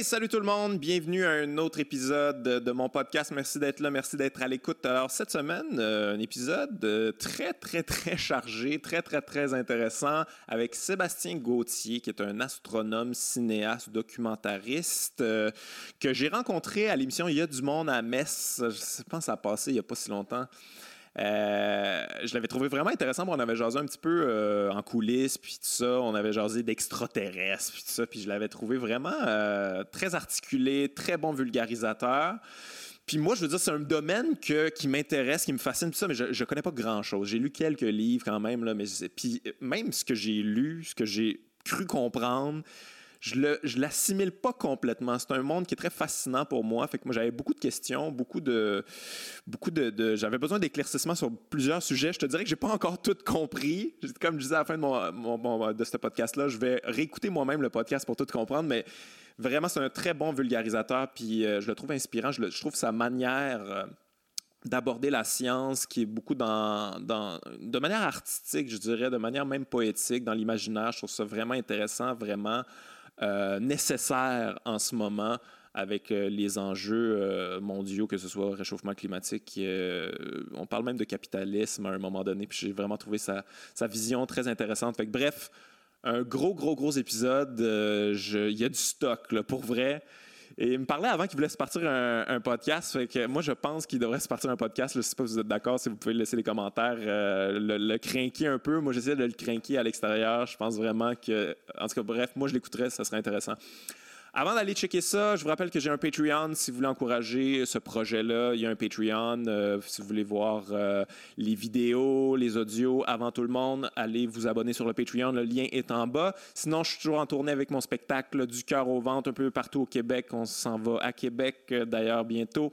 Salut tout le monde, bienvenue à un autre épisode de mon podcast. Merci d'être là, merci d'être à l'écoute. Alors cette semaine, euh, un épisode euh, très très très chargé, très très très intéressant avec Sébastien Gauthier qui est un astronome, cinéaste, documentariste euh, que j'ai rencontré à l'émission Il y a du monde à Metz. Je pense que ça a passé il n'y a pas si longtemps. Euh, je l'avais trouvé vraiment intéressant. On avait jasé un petit peu euh, en coulisses, puis tout ça. On avait jasé d'extraterrestres, puis tout ça. Puis je l'avais trouvé vraiment euh, très articulé, très bon vulgarisateur. Puis moi, je veux dire, c'est un domaine qui m'intéresse, qui me fascine, tout ça, mais je ne connais pas grand-chose. J'ai lu quelques livres quand même, mais puis même ce que j'ai lu, ce que j'ai cru comprendre, je ne l'assimile pas complètement. C'est un monde qui est très fascinant pour moi. Fait que moi, j'avais beaucoup de questions, beaucoup de. Beaucoup de, j'avais besoin d'éclaircissements sur plusieurs sujets. Je te dirais que j'ai pas encore tout compris. Comme je disais à la fin de ce podcast-là, je vais réécouter moi-même le podcast pour tout comprendre, mais vraiment, c'est un très bon vulgarisateur, puis euh, je le trouve inspirant. Je, trouve sa manière. Euh, d'aborder la science qui est beaucoup dans, dans, de manière artistique, je dirais, de manière même poétique, dans l'imaginaire. Je trouve ça vraiment intéressant, vraiment euh, nécessaire en ce moment avec euh, les enjeux euh, mondiaux, que ce soit réchauffement climatique. on parle même de capitalisme à un moment donné, puis j'ai vraiment trouvé sa, vision très intéressante. Fait bref, un gros, gros, gros épisode. Il y a du stock, là, pour vrai. Il me parlait avant qu'il voulait se partir un, podcast. Moi, je pense qu'il devrait se partir un podcast. Je ne sais pas si vous êtes d'accord, si vous pouvez laisser les commentaires, euh, le, le crinquer un peu. Moi, j'essaie de le crinquer à l'extérieur. Je pense vraiment que. En tout cas, bref, moi, je l'écouterais, ça serait intéressant. Avant d'aller checker ça, je vous rappelle que j'ai un Patreon. Si vous voulez encourager ce projet-là, il y a un Patreon. Euh, si vous voulez voir euh, les vidéos, les audios avant tout le monde, allez vous abonner sur le Patreon. Le lien est en bas. Sinon, je suis toujours en tournée avec mon spectacle du cœur au ventre un peu partout au Québec. On s'en va à Québec euh, d'ailleurs bientôt.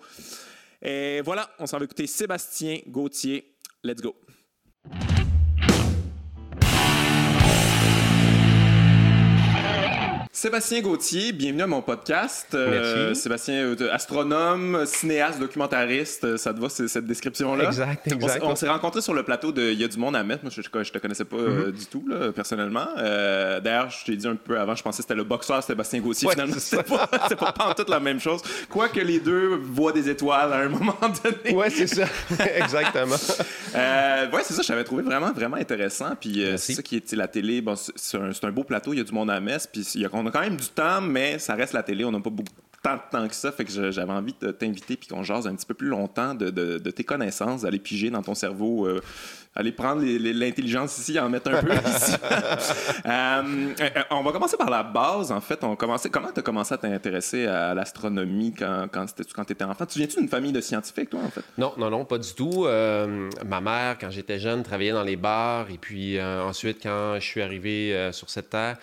Et voilà, on s'en va écouter Sébastien Gauthier. Let's go. Sébastien Gauthier, bienvenue à mon podcast. Euh, Sébastien, euh, astronome, cinéaste, documentariste, euh, ça te va cette description-là? Exact, exact. On, s'est rencontrés sur le plateau de Il y a du monde à mettre. Moi, je, je, te connaissais pas mm-hmm. du tout, là, personnellement. D'ailleurs, je t'ai dit un peu avant, je pensais que c'était le boxeur Sébastien Gauthier. Finalement, c'est pas, pas, pas en tout la même chose. Quoique les deux voient des étoiles à un moment donné. Ouais, c'est ça. Exactement. ouais, c'est ça. Je t'avais trouvé vraiment, vraiment intéressant. Puis c'est ça qui est la télé. Bon, c'est un, un, beau plateau. Il y a du monde à messe. Puis il y a a quand même du temps, mais ça reste la télé. On n'a pas beaucoup tant de temps que ça. Fait que j'avais envie de t'inviter puis qu'on jase un petit peu plus longtemps de, tes connaissances, d'aller piger dans ton cerveau euh, aller prendre l'intelligence ici et en mettre un peu ici. Euh, euh, on va commencer par la base, en fait. On comment tu as commencé à t'intéresser à l'astronomie quand, quand tu étais enfant? Tu viens-tu d'une famille de scientifiques, toi, en fait? Non, non, non, pas du tout. Euh, ma mère, quand j'étais jeune, travaillait dans les bars. Et puis ensuite, quand je suis arrivé sur cette terre,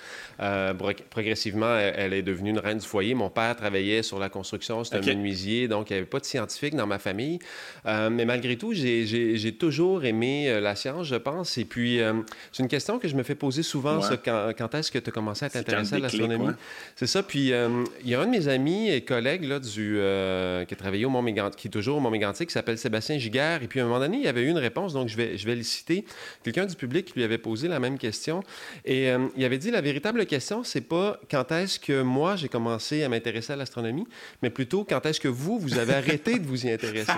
progressivement, elle, est devenue une reine du foyer. Mon père travaillait sur la construction, c'était un menuisier, donc il n'y avait pas de scientifiques dans ma famille. mais malgré tout, j'ai toujours aimé la science, je pense. Et puis, euh, c'est une question que je me fais poser souvent, quand, est-ce que tu as commencé à t'intéresser à l'astronomie? C'est ça. Puis, euh, il y a un de mes amis et collègues là, du, euh, qui a travaillé au Mont qui est toujours au Mont Mégantic, qui s'appelle Sébastien Giguère. Et puis, à un moment donné, il y avait eu une réponse, donc je vais, je vais le citer. Quelqu'un du public lui avait posé la même question. Et il avait dit, la véritable question, c'est pas quand est-ce que moi, j'ai commencé à m'intéresser à l'astronomie, mais plutôt quand est-ce que vous, vous avez arrêté de vous y intéresser.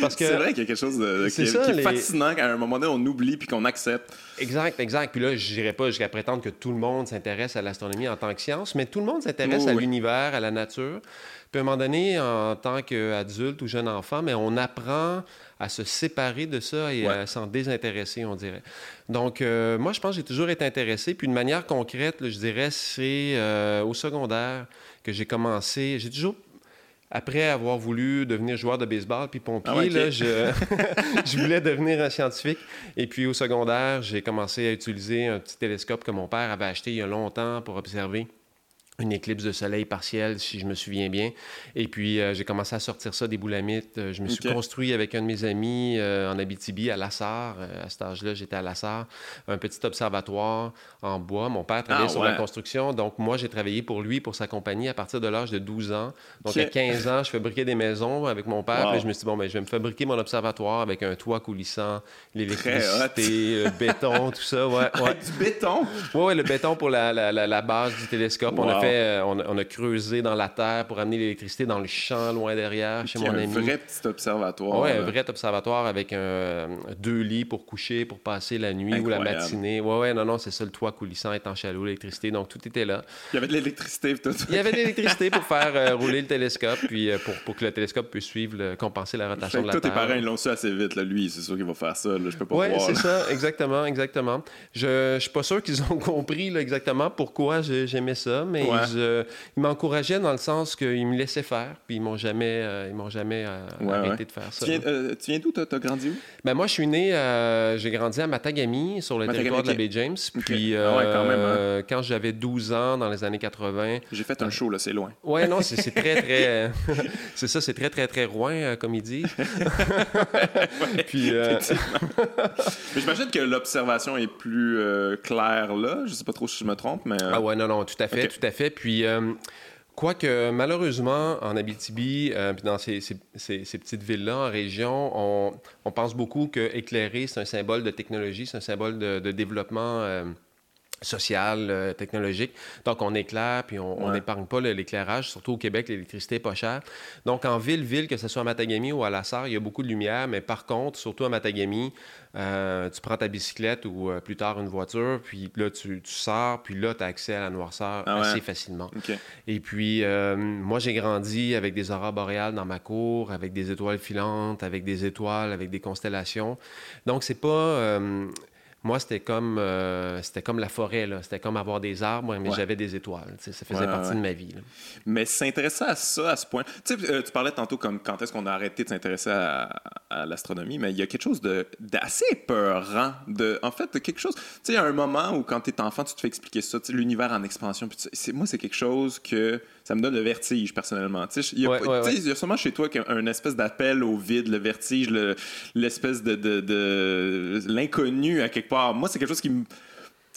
Parce que... C'est vrai qu'il y a quelque chose de, qui, est fascinant à un moment on oublie puis qu'on accepte. Exact, exact. Puis là, je n'irai pas jusqu'à prétendre que tout le monde s'intéresse à l'astronomie en tant que science, mais tout le monde s'intéresse à l'univers, à la nature. Puis à un moment donné, en tant qu'adulte ou jeune enfant, mais on apprend à se séparer de ça et à s'en désintéresser, on dirait. Donc, euh, moi, je pense que j'ai toujours été intéressé. Puis, de manière concrète, je dirais, c'est euh, au secondaire que j'ai commencé. J'ai toujours après avoir voulu devenir joueur de baseball puis pompier, ah là, je, je, voulais devenir un scientifique. Et puis au secondaire, j'ai commencé à utiliser un petit télescope que mon père avait acheté il y a longtemps pour observer une éclipse de soleil partielle, si je me souviens bien. Et puis, euh, j'ai commencé à sortir ça des boulamites. Euh, je me suis construit avec un de mes amis euh, en Abitibi, à Lassar. à cet âge-là, j'étais à Lassar. Un petit observatoire en bois. Mon père travaillait ah, sur la construction. Donc, moi, j'ai travaillé pour lui, pour sa compagnie, à partir de l'âge de 12 ans. Donc, à 15 ans, je fabriquais des maisons avec mon père. Puis, je me suis dit, bon, ben, je vais me fabriquer mon observatoire avec un toit coulissant, l'électricité, le béton, tout ça. Ouais, ouais. du béton? Oui, ouais, le béton pour la, la, la, base du télescope. On a fait fait, on, a creusé dans la terre pour amener l'électricité dans le champ loin derrière, chez mon un ami. Un vrai petit observatoire. Oui, un vrai observatoire avec un, deux lits pour coucher, pour passer la nuit ou la matinée. Oui, oui, non, non, c'est ça, le toit coulissant, étanche à l'eau, l'électricité. Donc, tout était là. Il y avait de l'électricité. Il y avait de l'électricité pour faire rouler le télescope, puis pour, pour, que le télescope puisse suivre, compenser la rotation de la Terre. Tous tes parents, ils l'ont su assez vite. Là. Lui, c'est sûr qu'il va faire ça. Là. Je peux pas Oui, c'est ça, exactement, exactement. Je ne suis pas sûr qu'ils ont compris là, exactement pourquoi j'aimais ça, mais ils, m'encourageaient dans le sens qu'ils me laissaient faire, puis ils m'ont jamais, euh, ils m'ont jamais euh, arrêté de faire ça. Tu viens, euh, d'où? Tu as, grandi où? Ben, moi, je suis né, j'ai grandi à Matagami, sur le territoire de la baie James. Puis, ah quand, hein. quand j'avais 12 ans, dans les années 80... J'ai fait un show, là, c'est loin. Oui, non, c'est très, très... c'est ça, c'est très, très, très loin, comme ils disent. puis... Mais j'imagine que l'observation est plus claire là. Je sais pas trop si je me trompe, mais... Ah ouais, non, non, tout à fait, tout à fait. Puis... Quoique, malheureusement, en Abitibi, euh, dans ces, petites villes-là, en région, on, pense beaucoup que éclairer, c'est un symbole de technologie, c'est un symbole de, développement euh, social, euh, technologique. Donc, on éclaire, puis on n'épargne pas l'éclairage. Surtout au Québec, l'électricité n'est pas chère. Donc, en ville-ville, que ce soit à Matagami ou à La Sarre, il y a beaucoup de lumière, mais par contre, surtout à Matagami, euh, tu prends ta bicyclette ou euh, plus tard une voiture, puis là, tu, sors, puis là, tu as accès à la noirceur ah assez facilement. Et puis, moi, j'ai grandi avec des aurores boréales dans ma cour, avec des étoiles filantes, avec des étoiles, avec des constellations. Donc, c'est pas moi, c'était comme, euh, c'était comme la forêt, là. C'était comme avoir des arbres, mais j'avais des étoiles. Ça faisait partie de ma vie. Mais s'intéresser à ça, à ce point. Euh, tu parlais tantôt comme quand est-ce qu'on a arrêté de s'intéresser à, l'astronomie, mais il y a quelque chose d'assez peurant. De, en fait, quelque chose. Tu sais, il y a un moment où quand tu es enfant, tu te fais expliquer ça, l'univers en expansion. Puis moi, c'est quelque chose que ça me donne le vertige personnellement. Il y, a sûrement chez toi un espèce d'appel au vide, le vertige, l'espèce de, de, l'inconnu à quelque part. Moi, c'est quelque chose qui me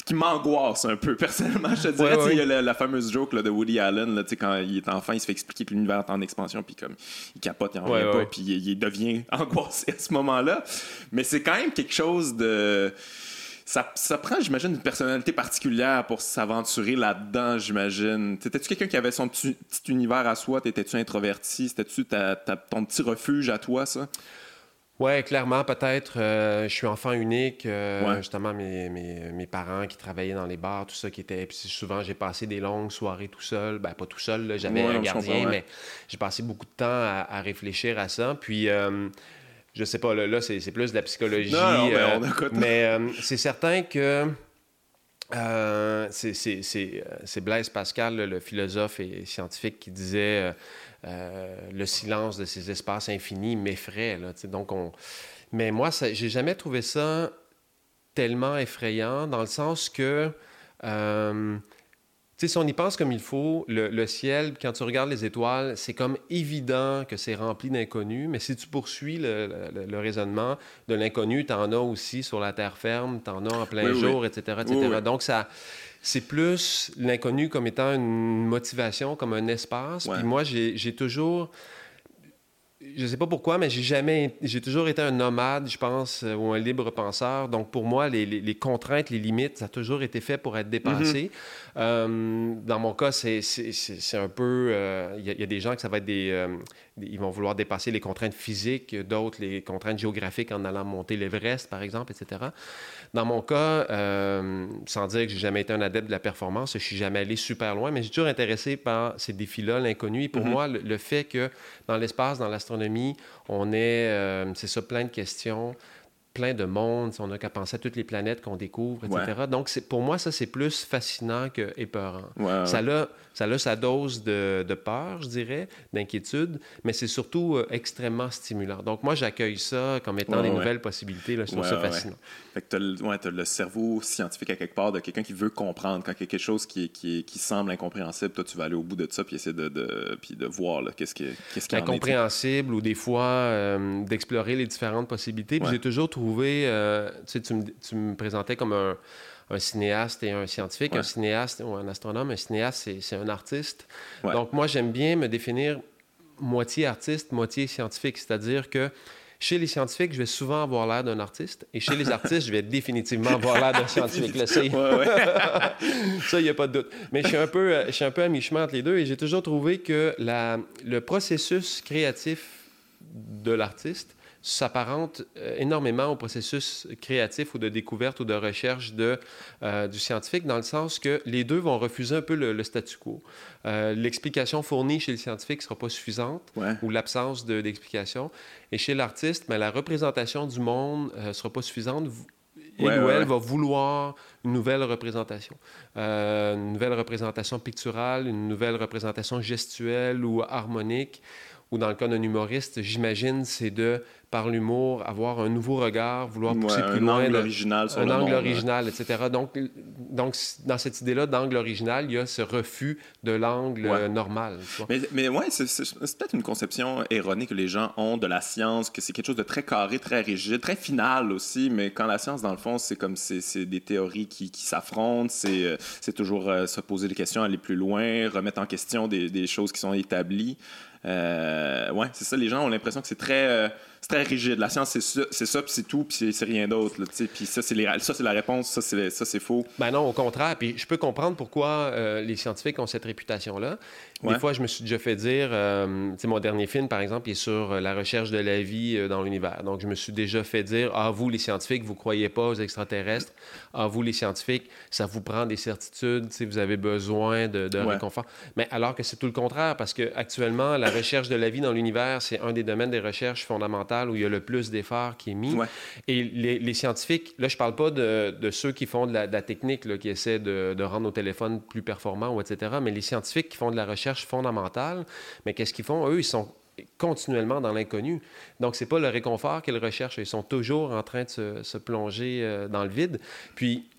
qui m'angoisse un peu personnellement je te dirais il y a la, fameuse joke là, de Woody Allen là, quand il est enfant il se fait expliquer que l'univers est en expansion puis comme il capote il en revient pas puis il, il, devient angoissé à ce moment là mais c'est quand même quelque chose de ça, prend, j'imagine, une personnalité particulière pour s'aventurer là-dedans, j'imagine. T'étais-tu quelqu'un qui avait son petit, univers à soi? T'étais-tu introverti? C'était-tu ton petit refuge à toi, ça? Oui, clairement, peut-être. Euh, je suis enfant unique. Euh, justement, mes, mes, parents qui travaillaient dans les bars, tout ça, qui était. Puis souvent, j'ai passé des longues soirées tout seul. Ben, pas tout seul, j'avais un gardien, mais j'ai passé beaucoup de temps à, réfléchir à ça. Puis. Euh, je sais pas, là, c'est plus de la psychologie. Mais euh, c'est certain que c'est Blaise Pascal, le, philosophe et scientifique, qui disait le silence de ces espaces infinis m'effraie. Donc on... Mais moi, j'ai jamais trouvé ça tellement effrayant dans le sens que si on y pense comme il faut, le, ciel, quand tu regardes les étoiles, c'est comme évident que c'est rempli d'inconnus, mais si tu poursuis le, raisonnement de l'inconnu, tu en as aussi sur la terre ferme, tu en as en plein jour, etc. etc. Donc, ça, c'est plus l'inconnu comme étant une motivation, comme un espace. Puis moi, j'ai toujours je sais pas pourquoi, mais j'ai jamais, j'ai toujours été un nomade, je pense, euh, ou un libre penseur. Donc pour moi, les, contraintes, les limites, ça a toujours été fait pour être dépassé. Mm-hmm. Euh, dans mon cas, c'est un peu, euh, il y, a des gens que ça va être des, ils vont vouloir dépasser les contraintes physiques, d'autres les contraintes géographiques en allant monter l'Everest, par exemple, etc. Dans mon cas, sans dire que j'ai jamais été un adepte de la performance, je suis jamais allé super loin, mais j'ai toujours intéressé par ces défis-là, l'inconnu. Et pour mm-hmm. moi, le, le, fait que dans l'espace, dans l'astronomie on est, euh, c'est ça, plein de questions, plein de mondes. On n'a qu'à penser à toutes les planètes qu'on découvre, etc. Donc, pour moi, ça, c'est plus fascinant que épeurant. Ça, a, ça a sa dose de, peur, je dirais, d'inquiétude, mais c'est surtout euh, extrêmement stimulant. Donc, moi, j'accueille ça comme étant des nouvelles possibilités. Là, je trouve ça fascinant. Fait que tu as, le cerveau scientifique à quelque part de quelqu'un qui veut comprendre. Quand il y a quelque chose qui, qui, qui, semble incompréhensible, toi, tu vas aller au bout de ça puis essayer de, de, puis de voir qu'est-ce qui, qu'est-ce qui Incompréhensible ou des fois euh, d'explorer les différentes possibilités. Puis j'ai toujours trouvé, euh, tu me, tu me présentais comme un un cinéaste et un scientifique. Un cinéaste ou un astronome, un cinéaste, c'est un artiste. Donc, moi, j'aime bien me définir moitié artiste, moitié scientifique, c'est-à-dire que Chez les scientifiques, je vais souvent avoir l'air d'un artiste. Et chez les artistes, je vais définitivement avoir l'air d'un scientifique. Là, ça, il n'y a pas de doute. Mais je suis un peu, euh, je suis un peu à mi-chemin entre les deux et j'ai toujours trouvé que la, le processus créatif de l'artiste s'apparente euh, énormément au processus créatif ou de découverte ou de recherche de, euh, du scientifique, dans le sens que les deux vont refuser un peu le, statu quo. Euh, l'explication fournie chez le scientifique ne sera pas suffisante, ou l'absence d'explication. et chez l'artiste, ben, la représentation du monde ne sera pas suffisante. Il ou elle va vouloir une nouvelle représentation. une nouvelle représentation picturale, une nouvelle représentation gestuelle ou harmonique ou dans le cas d'un humoriste, j'imagine, c'est de par l'humour, avoir un nouveau regard, vouloir pousser plus loin. Angle original sur un angle hein. original, etc. Donc, donc, dans cette idée-là d'angle original, il y a ce refus de l'angle normal. Mais, mais ouais, c'est peut-être une conception erronée que les gens ont de la science, que c'est quelque chose de très carré, très rigide, très final aussi, mais quand la science, dans le fond, c'est comme c'est des théories qui, qui s'affrontent, c'est euh, toujours euh, se poser des questions, aller plus loin, remettre en question des, des choses qui sont établies. Euh, ouais, c'est ça. Les gens ont l'impression que c'est très, euh, très rigide. La science, c'est ça, c'est puis c'est tout, puis c'est rien d'autre. Puis ça, c'est c'est la réponse. Ça, c'est ça, c'est faux. Ben non, au contraire. Puis je peux comprendre pourquoi euh, les scientifiques ont cette réputation-là. Des fois, je me suis déjà fait dire, euh, mon dernier film, par exemple, il est sur la recherche de la vie dans l'univers. Donc, je me suis déjà fait dire, ah, vous, les scientifiques, vous croyez pas aux extraterrestres. Ah, vous, les scientifiques, ça vous prend des certitudes, vous avez besoin de, de réconfort. Mais alors que c'est tout le contraire, parce que actuellement, la recherche de la vie dans l'univers, c'est un des domaines des recherches fondamentales où il y a le plus d'efforts qui est mis. Et les, scientifiques, là, je parle pas de, de ceux qui font de la, technique, là, qui essaient de, de, rendre nos téléphones plus performants, ou etc., mais les scientifiques qui font de la recherche fondamentale, mais qu'est-ce qu'ils font? Eux, ils sont continuellement dans l'inconnu. Donc, c'est pas le réconfort qu'ils recherchent. Ils sont toujours en train de se, se plonger euh, dans le vide. Puis,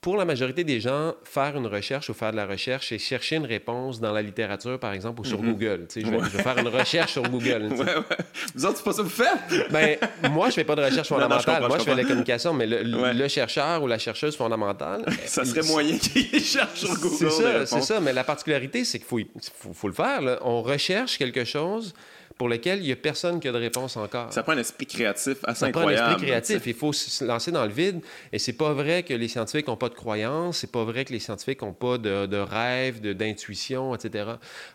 pour la majorité des gens, faire une recherche ou faire de la recherche et chercher une réponse dans la littérature, par exemple, ou sur mhm. Google. Je vais, je, vais, faire une recherche sur Google. ouais, ouais. Vous autres, c'est pas ça que vous faites? ben, moi, je fais pas de recherche fondamentale. moi, je, fais de la communication, mais le, chercheur ou la chercheuse fondamentale... ça serait moyen qu'il cherche sur Google. C'est ça, c'est ça. Mais la particularité, c'est qu'il faut, faut, faut, le faire. Là. On recherche quelque chose pour lequel il n'y a personne qui a de réponse encore. Ça prend un esprit créatif assez incroyable. Ça prend un esprit créatif. Il faut se lancer dans le vide. Et c'est pas vrai que les scientifiques n'ont pas de croyances. C'est pas vrai que les scientifiques n'ont pas de, de rêves, d'intuition, etc.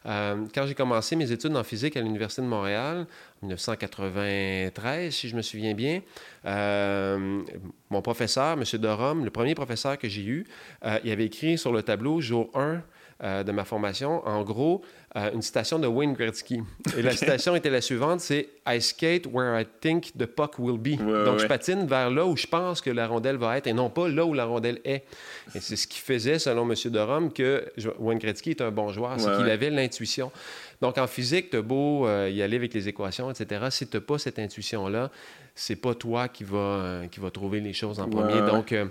Euh, quand j'ai commencé mes études en physique à l'Université de Montréal, en 1993, si je me souviens bien, euh, mon professeur, M. Dorum, le premier professeur que j'ai eu, euh, il avait écrit sur le tableau, jour 1, de ma formation, en gros, une citation de Wayne Gretzky. Et la citation était la suivante, c'est « I skate where I think the puck will be Donc, je patine vers là où je pense que la rondelle va être et non pas là où la rondelle est. Et c'est ce qui faisait, selon M. Dorum, que Wayne Gretzky est un bon joueur, c'est qu'il avait l'intuition. Donc, en physique, tu beau euh, y aller avec les équations, etc. Si tu n'as pas cette intuition-là, c'est pas toi qui va, euh, qui va trouver les choses en premier. Donc, euh,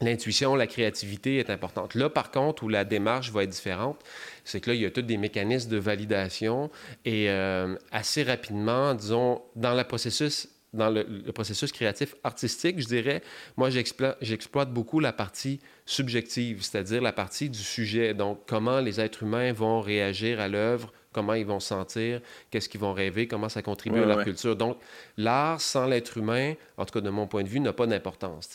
L'intuition, la créativité est importante. Là, par contre, où la démarche va être différente, c'est que là, il y a tous des mécanismes de validation et euh, assez rapidement, disons, dans le processus dans le, processus créatif artistique, je dirais, moi, j'exploite beaucoup la partie subjective, c'est-à-dire la partie du sujet. Donc, comment les êtres humains vont réagir à l'œuvre comment ils vont se sentir, qu'est-ce qu'ils vont rêver, comment ça contribue à leur culture. Donc, l'art sans l'être humain, en tout cas de mon point de vue, n'a pas d'importance.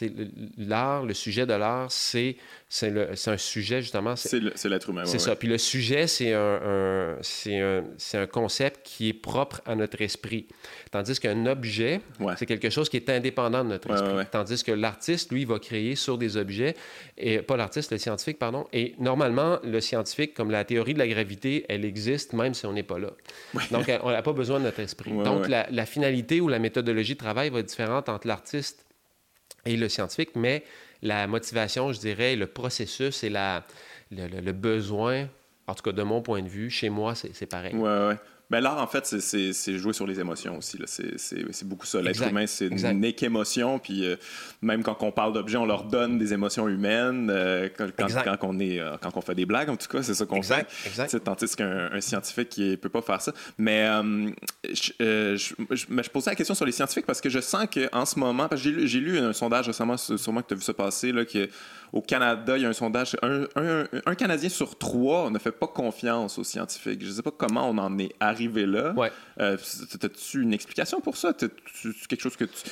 L'art, le sujet de l'art, c'est un sujet justement. C'est l'être humain. C'est ça. Puis le sujet, c'est un, un, un, concept qui est propre à notre esprit. Tandis qu'un objet, c'est quelque chose qui est indépendant de notre esprit. Tandis que l'artiste, lui, va créer sur des objets, et pas l'artiste, le scientifique, pardon. Et normalement, le scientifique, comme la théorie de la gravité, elle existe même si on n'est pas là. Donc, on n'a pas besoin de notre esprit. Donc, la, la, finalité ou la méthodologie de travail va être différente entre l'artiste et le scientifique, mais la motivation, je dirais, le processus et la, le, le, besoin, en tout cas de mon point de vue, chez moi, c'est pareil. Oui, oui. Mais l'art, en fait, c'est jouer sur les émotions aussi. C'est beaucoup ça. L'être humain, c'est une unique émotion. Puis euh, même quand on parle d'objets, on leur donne des émotions humaines. Euh, quand, quand, on est, euh, quand on fait des blagues, en tout cas, c'est ça qu'on fait. Tandis qu'un scientifique, il ne peut pas faire ça. Mais, je, mais je posais la question sur les scientifiques parce que je sens qu'en ce moment, parce que j'ai lu un sondage récemment, sûrement que tu as vu ça passer, là, que au Canada, il y a un sondage, un, un, Canadien sur trois ne fait pas confiance aux scientifiques. Je ne sais pas comment on en est arrivé là. Ouais. Euh, As-tu une explication pour ça? C'est quelque chose que tu...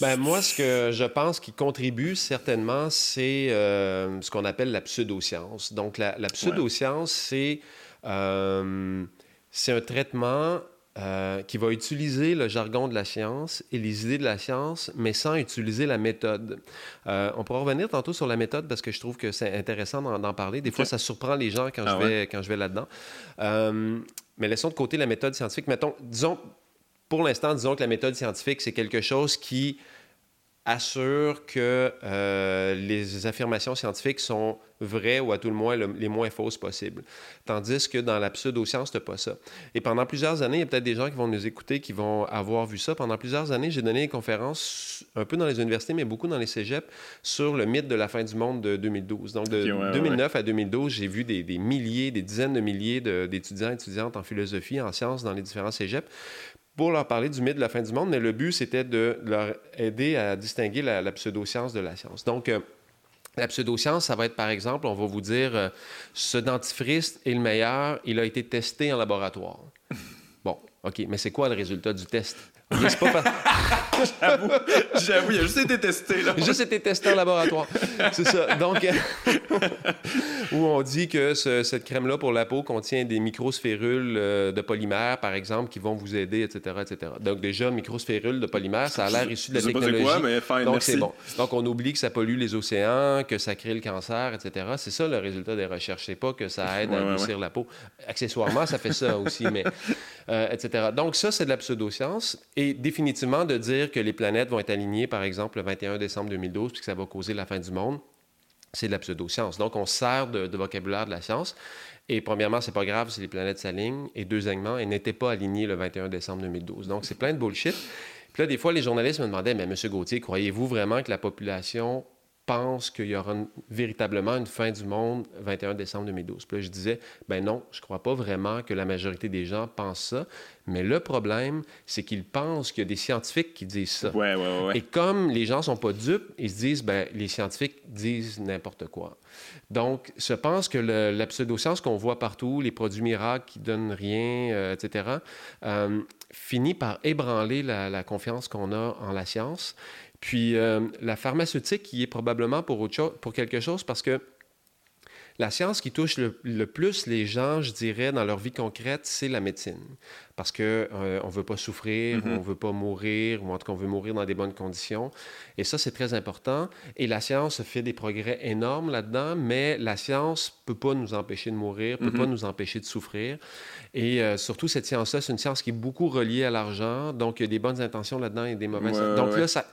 Ben, moi, ce que je pense qui contribue certainement, c'est euh, ce qu'on appelle la pseudoscience. Donc, la, la pseudoscience, c'est euh, c'est un traitement euh, qui va utiliser le jargon de la science et les idées de la science, mais sans utiliser la méthode. Euh, on pourra revenir tantôt sur la méthode parce que je trouve que c'est intéressant d'en parler. Des fois, ça surprend les gens quand ah je vais, quand je vais là-dedans. mais laissons de côté la méthode scientifique. Mettons, disons, pour l'instant, disons que la méthode scientifique, c'est quelque chose qui assure que euh, les affirmations scientifiques sont vraies ou à tout le moins les moins fausses possibles. Tandis que dans la pseudo-science, tu pas ça. Et pendant plusieurs années, il y a peut-être des gens qui vont nous écouter qui vont avoir vu ça. Pendant plusieurs années, j'ai donné des conférences un peu dans les universités, mais beaucoup dans les cégeps sur le mythe de la fin du monde de 2012. Donc, de 2009 à 2012, j'ai vu des, des, milliers, des dizaines de milliers d'étudiants et étudiantes en philosophie, en sciences dans les différents cégeps pour leur parler du mythe de la fin du monde, mais le but, c'était de leur aider à distinguer la, pseudoscience de la science. Donc, euh, la pseudoscience, ça va être, par exemple, on va vous dire, euh, ce dentifrice est le meilleur, il a été testé en laboratoire. Bon, OK, mais c'est quoi le résultat du test? j'avoue, j'avoue, il a juste été testé. Là. Juste été testé en laboratoire. C'est ça. Donc, où on dit que cette crème-là pour la peau contient des microsphérules euh, de polymère, par exemple, qui vont vous aider, etc., etc. Donc, déjà, microsphérules de polymère, ça a l'air issu de la technologie. Quoi, mais fine, Donc, c'est bon. Donc, on oublie que ça pollue les océans, que ça crée le cancer, etc. C'est ça le résultat des recherches. C'est pas que ça aide à adoucir la peau. Accessoirement, ça fait ça aussi, mais euh, etc. Donc, ça, c'est de la pseudoscience. Et définitivement, de dire que les planètes vont être alignées, par exemple, le 21 décembre 2012, puis que ça va causer la fin du monde, c'est de la pseudoscience. Donc, on sert de, vocabulaire de la science. Et premièrement, c'est pas grave si les planètes s'alignent. Et deuxièmement, elles n'étaient pas alignées le 21 décembre 2012. Donc, c'est plein de bullshit. Puis là, des fois, les journalistes me demandaient, mais M. Gauthier, croyez-vous vraiment que la population pense qu'il y aura véritablement une fin du monde 21 décembre 2012. Puis là, je disais, ben non, je ne crois pas vraiment que la majorité des gens pensent ça. Mais le problème, c'est qu'ils pensent qu'il y a des scientifiques qui disent ça. Ouais, ouais, ouais. Et comme les gens ne sont pas dupes, ils se disent, ben les scientifiques disent n'importe quoi. Donc, je pense que le, la pseudoscience qu'on voit partout, les produits miracles qui donnent rien, euh, etc., euh, finit par ébranler la, la confiance qu'on a en la science. Puis euh, la pharmaceutique qui est probablement pour, autre chose, pour quelque chose parce que la science qui touche le, plus les gens, je dirais, dans leur vie concrète, c'est la médecine. Parce qu'on euh, ne veut pas souffrir, mm-hmm. on ne veut pas mourir, ou en tout cas, on veut mourir dans des bonnes conditions. Et ça, c'est très important. Et la science fait des progrès énormes là-dedans, mais la science ne peut pas nous empêcher de mourir, ne peut pas mm-hmm. nous empêcher de souffrir. Et euh, surtout, cette science-là, c'est une science qui est beaucoup reliée à l'argent. Donc, il y a des bonnes intentions là-dedans et des mauvaises. donc là, ça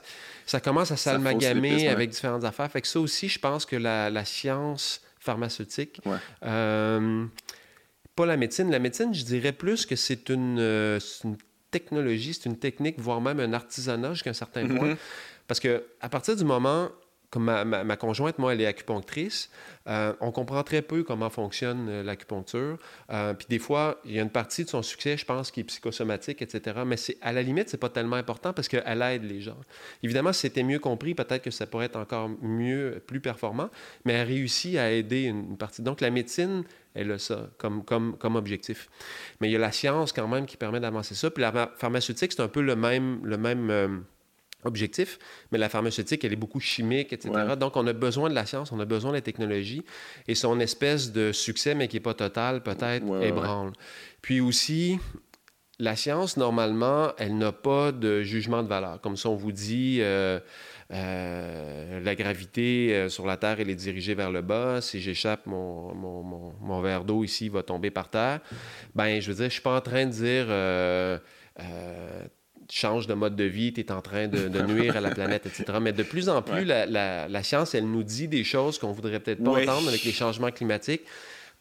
ça commence à s'almagamer avec différentes affaires. Fait que ça aussi, je pense que la, science pharmaceutique, euh, pas la médecine. La médecine, je dirais plus que c'est une, euh, une, technologie, c'est une technique, voire même un artisanat jusqu'à un certain point. Mm-hmm. Parce que à partir du moment comme ma, conjointe, moi, elle est acupunctrice, euh, on comprend très peu comment fonctionne euh, l'acupuncture. Euh, puis des fois, il y a une partie de son succès, je pense, qui est psychosomatique, etc. Mais à la limite, c'est pas tellement important parce qu'elle aide les gens. Évidemment, si c'était mieux compris, peut-être que ça pourrait être encore mieux, plus performant, mais elle réussit à aider une, partie. Donc la médecine, elle a ça comme, comme, comme objectif. Mais il y a la science quand même qui permet d'avancer ça. Puis la pharmaceutique, c'est un peu le même... Le même objectif, mais la pharmaceutique, elle est beaucoup chimique, etc. Donc, on a besoin de la science, on a besoin de la technologie, et son espèce de succès, mais qui n'est pas total, peut-être, ébranle. Puis aussi, la science, normalement, elle n'a pas de jugement de valeur. Comme ça, on vous dit... Euh, euh, la gravité euh, sur la Terre, elle est dirigée vers le bas. Si j'échappe, mon, mon, mon, verre d'eau ici va tomber par terre. Ben, je veux dire, je suis pas en train de dire change de mode de vie, tu es en train de, nuire à la planète, etc. Mais de plus en plus, la, la, science, elle nous dit des choses qu'on voudrait peut-être pas entendre avec les changements climatiques.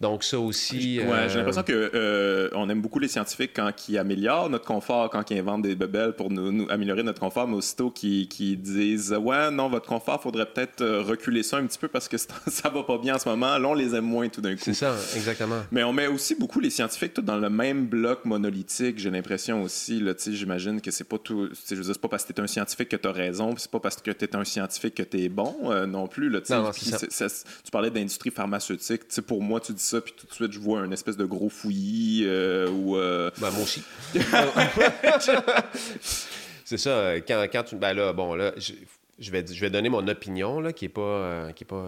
Donc, ça aussi. Ouais, J'ai euh, l'impression qu'on euh, on aime beaucoup les scientifiques quand ils améliorent notre confort, quand ils inventent des bebelles pour nous, améliorer notre confort, mais aussitôt qu'ils disent Ouais, non, votre confort, faudrait peut-être euh, reculer ça un petit peu parce que ça va pas bien en ce moment. Là, on les aime moins tout d'un coup. C'est ça, exactement. Mais on met aussi beaucoup les scientifiques tout dans le même bloc monolithique, j'ai l'impression aussi. J'imagine que c'est pas tout. Je veux dire, c'est pas parce que tu es un scientifique que tu as raison, c'est pas parce que tu es un scientifique que tu es bon non plus. Là, non, tu parlais d'industrie pharmaceutique. pour moi, tu dis ça puis tout de suite, je vois un espèce de gros fouillis euh, ou euh, Ben, moi aussi. c'est ça. Quand, quand tu. Ben là, bon, là, je, vais, je vais donner mon opinion, là, qui n'est pas, qui est pas,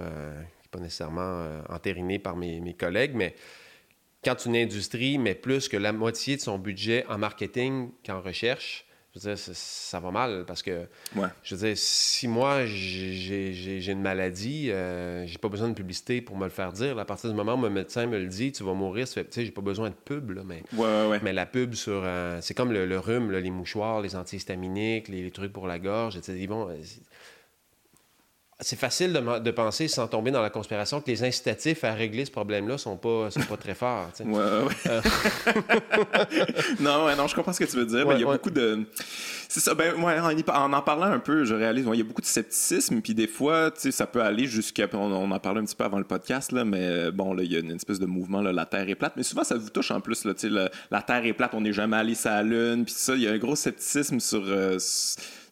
pas nécessairement entérinée par mes, mes collègues, mais quand une industrie met plus que la moitié de son budget en marketing qu'en recherche, je veux dire, ça va mal parce que, je veux dire, si moi j'ai une maladie, euh, j'ai pas besoin de publicité pour me le faire dire. À partir du moment où mon médecin me le dit, tu vas mourir, tu sais, j'ai pas besoin de pub, là, mais, mais la pub sur. Euh, c'est comme le, rhume, les mouchoirs, les antihistaminiques, les, les, trucs pour la gorge, etc. Ils vont, c'est facile de, penser, sans tomber dans la conspiration, que les incitatifs à régler ce problème-là sont pas, sont pas très forts. Ouais, ouais. Euh. non, non, je comprends ce que tu veux dire. il y a beaucoup de. C'est ça. Ben, en, en parlant un peu, je réalise, il y a beaucoup de scepticisme, puis des fois, ça peut aller jusqu'à. On, en parlait un petit peu avant le podcast, là, mais bon, là, il y a une espèce de mouvement, là, la Terre est plate. Mais souvent, ça vous touche en plus, là, la Terre est plate, on n'est jamais allé sur la Lune, puis ça, il y a un gros scepticisme sur. Euh,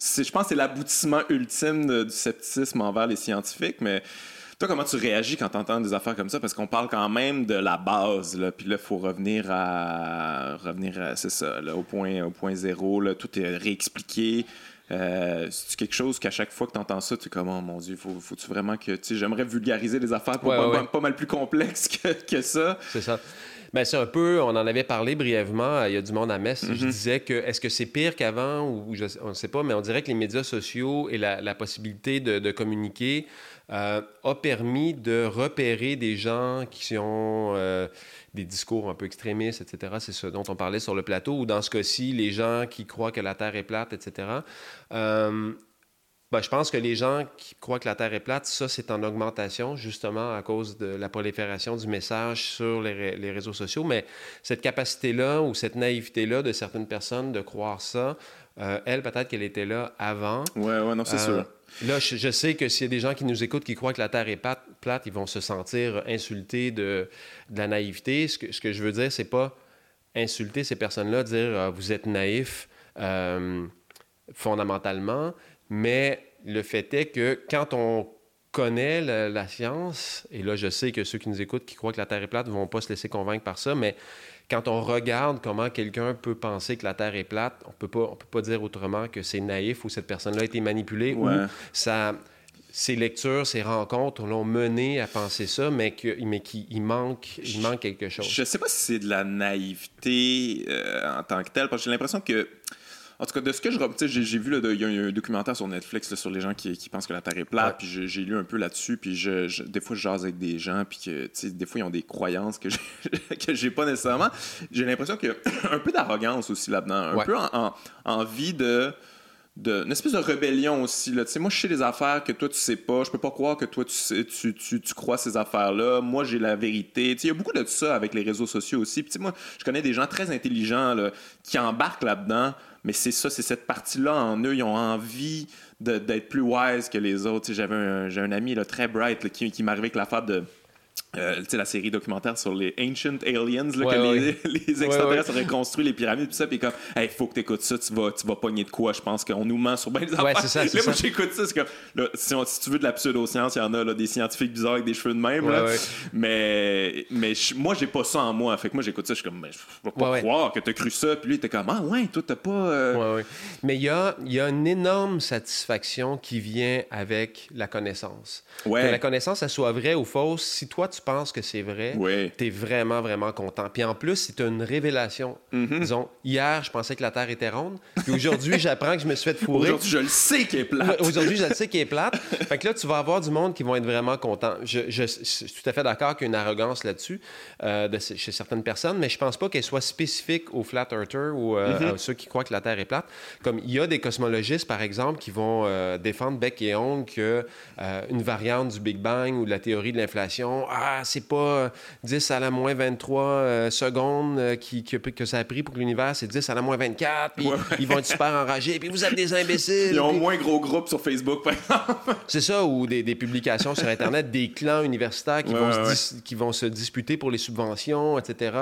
je pense que c'est l'aboutissement ultime du scepticisme envers les scientifiques, mais toi, comment tu réagis quand tu entends des affaires comme ça? Parce qu'on parle quand même de la base, là, puis là, il faut revenir à... revenir c'est ça, au, point, au point zéro, là, tout est réexpliqué. Euh, c'est quelque chose qu'à chaque fois que tu entends ça, tu es comme, oh mon Dieu, faut, faut-tu vraiment que. Tu sais, j'aimerais vulgariser les affaires pour pas, pas, mal plus complexe que, que ça? C'est ça. Ben, c'est un peu, on en avait parlé brièvement, il y a du monde à Metz. Je mhm. disais que est-ce que c'est pire qu'avant ou je, on ne sait pas, mais on dirait que les médias sociaux et la, possibilité de, communiquer euh, a permis de repérer des gens qui ont euh, des discours un peu extrémistes, etc. C'est ce dont on parlait sur le plateau, ou dans ce cas-ci, les gens qui croient que la Terre est plate, etc. Ben, je pense que les gens qui croient que la Terre est plate, ça, c'est en augmentation, justement, à cause de la prolifération du message sur les, réseaux sociaux. Mais cette capacité-là ou cette naïveté-là de certaines personnes de croire ça, euh, elle, peut-être qu'elle était là avant. Oui, ouais, non, c'est euh, sûr. Là, je, sais que s'il y a des gens qui nous écoutent qui croient que la Terre est plate, plate ils vont se sentir insultés de, de la naïveté. Ce que, ce que je veux dire, c'est pas insulter ces personnes-là, dire ah, vous êtes naïf euh, fondamentalement mais le fait est que quand on connaît la, science, et là je sais que ceux qui nous écoutent qui croient que la Terre est plate ne vont pas se laisser convaincre par ça, mais quand on regarde comment quelqu'un peut penser que la Terre est plate, on peut pas, peut pas dire autrement que c'est naïf ou cette personne-là a été manipulée ou ça, ses lectures, ses rencontres l'ont mené à penser ça, mais qu'il mais manque, il manque quelque chose. Je sais pas si c'est de la naïveté euh, en tant que telle, parce que j'ai l'impression que en tout cas, de ce que je j'ai vu, il y a un documentaire sur Netflix sur les gens qui, pensent que la Terre est plate, puis j'ai lu un peu là-dessus, puis je, des fois, je jase avec des gens, puis que, des fois, ils ont des croyances que j'ai pas nécessairement. J'ai l'impression qu'il y a un peu d'arrogance aussi là-dedans, un peu en, envie de de, une espèce de rébellion aussi. Là. moi, je sais des affaires que toi, tu sais pas. Je peux pas croire que toi, tu, sais, tu, tu, tu crois ces affaires-là. Moi, j'ai la vérité. Il y a beaucoup de ça avec les réseaux sociaux aussi. Puis, moi, je connais des gens très intelligents là, qui embarquent là-dedans mais c'est ça, c'est cette partie-là en eux. Ils ont envie d'être plus wise que les autres. J'avais un, ami là, très bright qui, qui m'arrivait avec l'affaire de euh, la série documentaire sur les Ancient Aliens, là, que Les, les, extraterrestres auraient construit les pyramides, tout ça, puis comme, il faut que tu écoutes ça, tu vas, tu vas pogner de quoi, je pense qu'on nous ment sur bien des affaires. Ça, là, moi, j'écoute ça, c'est comme, là, si, si, tu veux de la pseudo-science, il y en a là, des scientifiques bizarres avec des cheveux de même, là, mais, mais moi, j'ai pas ça en moi, fait que moi, j'écoute ça, je suis comme, mais je peux pas croire que t'as cru ça, puis lui, t'es comme, ah ouais, toi, t'as pas. Euh, mais il y a, y a une énorme satisfaction qui vient avec la connaissance. Que la connaissance, elle soit vraie ou fausse, si toi, tu penses que c'est vrai, tu es vraiment, vraiment content. Puis en plus, c'est une révélation. Mm-hmm. Disons, hier, je pensais que la Terre était ronde. Puis aujourd'hui, j'apprends que je me suis fait fourrer. Aujourd'hui, je le sais qu'elle est plate. aujourd'hui, je le sais qu'elle est plate. fait que là, tu vas avoir du monde qui vont être vraiment contents. Je, suis tout à fait d'accord qu'il y a une arrogance là-dessus euh, chez certaines personnes, mais je pense pas qu'elle soit spécifique aux flat earthers ou euh, mm-hmm. à ceux qui croient que la Terre est plate. Comme il y a des cosmologistes, par exemple, qui vont euh, défendre bec et ongle que une variante du Big Bang ou de la théorie de l'inflation, ah, c'est pas 10 à la moins 23 euh, secondes euh, qui, que, ça a pris pour que l'univers, c'est 10 à la moins 24, puis ils vont être super enragés, puis vous êtes des imbéciles. Ils ont moins gros groupe sur Facebook, par exemple. c'est ça, ou des, publications sur Internet, des clans universitaires qui, vont se qui vont se disputer pour les subventions, etc.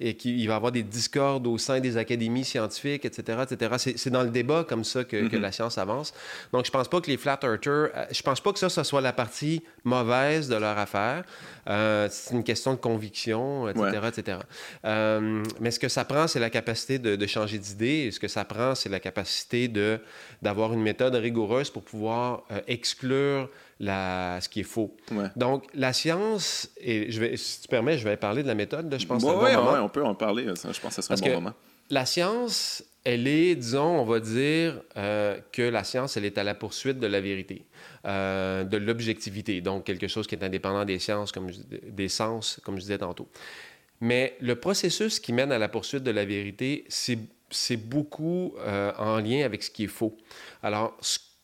Et qu'il va y avoir des discordes au sein des académies scientifiques, etc. etc. C'est dans le débat comme ça que, que, mm-hmm. la science avance. Donc, je pense pas que les flat earthers, euh, je pense pas que ça, ça soit la partie mauvaise de leur affaire. Euh, c'est une question de conviction, etc. etc. Euh, mais ce que ça prend, c'est la capacité de, de changer d'idée. Ce que ça prend, c'est la capacité de, d'avoir une méthode rigoureuse pour pouvoir euh, exclure la, ce qui est faux. Donc, la science, et je vais, si tu permets, je vais parler de la méthode, je pense. Oui, ouais, on peut en parler. je pense que ce serait un bon moment. La science, elle est, disons, on va dire euh, que la science, elle est à la poursuite de la vérité, euh, de l'objectivité, donc quelque chose qui est indépendant des sciences, comme des sens, comme je disais tantôt. Mais le processus qui mène à la poursuite de la vérité, c'est beaucoup euh, en lien avec ce qui est faux. Alors,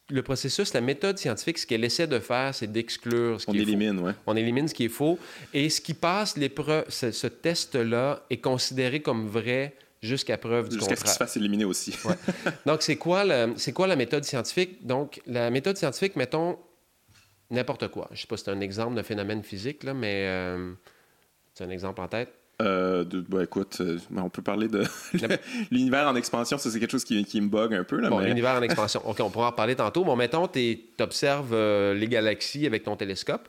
le processus, la méthode scientifique, ce qu'elle essaie de faire, c'est d'exclure ce qui On est élimine, faux. Ouais. On élimine ce qui est faux. Et ce qui passe l'épreuve, ce, ce test-là est considéré comme vrai jusqu'à preuve du Jusqu'à ce qu'il se fasse éliminer aussi. ouais. Donc, c'est quoi, la méthode scientifique? Donc, la méthode scientifique, mettons n'importe quoi. Je ne sais pas si c'est un exemple de phénomène physique, là, mais euh, c'est un exemple en tête. Euh, de, bah, écoute, euh, on peut parler de l'univers en expansion, ça c'est quelque chose qui, qui, me bug un peu. Là, bon, mais... l'univers en expansion, OK, on pourra en parler tantôt. Bon, mettons, tu observes euh, les galaxies avec ton télescope,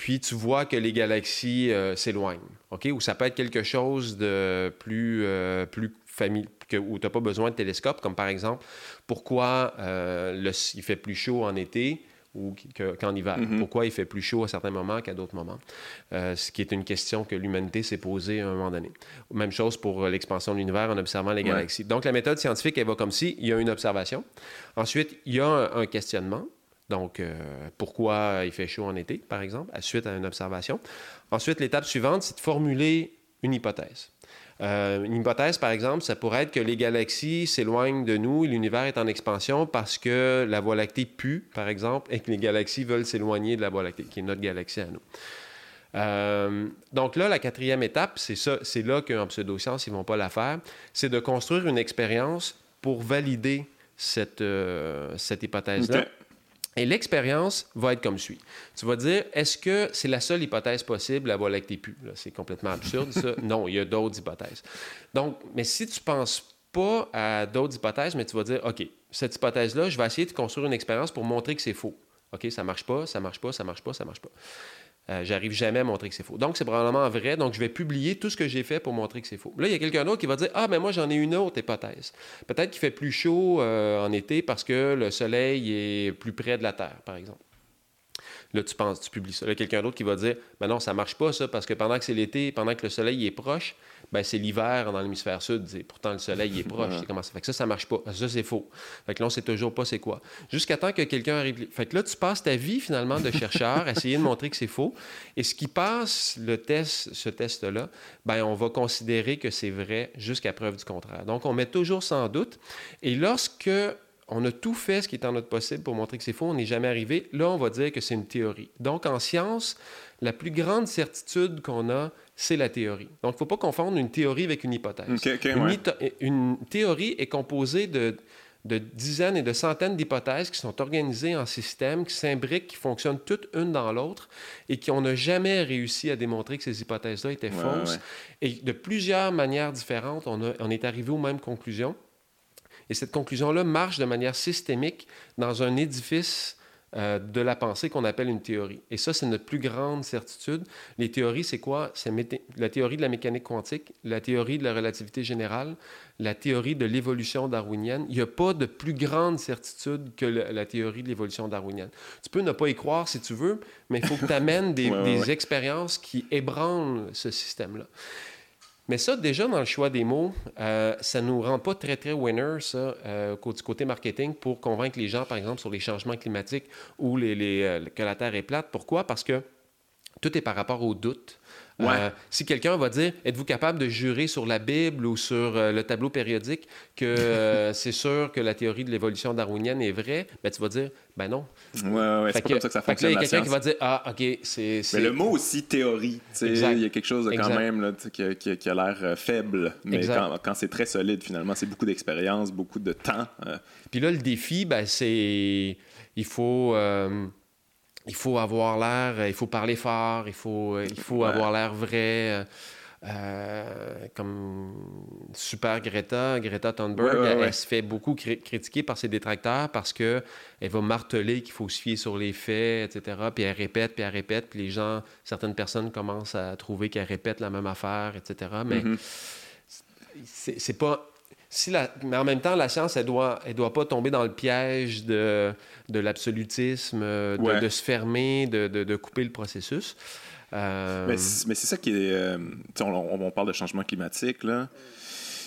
puis tu vois que les galaxies euh, s'éloignent, OK? Ou ça peut être quelque chose de plus, euh, plus familier, où tu n'as pas besoin de télescope, comme par exemple, pourquoi le, il fait plus chaud en été ou qu'en hiver? Mm-hmm. Pourquoi il fait plus chaud à certains moments qu'à d'autres moments? Euh, ce qui est une question que l'humanité s'est posée à un moment donné. Même chose pour l'expansion de l'univers en observant les galaxies. Ouais. Donc, la méthode scientifique, elle va comme si il y a une observation. Ensuite, il y a un, un questionnement. Donc, euh, pourquoi il fait chaud en été, par exemple, suite à une observation. Ensuite, l'étape suivante, c'est de formuler une hypothèse. Euh, une hypothèse, par exemple, ça pourrait être que les galaxies s'éloignent de nous l'univers est en expansion parce que la Voie lactée pue, par exemple, et que les galaxies veulent s'éloigner de la Voie lactée, qui est notre galaxie à nous. Euh, donc là, la quatrième étape, c'est ça, c'est là qu'en pseudoscience, ils ne vont pas la faire, c'est de construire une expérience pour valider cette, cette hypothèse-là. Et l'expérience va être comme suit. Tu vas dire, est-ce que c'est la seule hypothèse possible, la Voie lactée pue? C'est complètement absurde, ça. non, il y a d'autres hypothèses. Donc, mais si tu ne penses pas à d'autres hypothèses, mais tu vas dire, OK, cette hypothèse-là, je vais essayer de construire une expérience pour montrer que c'est faux. OK, ça marche pas, ça marche pas, ça marche pas, ça marche pas. Euh, J'arrive jamais à montrer que c'est faux. Donc, c'est probablement vrai. Donc, je vais publier tout ce que j'ai fait pour montrer que c'est faux. Là, il y a quelqu'un d'autre qui va dire Ah, mais moi, j'en ai une autre hypothèse. Peut-être qu'il fait plus chaud euh, en été parce que le soleil est plus près de la Terre, par exemple. Là, tu penses, tu publies ça. Là, quelqu'un d'autre qui va dire Ben non, ça marche pas, ça, parce que pendant que c'est l'été, pendant que le soleil est proche, ben c'est l'hiver dans l'hémisphère sud. Et pourtant, le soleil est proche. C'est comment ça fait que ça, ça marche pas. Ça, c'est faux. Fait que là, on sait toujours pas c'est quoi. Jusqu'à temps que quelqu'un arrive. Fait que là, tu passes ta vie, finalement, de chercheur, à essayer de montrer que c'est faux. Et ce qui passe le test, ce test-là, ben on va considérer que c'est vrai jusqu'à preuve du contraire. Donc, on met toujours sans doute. Et lorsque on a tout fait ce qui est en notre possible pour montrer que c'est faux, on n'est jamais arrivé. Là, on va dire que c'est une théorie. Donc, en science, la plus grande certitude qu'on a, c'est la théorie. Donc, il ne faut pas confondre une théorie avec une hypothèse. Okay, okay, une, ouais. une, théorie est composée de, de, dizaines et de centaines d'hypothèses qui sont organisées en systèmes, qui s'imbriquent, qui fonctionnent toutes une dans l'autre et qui on n'a jamais réussi à démontrer que ces hypothèses-là étaient ouais, fausses. Ouais. Et de plusieurs manières différentes, on, a, on est arrivé aux mêmes conclusions. Et cette conclusion-là marche de manière systémique dans un édifice euh, de la pensée qu'on appelle une théorie. Et ça, c'est notre plus grande certitude. Les théories, c'est quoi? C'est la théorie de la mécanique quantique, la théorie de la relativité générale, la théorie de l'évolution darwinienne. Il n'y a pas de plus grande certitude que la, la théorie de l'évolution darwinienne. Tu peux ne pas y croire si tu veux, mais il faut que tu amènes des, ouais, des ouais. expériences qui ébranlent ce système-là. Mais ça, déjà, dans le choix des mots, euh, ça ne nous rend pas très, très winner, ça, euh, du côté marketing, pour convaincre les gens, par exemple, sur les changements climatiques ou euh, que la Terre est plate. Pourquoi? Parce que tout est par rapport au doute. Ouais. Euh, si quelqu'un va dire Êtes-vous capable de jurer sur la Bible ou sur euh, le tableau périodique que euh, c'est sûr que la théorie de l'évolution darwinienne est vraie ben, tu vas dire Ben non. Ouais, ouais, c'est pas que, comme ça que ça fonctionne. Il y a quelqu'un qui va dire Ah, OK, c'est. Mais le mot aussi théorie, il y a quelque chose de quand exact. même là, qui, qui, qui, a l'air faible, mais Exact. quand, quand c'est très solide, finalement, c'est beaucoup d'expérience, beaucoup de temps. Puis là, le défi, ben, c'est. Il faut. Euh, il faut avoir l'air, il faut parler fort, il faut, il faut Ouais. avoir l'air vrai. euh, comme super Greta, Greta Thunberg, elle, se fait beaucoup critiquer par ses détracteurs parce que elle va marteler qu'il faut se fier sur les faits, etc. Puis elle répète, puis elle répète, puis les gens, certaines personnes commencent à trouver qu'elle répète la même affaire, etc. Mais mm-hmm. c'est pas si la, mais en même temps, la science, elle doit, elle doit pas tomber dans le piège de, de l'absolutisme, de, se fermer, de, de, couper le processus. Euh, mais c'est ça qui est. Euh, on, on, parle de changement climatique, là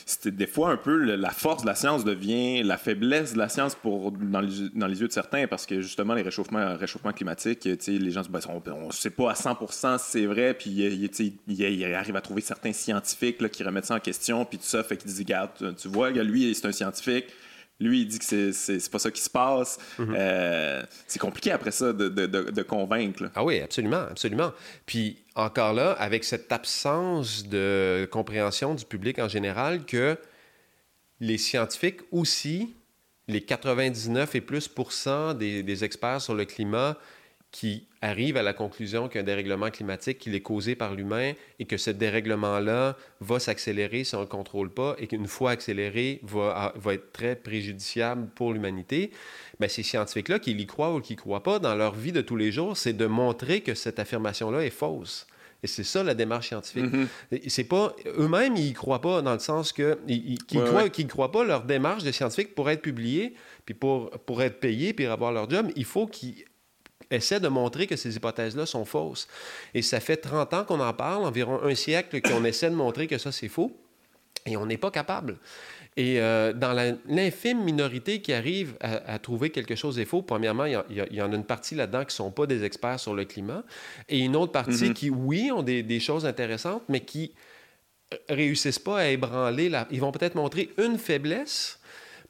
c'était des fois un peu la force de la science devient la faiblesse de la science dans, les, yeux de certains parce que justement les réchauffements, climatiques, les gens se ben, on ne sait pas à 100% si c'est vrai, puis il, arrive à trouver certains scientifiques qui remettent ça en question, puis tout ça, fait qu'ils disent regarde, tu vois, lui c'est un scientifique, lui, il dit que c'est pas ça qui se passe. Mhm. Euh, c'est compliqué après ça de, de, de, convaincre. Ah oui, absolument, absolument. Puis encore là, avec cette absence de compréhension du public en général, que les scientifiques aussi, les 99 et plus des, des experts sur le climat qui arrive à la conclusion qu'un dérèglement climatique qu'il est causé par l'humain et que ce dérèglement-là va s'accélérer si on ne le contrôle pas et qu'une fois accéléré, va, va être très préjudiciable pour l'humanité, bien, ces scientifiques-là, qu'ils y croient ou qu'ils ne croient pas, dans leur vie de tous les jours, c'est de montrer que cette affirmation-là est fausse. Et c'est ça la démarche scientifique. Mm-hmm. C'est pas eux-mêmes ils y croient pas dans le sens que ils, croient, qu'ils croient pas leur démarche de scientifique pour être publiée puis pour pour être payés puis avoir leur job, il faut qu'ils essaie de montrer que ces hypothèses-là sont fausses. Et ça fait 30 ans qu'on en parle, environ un siècle qu'on essaie de montrer que ça, c'est faux, et on n'est pas capable. Et euh, dans l'infime minorité qui arrive à, trouver quelque chose est faux, premièrement, il y, en a une partie là-dedans qui ne sont pas des experts sur le climat, et une autre partie mm-hmm. qui, oui, ont des, des, choses intéressantes, mais qui réussissent pas à ébranler. La... Ils vont peut-être montrer une faiblesse,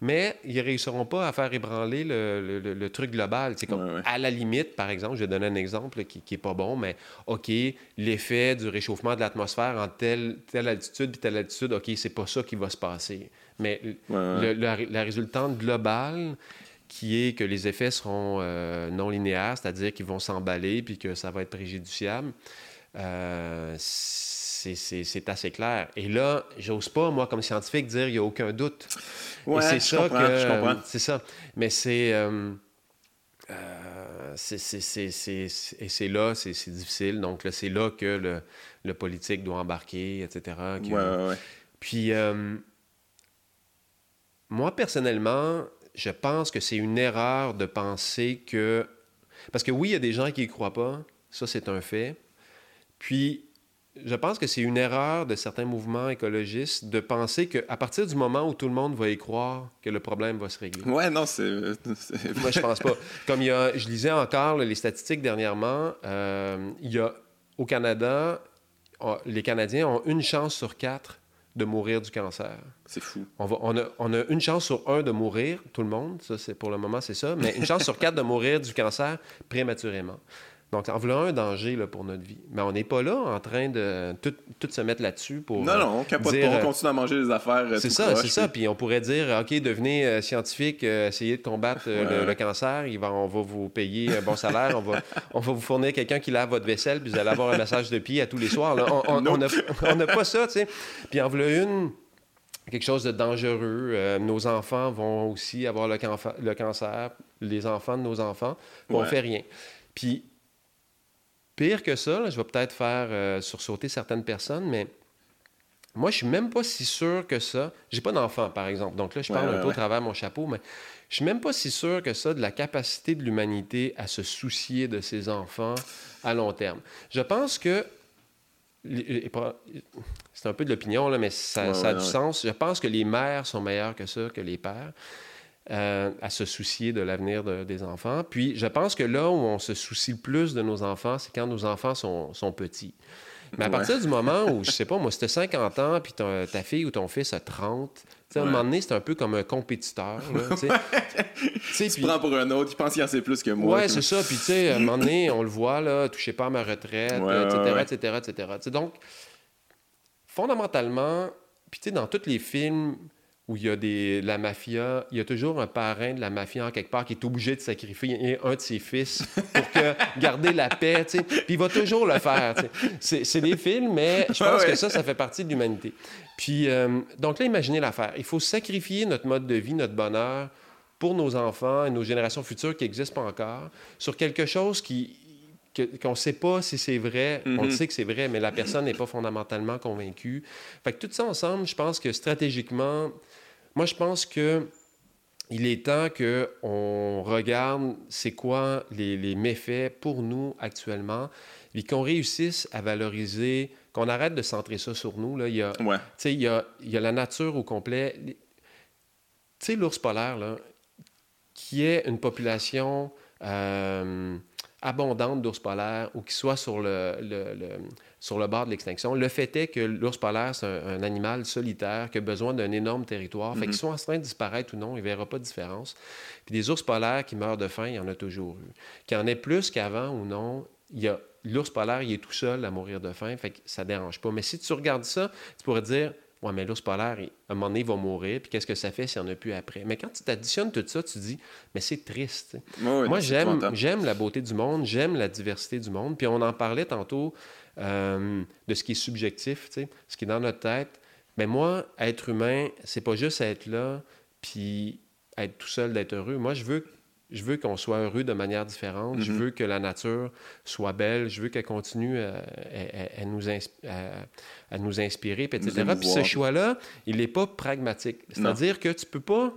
mais ils ne réussiront pas à faire ébranler le, truc global. C'est comme, à la limite, par exemple, je vais donner un exemple qui n'est pas bon, mais OK, l'effet du réchauffement de l'atmosphère en telle, telle altitude puis telle altitude, OK, c'est pas ça qui va se passer. Mais la, résultante globale, qui est que les effets seront euh, non linéaires, c'est-à-dire qu'ils vont s'emballer puis que ça va être préjudiciable, euh, c'est assez clair. Et là, j'ose pas, moi, comme scientifique, dire qu'il n'y a aucun doute. c'est ça que. C'est ça. Mais c'est. Euh, euh, et c'est là, c'est difficile. Donc, c'est là que le, le, politique doit embarquer, etc. Puis, euh, moi, personnellement, je pense que c'est une erreur de penser que. Parce que oui, il y a des gens qui ne croient pas. Ça, c'est un fait. Puis, je pense que c'est une erreur de certains mouvements écologistes de penser qu'à partir du moment où tout le monde va y croire, que le problème va se régler. Ouais, non, c'est. Moi, je pense pas. Comme il y a, je lisais encore les statistiques dernièrement, euh, il y a au Canada, les Canadiens ont une chance sur quatre de mourir du cancer. C'est fou. On, va, on, a, on, a, une chance sur un de mourir, tout le monde, ça, c'est, pour le moment, c'est ça, mais une chance sur quatre de mourir du cancer prématurément. Donc, en voulant un danger là, pour notre vie. Mais on n'est pas là en train de tout, se mettre là-dessus pour. Non, non, on capote pas, on euh, continue à manger des affaires. Euh, c'est ça, c'est ça. Puis on pourrait dire, OK, devenez euh, scientifique, essayez de combattre le, cancer, il va, on va vous payer un bon salaire, on va, on va vous fournir quelqu'un qui lave votre vaisselle, puis vous allez avoir un massage de pied à tous les soirs. On n'a pas ça, tu sais. Puis en voulant une quelque chose de dangereux. nos enfants vont aussi avoir le, le, cancer, les enfants de nos enfants, on ne fait rien. Puis Pire que ça, je vais peut-être faire euh, sursauter certaines personnes, mais moi, je suis même pas si sûr que ça. J'ai pas d'enfant, par exemple. Donc là, je parle un peu au travers mon chapeau, mais je suis même pas si sûr que ça de la capacité de l'humanité à se soucier de ses enfants à long terme. Je pense que c'est un peu de l'opinion, mais ça, ça a du sens. Je pense que les mères sont meilleures que ça, que les pères. Euh, à se soucier de l'avenir des enfants. Puis je pense que là où on se soucie le plus de nos enfants, c'est quand nos enfants sont, sont petits. Mais à partir du moment où, je sais pas, moi, c'était 50 ans, puis ta, fille ou ton fils a 30, à un moment donné, c'est un peu comme un compétiteur. tu tu prends pour un autre, il pense qu'il en sait plus que moi. Ouais, c'est ça. Puis, tu sais, à un moment donné, on le voit, là, touchez pas à ma retraite, etc., etc., etc., Donc, fondamentalement, puis, tu sais, dans tous les films où il y a des, la mafia, il y a toujours un parrain de la mafia en quelque part qui est obligé de sacrifier un de ses fils pour que, garder la paix, tu sais. Puis il va toujours le faire, c'est, c'est des films, mais je pense que ça, ça fait partie de l'humanité. Puis, euh, donc là, imaginez l'affaire. Il faut sacrifier notre mode de vie, notre bonheur pour nos enfants et nos générations futures qui n'existent pas encore sur quelque chose qui, qu'on ne sait pas si c'est vrai. On le mhm. sait que c'est vrai, mais la personne n'est pas fondamentalement convaincue. Fait que tout ça ensemble, je pense que stratégiquement, moi, je pense que il est temps qu'on regarde c'est quoi les, méfaits pour nous actuellement et qu'on réussisse à valoriser, qu'on arrête de centrer ça sur nous. Là. Il, y a, il, y a, il y a la nature au complet. Tu sais, l'ours polaire, là, qui est une population... Euh, abondante d'ours polaires ou qui soit sur le, sur le bord de l'extinction. Le fait est que l'ours polaire, c'est un, animal solitaire qui a besoin d'un énorme territoire. Fait qu'ils mhm. soient en train de disparaître ou non, il ne verra pas de différence. Puis des ours polaires qui meurent de faim, il y en a toujours eu. Qu'il y en ait plus qu'avant ou non, il y a l'ours polaire, il est tout seul à mourir de faim, fait que ça dérange pas. Mais si tu regardes ça, tu pourrais dire Ouais, mais l'ours polaire, à un moment donné, il va mourir, puis qu'est-ce que ça fait s'il n'y en a plus après? Mais quand tu t'additionnes tout ça, tu dis, mais c'est triste. Moi, j'aime, j'aime la beauté du monde, j'aime la diversité du monde, puis on en parlait tantôt euh, de ce qui est subjectif, ce qui est dans notre tête. Mais moi, être humain, c'est pas juste être là, puis être tout seul, d'être heureux. Moi, je veux je veux qu'on soit heureux de manière différente. Je mhm. veux que la nature soit belle. Je veux qu'elle continue à, nous, à, nous, inspirer, etc. Puis ce choix-là, il n'est pas pragmatique. C'est-à-dire que tu peux pas...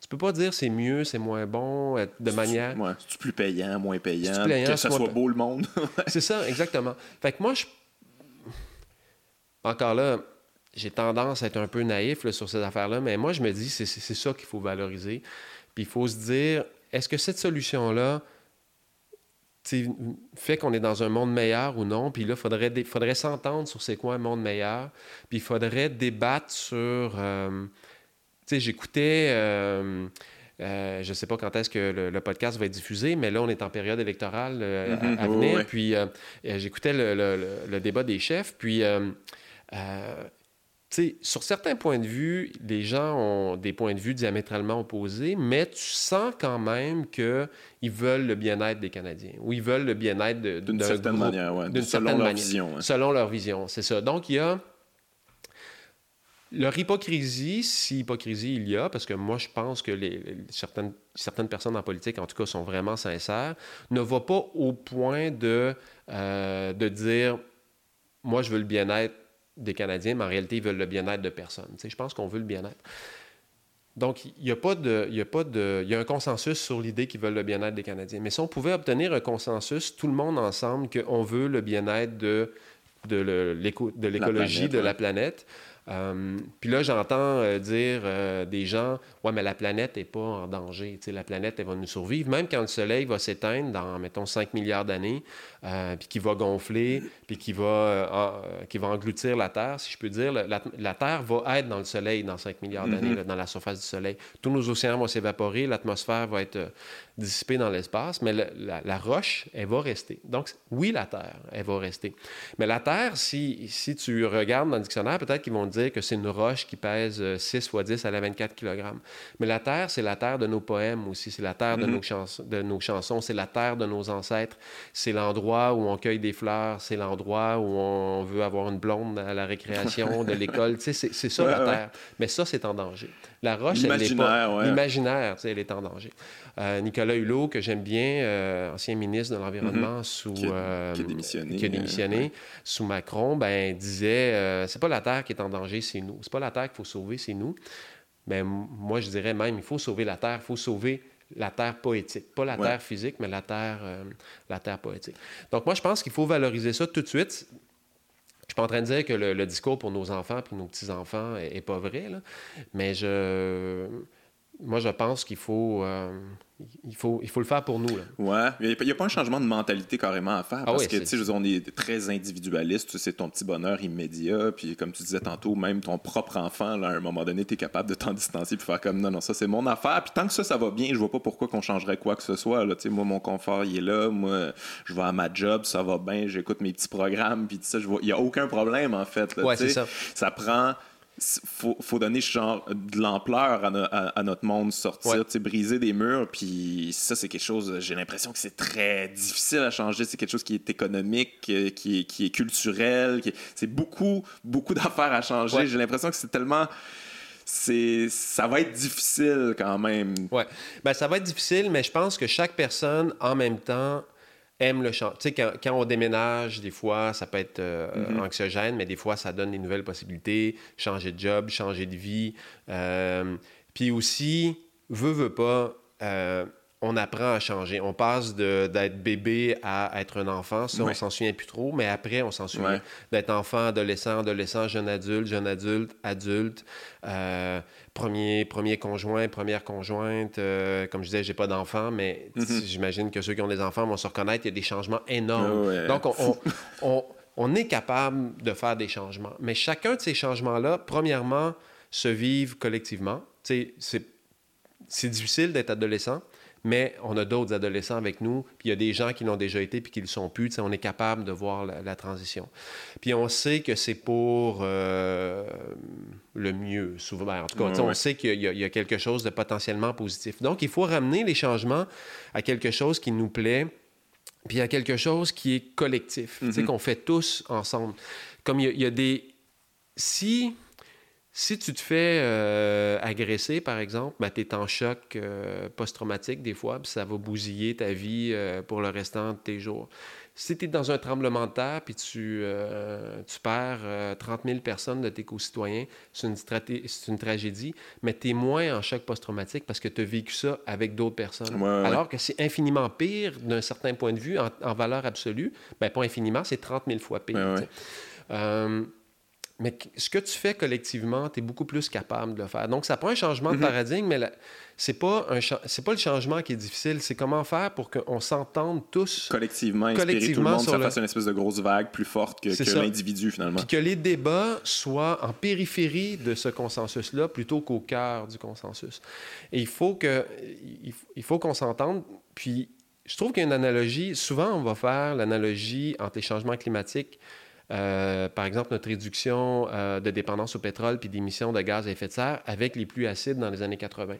Tu peux pas dire c'est mieux, c'est moins bon, de manière... Ouais, c'est plus payant, moins payant, que ça soit beau le monde? c'est ça, exactement. Fait que moi, je... Encore là, j'ai tendance à être un peu naïf sur ces affaires-là, mais moi, je me dis c'est ça qu'il faut valoriser. Puis il faut se dire, est-ce que cette solution-là fait qu'on est dans un monde meilleur ou non? Puis là, il faudrait, faudrait s'entendre sur c'est quoi un monde meilleur. Puis il faudrait débattre sur... Euh, tu sais, j'écoutais... Euh, euh, je ne sais pas quand est-ce que le, podcast va être diffusé, mais là, on est en période électorale mm-hmm. à, venir. Puis j'écoutais le, débat des chefs. Puis sur certains points de vue, les gens ont des points de vue diamétralement opposés, mais tu sens quand même qu'ils veulent le bien-être des Canadiens ou ils veulent le bien-être d'une certaine manière, ouais. selon leur vision. Selon leur vision, c'est ça. Donc, il y a leur hypocrisie, si hypocrisie il y a, parce que moi je pense que les, certaines, certaines personnes en politique, en tout cas, sont vraiment sincères, ne va pas au point de, euh, de dire moi je veux le bien-être des Canadiens, mais en réalité, ils veulent le bien-être de personne. je pense qu'on veut le bien-être. Donc, il y a pas de, il y a pas de, il y a un consensus sur l'idée qu'ils veulent le bien-être des Canadiens. Mais si on pouvait obtenir un consensus, tout le monde ensemble, qu'on veut le bien-être de, de l'écologie, de la planète, euh, puis là, j'entends euh, dire euh, des gens Ouais, mais la planète n'est pas en danger. la planète, elle va nous survivre. Même quand le Soleil va s'éteindre dans, mettons, 5 milliards d'années, puis qui va gonfler, puis qui va, qui va engloutir la Terre, si je peux dire, la, Terre va être dans le Soleil dans 5 milliards d'années, mm-hmm. dans la surface du Soleil. Tous nos océans vont s'évaporer, l'atmosphère va être dissipée dans l'espace, mais la, roche, elle va rester. Donc, oui, la Terre, elle va rester. Mais la Terre, si, si tu regardes dans le dictionnaire, peut-être qu'ils vont dire que c'est une roche qui pèse 6 euh, fois 10 à la 24 kg. Mais la terre, c'est la terre de nos poèmes aussi, c'est la terre de, nos mm-hmm. de nos chansons, c'est la terre de nos ancêtres, c'est l'endroit où on cueille des fleurs, c'est l'endroit où on veut avoir une blonde à la récréation de l'école. c'est ça la terre. Mais ça, c'est en danger. La roche, elle n'est pas. L'imaginaire, elle est en danger. Euh, Nicolas Hulot, que j'aime bien, euh, ancien ministre de l'Environnement mm-hmm. sous. Qui a, démissionné. Qui a démissionné sous Macron, ben, disait c'est pas la Terre qui est en danger, c'est nous. C'est pas la Terre qu'il faut sauver, c'est nous. Mais moi, je dirais même, il faut sauver la Terre, il faut sauver la terre poétique. Pas la terre physique, mais la terre, euh, la terre poétique. Donc, moi, je pense qu'il faut valoriser ça tout de suite. Je suis pas en train de dire que le, discours pour nos enfants et nos petits-enfants est, pas vrai, là, mais je, moi, je pense qu'il faut, euh, il faut, il faut le faire pour nous. Là. Ouais, il n'y a, pas un changement de mentalité carrément à faire. Ah parce que, tu sais, on est très individualiste. C'est ton petit bonheur immédiat. Puis, comme tu disais tantôt, même ton propre enfant, là, à un moment donné, tu es capable de t'en distancer puis faire comme non, non, ça, c'est mon affaire. Puis, tant que ça, ça va bien, je vois pas pourquoi qu'on changerait quoi que ce soit. Là. Tu sais, moi, mon confort, il est là. Moi, je vais à ma job, ça va bien. J'écoute mes petits programmes. Puis, ça, il n'y a aucun problème, en fait. Là, ouais, c'est ça. Ça prend faut, faut donner genre de l'ampleur à, notre monde, sortir, briser des murs. Puis ça, c'est quelque chose, j'ai l'impression que c'est très difficile à changer. C'est quelque chose qui est économique, euh, qui est, qui est culturel. C'est beaucoup, beaucoup d'affaires à changer. J'ai l'impression que c'est tellement c'est ça va être difficile quand même. Ouais. Ben, ça va être difficile, mais je pense que chaque personne en même temps aime le chant. Tu sais, quand, quand, on déménage, des fois, ça peut être euh, mm-hmm. anxiogène, mais des fois, ça donne des nouvelles possibilités, changer de job, changer de vie. Euh, puis aussi, veut, veut pas, euh, on apprend à changer. On passe d'être bébé à être un enfant. Ça, on s'en souvient plus trop, mais après, on s'en souvient. D'être enfant, adolescent, adolescent, jeune adulte, jeune adulte, adulte, euh, premier, premier conjoint, première conjointe. Euh, comme je disais, j'ai pas d'enfant, mais mm-hmm. j'imagine que ceux qui ont des enfants vont se reconnaître. Il y a des changements énormes. Donc, on, on, on, est capable de faire des changements. Mais chacun de ces changements-là, premièrement, se vivent collectivement. C'est difficile d'être adolescent mais on a d'autres adolescents avec nous, puis il y a des gens qui l'ont déjà été puis qui ne le sont plus. On est capable de voir la, transition. Puis on sait que c'est pour euh, le mieux, souvent. Ben, en tout cas, on sait qu'il y, a quelque chose de potentiellement positif. Donc, il faut ramener les changements à quelque chose qui nous plaît, puis à quelque chose qui est collectif, mm qu'on fait tous ensemble. Comme il y, a des... Si si tu te fais euh, agresser, par exemple, ben, tu es en choc euh, post-traumatique des fois, puis ça va bousiller ta vie euh, pour le restant de tes jours. Si tu es dans un tremblement de terre, puis tu, tu perds 30 000 personnes de tes concitoyens, c'est une, une, tragédie, mais tu es moins en choc post-traumatique parce que tu as vécu ça avec d'autres personnes. Alors que c'est infiniment pire d'un certain point de vue, en, valeur absolue. Ben, pas infiniment, c'est 30 000 fois pire. Mais ce que tu fais collectivement, tu es beaucoup plus capable de le faire. Donc, ça prend un changement de mhm. paradigme, mais c'est pas un c'est pas le changement qui est difficile, c'est comment faire pour qu'on s'entende tous collectivement, inspirer tout le monde, ça fasse une espèce de grosse vague plus forte que, que l'individu finalement. Puis que les débats soient en périphérie de ce consensus-là plutôt qu'au cœur du consensus. Et il faut que il faut qu'on s'entende. Puis je trouve qu'il y a une analogie. Souvent, on va faire l'analogie entre les changements climatiques euh, par exemple, notre réduction euh, de dépendance au pétrole puis d'émissions de gaz à effet de serre avec les pluies acides dans les années 80.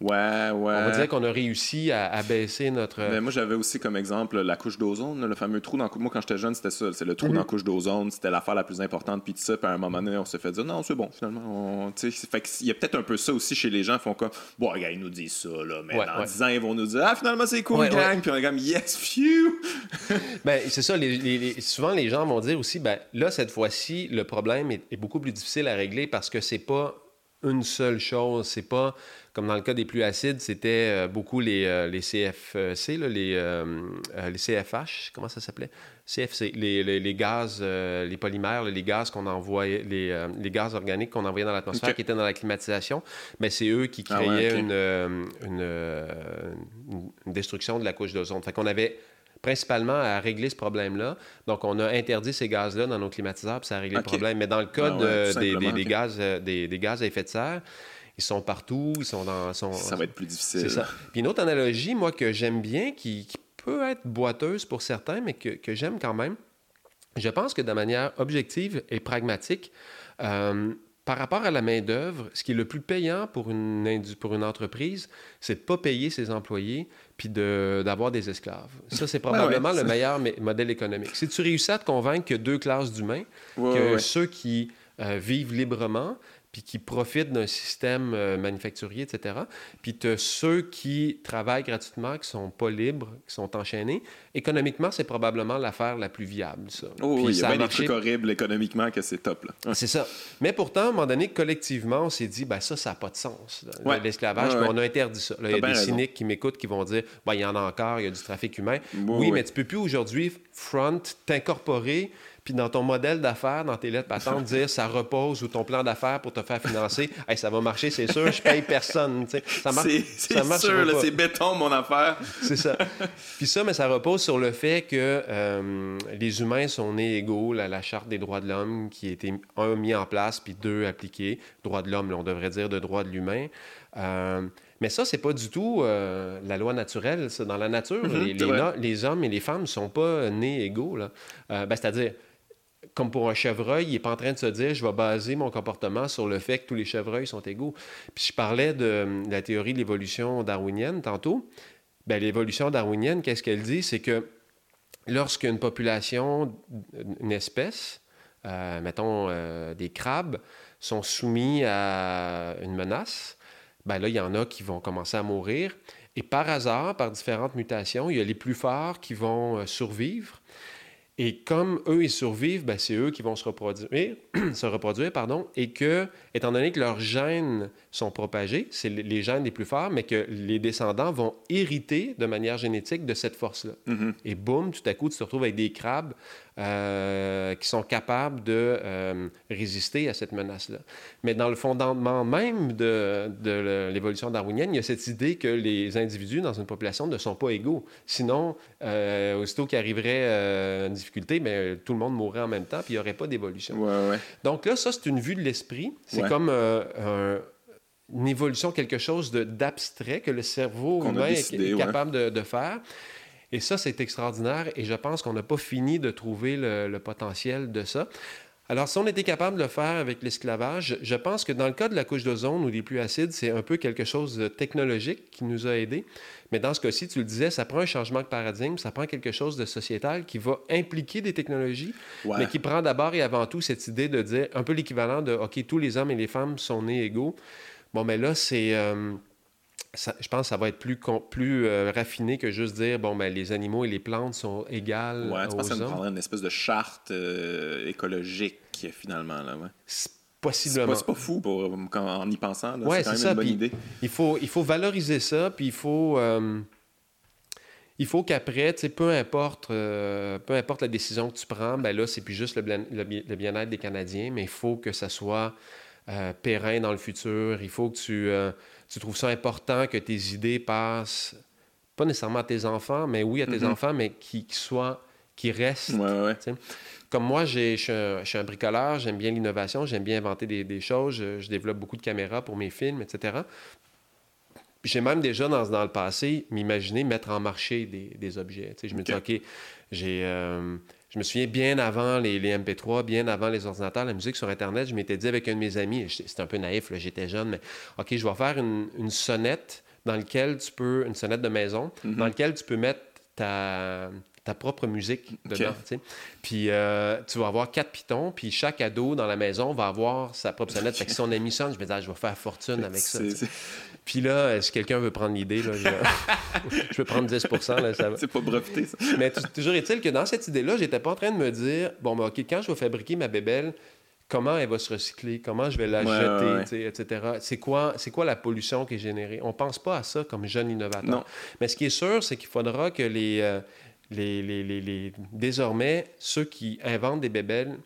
Ouais, ouais. On va dire qu'on a réussi à, baisser notre. Mais moi, j'avais aussi comme exemple la couche d'ozone, le fameux trou dans. Moi, quand j'étais jeune, c'était ça. C'est le trou mhm. dans la couche d'ozone. C'était l'affaire la plus importante. Puis tout ça, puis à un moment donné, on s'est fait dire non, c'est bon, finalement. Fait il y a peut-être un peu ça aussi chez les gens. Ils font comme, bon, regarde, ils nous disent ça, là. Mais dans 10 ans, ils vont nous dire, ah, finalement, c'est cool, gang. Puis on est comme, yes, phew. ben, c'est ça. Les, souvent, les gens vont dire aussi, ben, là, cette fois-ci, le problème est, est beaucoup plus difficile à régler parce que c'est pas une seule chose. C'est pas comme dans le cas des pluies acides, c'était euh, beaucoup les, euh, les CFC, les, euh, les CFH, comment ça s'appelait? CFC, les, les, gaz, les polymères, les gaz qu'on envoyait, les, les, gaz organiques qu'on envoyait dans l'atmosphère qui étaient dans la climatisation, mais c'est eux qui ah créaient une, une, destruction de la couche d'ozone. Fait qu'on avait principalement à régler ce problème-là. Donc, on a interdit ces gaz-là dans nos climatiseurs, puis ça a réglé le problème. Mais dans le cas ah des, des, gaz, des, des, gaz à effet de serre, ils sont partout, ils sont dans... Sont, ça va être plus difficile. C'est ça. Puis une autre analogie, moi, que j'aime bien, qui, peut être boiteuse pour certains, mais que, que j'aime quand même, je pense que de manière objective et pragmatique, euh, par rapport à la main-d'œuvre, ce qui est le plus payant pour une, pour une entreprise, c'est de ne pas payer ses employés puis d'avoir des esclaves. Ça, c'est probablement le meilleur modèle économique. Si tu réussis à te convaincre que deux classes d'humains, que ceux qui euh, vivent librement, puis qui profitent d'un système euh, manufacturier, etc. Puis tu as ceux qui travaillent gratuitement, qui sont pas libres, qui sont enchaînés. Économiquement, c'est probablement l'affaire la plus viable, ça. Oh, oui, il y a des trucs horribles économiquement que c'est top. C'est ça. Mais pourtant, à un moment donné, collectivement, on s'est dit, ben ça, ça n'a pas de sens, l'esclavage, on a interdit ça. il y a des cyniques qui m'écoutent qui vont dire, ben, il y en a encore, il y a du trafic humain. oui, mais tu peux plus aujourd'hui front, t'incorporer puis dans ton modèle d'affaires, dans tes lettres patentes, dire ça repose ou ton plan d'affaires pour te faire financer, ça va marcher, c'est sûr, je paye personne. Ça marche. C'est sûr, c'est béton mon affaire. c'est ça. Puis ça, mais ça repose sur le fait que euh, les humains sont nés égaux, la, la charte des droits de l'homme qui a été, un, mis en place, puis deux, appliqué. Droits de l'homme, on devrait dire de droits de l'humain. Euh, mais ça, c'est pas du tout euh, la loi naturelle. Dans la nature, mm-hmm, les, les, hommes et les femmes ne sont pas nés égaux. Ben, C'est-à-dire, comme pour un chevreuil, il n'est pas en train de se dire je vais baser mon comportement sur le fait que tous les chevreuils sont égaux. Puis je parlais de, la théorie de l'évolution darwinienne tantôt. Bien, l'évolution darwinienne, qu'est-ce qu'elle dit? C'est que lorsqu'une population, une espèce, euh, mettons euh, des crabes, sont soumis à une menace, ben là, il y en a qui vont commencer à mourir. Et par hasard, par différentes mutations, il y a les plus forts qui vont euh, survivre. Et comme eux, ils survivent, ben, c'est eux qui vont se reproduire, se reproduire et que, étant donné que leurs gènes sont propagés, c'est les gènes les plus forts, mais que les descendants vont hériter de manière génétique de cette force-là. Mm-hmm. Et boum, tout à coup, tu te retrouves avec des crabes euh, qui sont capables de euh, résister à cette menace-là. Mais dans le fondement même de, l'évolution darwinienne, il y a cette idée que les individus dans une population ne sont pas égaux. Sinon, euh, aussitôt qu'il arriverait une difficulté, mais tout le monde mourrait en même temps, puis il n'y aurait pas d'évolution. Donc là, ça, c'est une vue de l'esprit. C'est comme une évolution, quelque chose d'abstrait que le cerveau humain est, capable de, de, faire. Et ça, c'est extraordinaire et je pense qu'on n'a pas fini de trouver le, potentiel de ça. Alors, si on était capable de le faire avec l'esclavage, je pense que dans le cas de la couche d'ozone ou des pluies acides, c'est un peu quelque chose de technologique qui nous a aidés. Mais dans ce cas-ci, tu le disais, ça prend un changement de paradigme, ça prend quelque chose de sociétal qui va impliquer des technologies, mais qui prend d'abord et avant tout cette idée de dire un peu l'équivalent de OK, tous les hommes et les femmes sont nés égaux. Bon, mais là, c'est. Euh, je pense que ça va être plus, plus euh, raffiné que juste dire, bon, ben, les animaux et les plantes sont égales ouais, tu penses que ça nous prendrait une espèce de charte euh, écologique, finalement, là, ouais. Possiblement. C'est pas, fou pour, en y pensant. c'est quand même une bonne idée. Il faut, il faut valoriser ça, puis il faut... Euh, il faut qu'après, peu importe, peu importe la décision que tu prends, ben là, c'est plus juste le, le bien-être des Canadiens, mais il faut que ça soit périn dans le futur. Il faut que tu tu trouves ça important que tes idées passent, pas nécessairement à tes enfants, mais oui à tes mm-hmm. enfants, mais qui, soient, qui restent. Comme moi, je suis un, bricoleur, j'aime bien l'innovation, j'aime bien inventer des, choses, je, développe beaucoup de caméras pour mes films, etc. J'ai même déjà, dans, dans, le passé, m'imaginé mettre en marché des, objets. je me dis, OK, j'ai... Euh, je me souviens bien avant les, MP3, bien avant les ordinateurs, la musique sur Internet, je m'étais dit avec un de mes amis, c'était un peu naïf, j'étais jeune, mais OK, je vais faire une, sonnette dans laquelle tu peux, une sonnette de maison, mhm. dans laquelle tu peux mettre ta, ta propre musique dedans. Puis euh, tu vas avoir quatre pitons, puis chaque ado dans la maison va avoir sa propre sonnette. Fait que si on a mis sonne, je me disais, ah, je vais faire fortune avec ça. Puis là, si quelqu'un veut prendre l'idée, je... je peux prendre 10 là, ça C'est pas breveté, ça. Mais toujours est-il que dans cette idée-là, j'étais pas en train de me dire, bon, ben, OK, quand je vais fabriquer ma bébelle, comment elle va se recycler, comment je vais la jeter, etc. C'est quoi, c'est quoi la pollution qui est générée? On pense pas à ça comme jeune innovateur. Non. Mais ce qui est sûr, c'est qu'il faudra que les, euh, les, les, les, désormais, ceux qui inventent des bébelles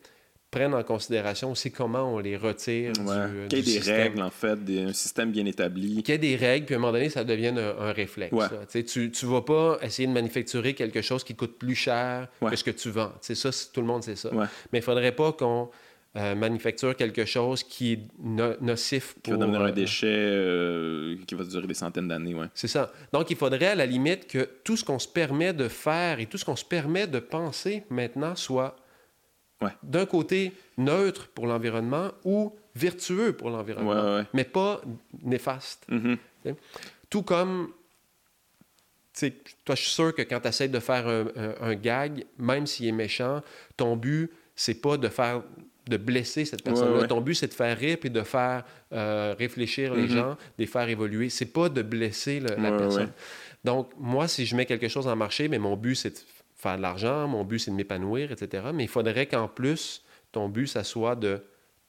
prennent en considération aussi comment on les retire du, Qu'il y ait des règles, en fait, un système bien établi. Qu'il y ait des règles, puis à un moment donné, ça devienne un, réflexe. Tu ne vas pas essayer de manufacturer quelque chose qui coûte plus cher que ce que tu vends. C'est ça, tout le monde sait ça. Mais il ne faudrait pas qu'on euh, manufacture quelque chose qui est nocif pour... Qui va devenir un euh, déchet euh, qui va durer des centaines d'années, ouais. C'est ça. Donc, il faudrait à la limite que tout ce qu'on se permet de faire et tout ce qu'on se permet de penser maintenant soit d'un côté neutre pour l'environnement ou vertueux pour l'environnement, mais pas néfaste. Mm-hmm. Tout comme, toi, je suis sûr que quand tu essaies de faire un, gag, même s'il est méchant, ton but, c'est pas de faire de blesser cette personne-là. Ton but, c'est de faire rire et de faire euh, réfléchir les mm-hmm. gens, de les faire évoluer. C'est pas de blesser la personne. Donc, moi, si je mets quelque chose en marché, mais mon but, c'est de faire de l'argent, mon but c'est de m'épanouir, etc. Mais il faudrait qu'en plus, ton but, ça soit de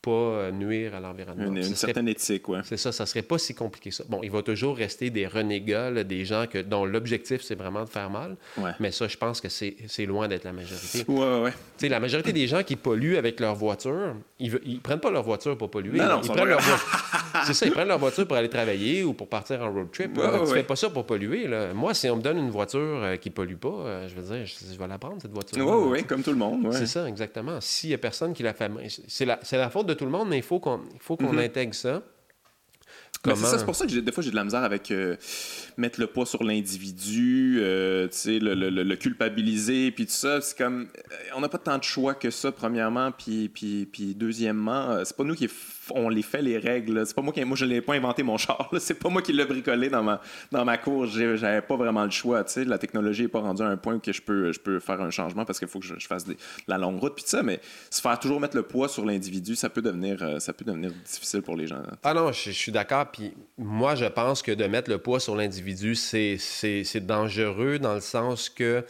pas euh, nuire à l'environnement. Une, certaine éthique, oui. C'est ça, ça serait pas si compliqué ça. Bon, il va toujours rester des renégats, des gens que, dont l'objectif, c'est vraiment de faire mal. Mais ça, je pense que c'est loin d'être la majorité. Oui, oui, oui. la majorité des gens qui polluent avec leur voiture, ils, ne prennent pas leur voiture pour polluer. Non, non, ils prennent leur C'est ça, ils prennent leur voiture pour aller travailler ou pour partir en road trip. tu fais pas ça pour polluer. Là. Moi, si on me donne une voiture euh, qui pollue pas, euh, je veux dire, je, vais la prendre, cette voiture. Oui, oui, comme tout le monde. C'est ça, exactement. S'il y a personne qui la fait... C'est la, la faute de tout le monde, mais il faut qu'on qu'on mhm. intègre ça. C'est pour ça que des fois j'ai de la misère avec euh, mettre le poids sur l'individu, euh, le, le, le, culpabiliser, puis tout ça. C'est comme, euh, on n'a pas tant de choix que ça, premièrement, puis, puis, puis deuxièmement, c'est pas nous qui on les fait les règles. C'est pas moi qui, moi je n'ai pas inventé mon char. C'est pas moi qui l'ai bricolé dans ma, dans ma cour. J'avais pas vraiment le choix. La technologie n'est pas rendue à un point où je peux, je peux faire un changement parce qu'il faut que je, fasse la longue route, puis ça. Mais se faire toujours mettre le poids sur l'individu, ça peut devenir, ça peut devenir difficile pour les gens. Ah non, je, je suis d'accord. Puis moi, je pense que de mettre le poids sur l'individu, c'est dangereux dans le sens que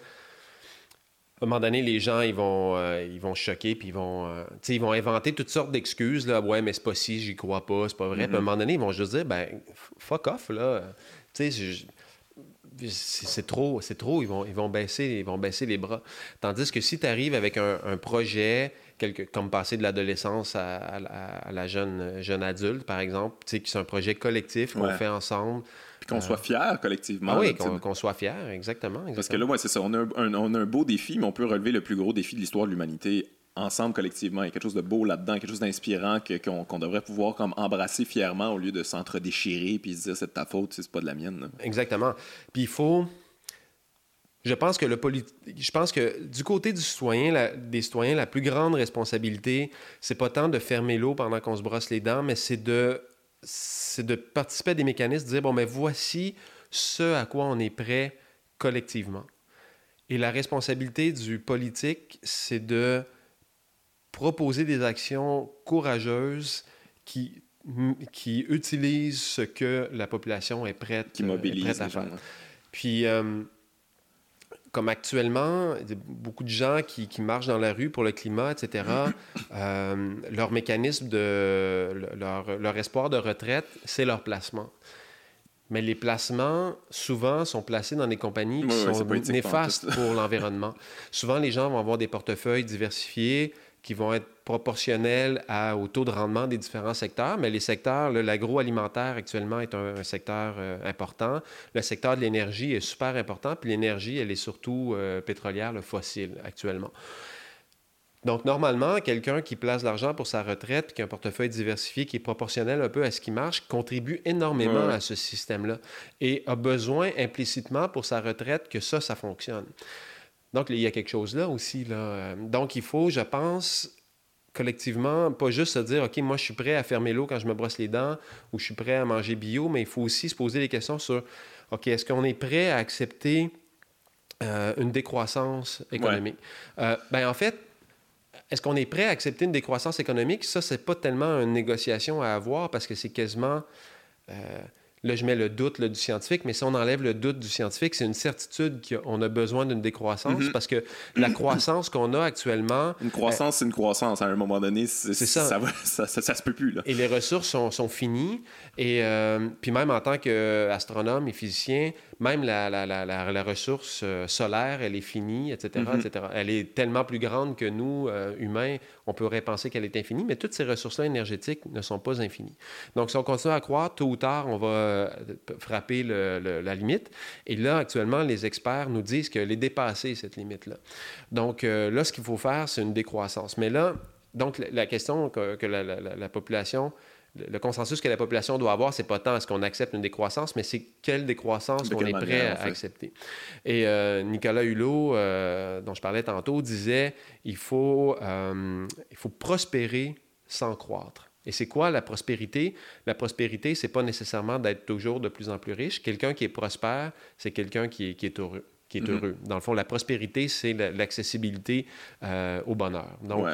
à un moment donné, les gens, ils vont, euh, ils vont choquer, puis ils vont, euh, ils vont inventer toutes sortes d'excuses. Là. Ouais, mais c'est pas si, j'y crois pas, c'est pas vrai. Puis à un mm-hmm. moment donné, ils vont juste dire, ben, fuck off, là. Tu sais, c'est trop, c'est trop, ils vont, ils, vont baisser, ils vont baisser les bras. Tandis que si tu arrives avec un, un projet comme passer de l'adolescence à, la jeune, jeune adulte, par exemple, qui c'est un projet collectif qu'on fait ensemble. Puis qu'on soit fier collectivement. Ah oui, qu'on soit fier, exactement, Parce que là, ouais, c'est ça. On a un, on a un beau défi, mais on peut relever le plus gros défi de l'histoire de l'humanité ensemble collectivement. Il y a quelque chose de beau là-dedans, quelque chose d'inspirant qu'on devrait pouvoir comme embrasser fièrement au lieu de s'entre-déchirer puis se dire c'est de ta faute, c'est pas de la mienne. Exactement. Puis il faut je pense que le je pense que du côté du citoyen, des citoyens, la plus grande responsabilité, c'est pas tant de fermer l'eau pendant qu'on se brosse les dents, mais c'est de c'est de participer à des mécanismes, de dire bon mais voici ce à quoi on est prêt collectivement. Et la responsabilité du politique, c'est de proposer des actions courageuses qui qui utilisent ce que la population est prête, qui mobilise à faire. Puis euh, comme actuellement, beaucoup de gens qui, marchent dans la rue pour le climat, etc., euh, leur mécanisme de leur, leur, espoir de retraite, c'est leur placement. Mais les placements, souvent, sont placés dans des compagnies qui sont néfastes pour l'environnement. souvent, les gens vont avoir des portefeuilles diversifiés qui vont être proportionnels à, au taux de rendement des différents secteurs, mais les secteurs, l'agroalimentaire actuellement est un, secteur euh, important. Le secteur de l'énergie est super important, puis l'énergie, elle est surtout euh, pétrolière, le fossile actuellement. Donc, normalement, quelqu'un qui place l'argent pour sa retraite, qui a un portefeuille diversifié, qui est proportionnel un peu à ce qui marche, contribue énormément à ce système-là et a besoin implicitement pour sa retraite que ça, ça fonctionne. Donc, il y a quelque chose là aussi. Là. Donc, il faut, je pense, collectivement, pas juste se dire, OK, moi, je suis prêt à fermer l'eau quand je me brosse les dents ou je suis prêt à manger bio, mais il faut aussi se poser des questions sur, OK, est-ce qu'on est prêt à accepter euh, une décroissance économique? Euh, ben, en fait, est-ce qu'on est prêt à accepter une décroissance économique? Ça, c'est pas tellement une négociation à avoir parce que c'est quasiment... Euh, Là, je mets le doute du scientifique, mais si on enlève le doute du scientifique, c'est une certitude qu'on a besoin d'une décroissance mm-hmm. parce que la croissance qu'on a actuellement. Une croissance, c'est une croissance. À un moment donné, c'est ça. Ça, ça, se peut plus. Là. Et les ressources sont, sont finies. Et euh, puis même en tant qu'astronome et physicien, même la, la, la, la, ressource euh, solaire, elle est finie, etc., mm-hmm. etc. Elle est tellement plus grande que nous, euh, humains, on pourrait penser qu'elle est infinie, mais toutes ces ressources-là énergétiques ne sont pas infinies. Donc, si on continue à croire, tôt ou tard, on va euh, frapper la limite. Et là, actuellement, les experts nous disent qu'elle est dépassée, cette limite-là. Donc, là, ce qu'il faut faire, c'est une décroissance. Mais là, donc, la, question que, la population le consensus que la population doit avoir, c'est pas tant est-ce qu'on accepte une décroissance, mais c'est quelle décroissance qu'on est prêt à accepter. Et euh, Nicolas Hulot, euh, dont je parlais tantôt, disait il faut, euh, il faut prospérer sans croître. Et c'est quoi la prospérité? La prospérité, c'est pas nécessairement d'être toujours de plus en plus riche. Quelqu'un qui est prospère, c'est quelqu'un qui est, qui est heureux qui est mm-hmm. heureux. Dans le fond, la prospérité, c'est l'accessibilité au bonheur. Donc,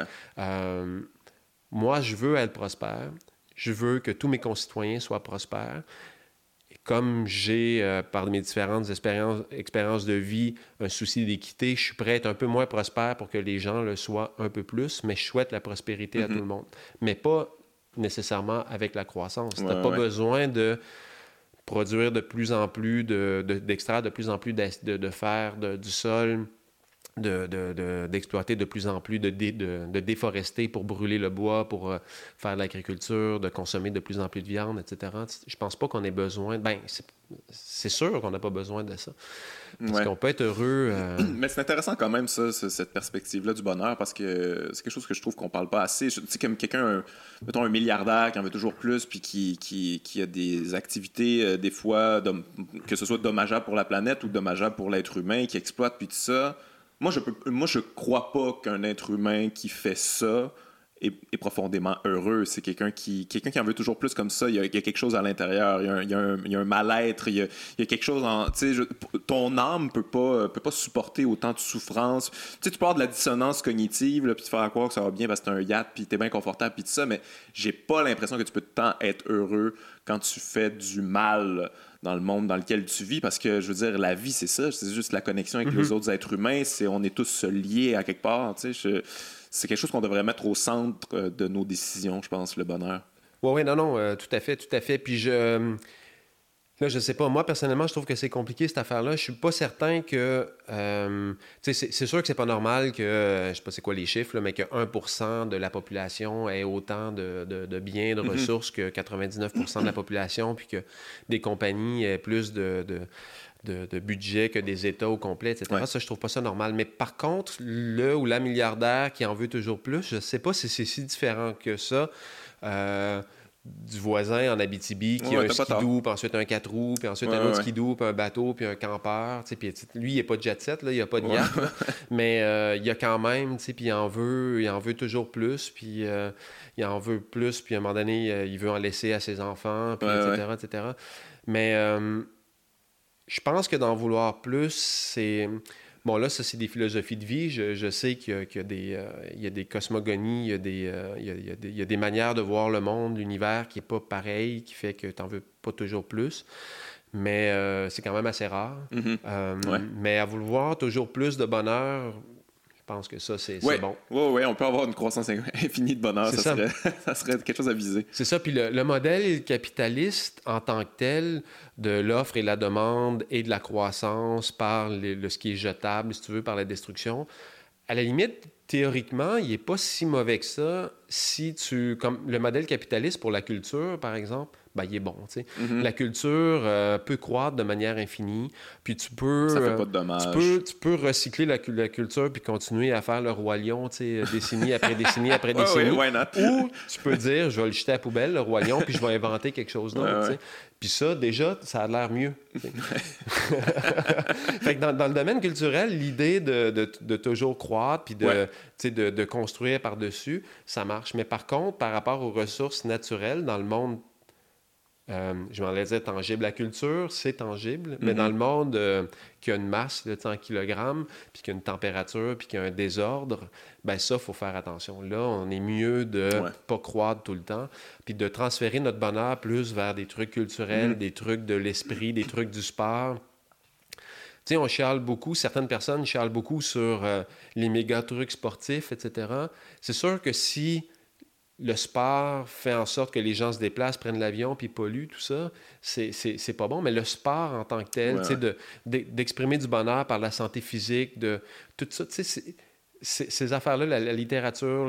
moi, je veux être prospère. Je veux que tous mes concitoyens soient prospères. Et comme j'ai, euh, par mes différentes expériences, expériences de vie, un souci d'équité, je suis prêt à être un peu moins prospère pour que les gens le soient un peu plus, mais je souhaite la prospérité à tout mm-hmm. le monde. Mais pas nécessairement avec la croissance. tu n'as pas besoin de produire de plus en plus, d'extraire de, de, plus en plus de, de fer du sol d'exploiter de, de, plus en plus, de, de, déforester pour brûler le bois, pour euh, faire de l'agriculture, de consommer de plus en plus de viande, etc. Je pense pas qu'on ait besoin. Ben, c'est sûr qu'on n'a pas besoin de ça. Parce qu'on peut être heureux. Euh, Mais c'est intéressant quand même, ça, cette perspective-là du bonheur, parce que c'est quelque chose que je trouve qu'on parle pas assez. Tu sais, comme quelqu'un, mettons un milliardaire qui en veut toujours plus, puis qui, qui, qui a des activités, euh, des fois, que ce soit dommageable pour la planète ou dommageable pour l'être humain, qui exploite, puis tout ça moi, je peux, moi, je crois pas qu'un être humain qui fait ça est, profondément heureux. C'est quelqu'un qui, quelqu'un qui en veut toujours plus comme ça. Il y a, quelque chose à l'intérieur. Il y a un, mal-être. Il, y a, quelque chose en. Ton âme peut pas, peut pas supporter autant de souffrance. Tu parles de la dissonance cognitive, là, puis te faire croire que ça va bien parce que c'est un yacht, puis es bien confortable, puis tout ça, mais j'ai pas l'impression que tu peux tant être heureux quand tu fais du mal dans le monde dans lequel tu vis, parce que je veux dire, la vie, c'est ça, c'est juste la connexion avec les mhm. autres êtres humains, c'est on est tous liés à quelque part, tu sais, c'est quelque chose qu'on devrait mettre au centre euh, de nos décisions, je pense, le bonheur. Oui, oui, non, non, euh, tout à fait, tout à fait. Puis je Là, je sais pas. Moi, personnellement, je trouve que c'est compliqué, cette affaire-là. Je suis pas certain que. Euh, c'est, sûr que c'est pas normal que. Je sais pas c'est quoi les chiffres, mais que 1% de la population ait autant de, de, biens, de mm-hmm. ressources que 99% de la population, puis que des compagnies aient plus de, de budget que des États au complet, etc. Ça, je trouve pas ça normal. Mais par contre, le ou la milliardaire qui en veut toujours plus, je sais pas si c'est si différent que ça. Euh, du voisin en Abitibi qui a un skidoo, puis ensuite un 4 roues, puis ensuite un autre skidoo, puis un bateau, puis un campeur. Puis, lui, il a pas de jet set, là, il a pas de yacht, mais euh, il a quand même, puis il en veut, il en veut toujours plus, puis euh, il en veut plus, puis à un moment donné, euh, il veut en laisser à ses enfants, puis etc., etc. Mais je pense que d'en vouloir plus, c'est Bon, là, ça, c'est des philosophies de vie. Je, sais qu'il y, a, des, il y a des cosmogonies, il y a des, il y a, des, manières de voir le monde, l'univers qui n'est pas pareil, qui fait que tu n'en veux pas toujours plus. Mais c'est quand même assez rare. Mais à vouloir toujours plus de bonheur, je pense que ça, c'est bon. Oui, oui, on peut avoir une croissance infinie de bonheur. Ça, Serait, ça, Serait, quelque chose à viser. C'est ça. Puis le, modèle capitaliste en tant que tel, de l'offre et la demande et de la croissance par le, ce qui est jetable, si tu veux, par la destruction, à la limite, théoriquement, il n'est pas si mauvais que ça si tu. Comme le modèle capitaliste pour la culture, par exemple, ben, il est bon. Mm-hmm. La culture euh, peut croître de manière infinie, puis tu peux... Ça fait pas de dommage. Tu peux, tu peux recycler la, la, culture puis continuer à faire le roi lion, décennie après décennie après décennie. ou tu peux dire, je vais le jeter à la poubelle, le roi lion, puis je vais inventer quelque chose d'autre. Puis ça, déjà, ça a l'air mieux. fait que dans, dans, le domaine culturel, l'idée de, de, de, toujours croître puis de, de, de construire par-dessus, ça marche. Mais par contre, par rapport aux ressources naturelles dans le monde euh, je m'en allais dire tangible. La culture, c'est tangible, mais dans mhm. le monde euh, qui a une masse de en kilogrammes, puis qui a une température, puis qui a un désordre, ben ça, il faut faire attention. Là, on est mieux de ne pas croître tout le temps, puis de transférer notre bonheur plus vers des trucs culturels, mhm. des trucs de l'esprit, des trucs du sport. Tu sais, on chiale beaucoup, certaines personnes chialent beaucoup sur euh, les méga trucs sportifs, etc. C'est sûr que si le sport fait en sorte que les gens se déplacent, prennent l'avion, puis polluent, tout ça, c'est pas bon. Mais le sport en tant que tel, d'exprimer du bonheur par la santé physique, de tout ça, ces affaires-là, la, littérature,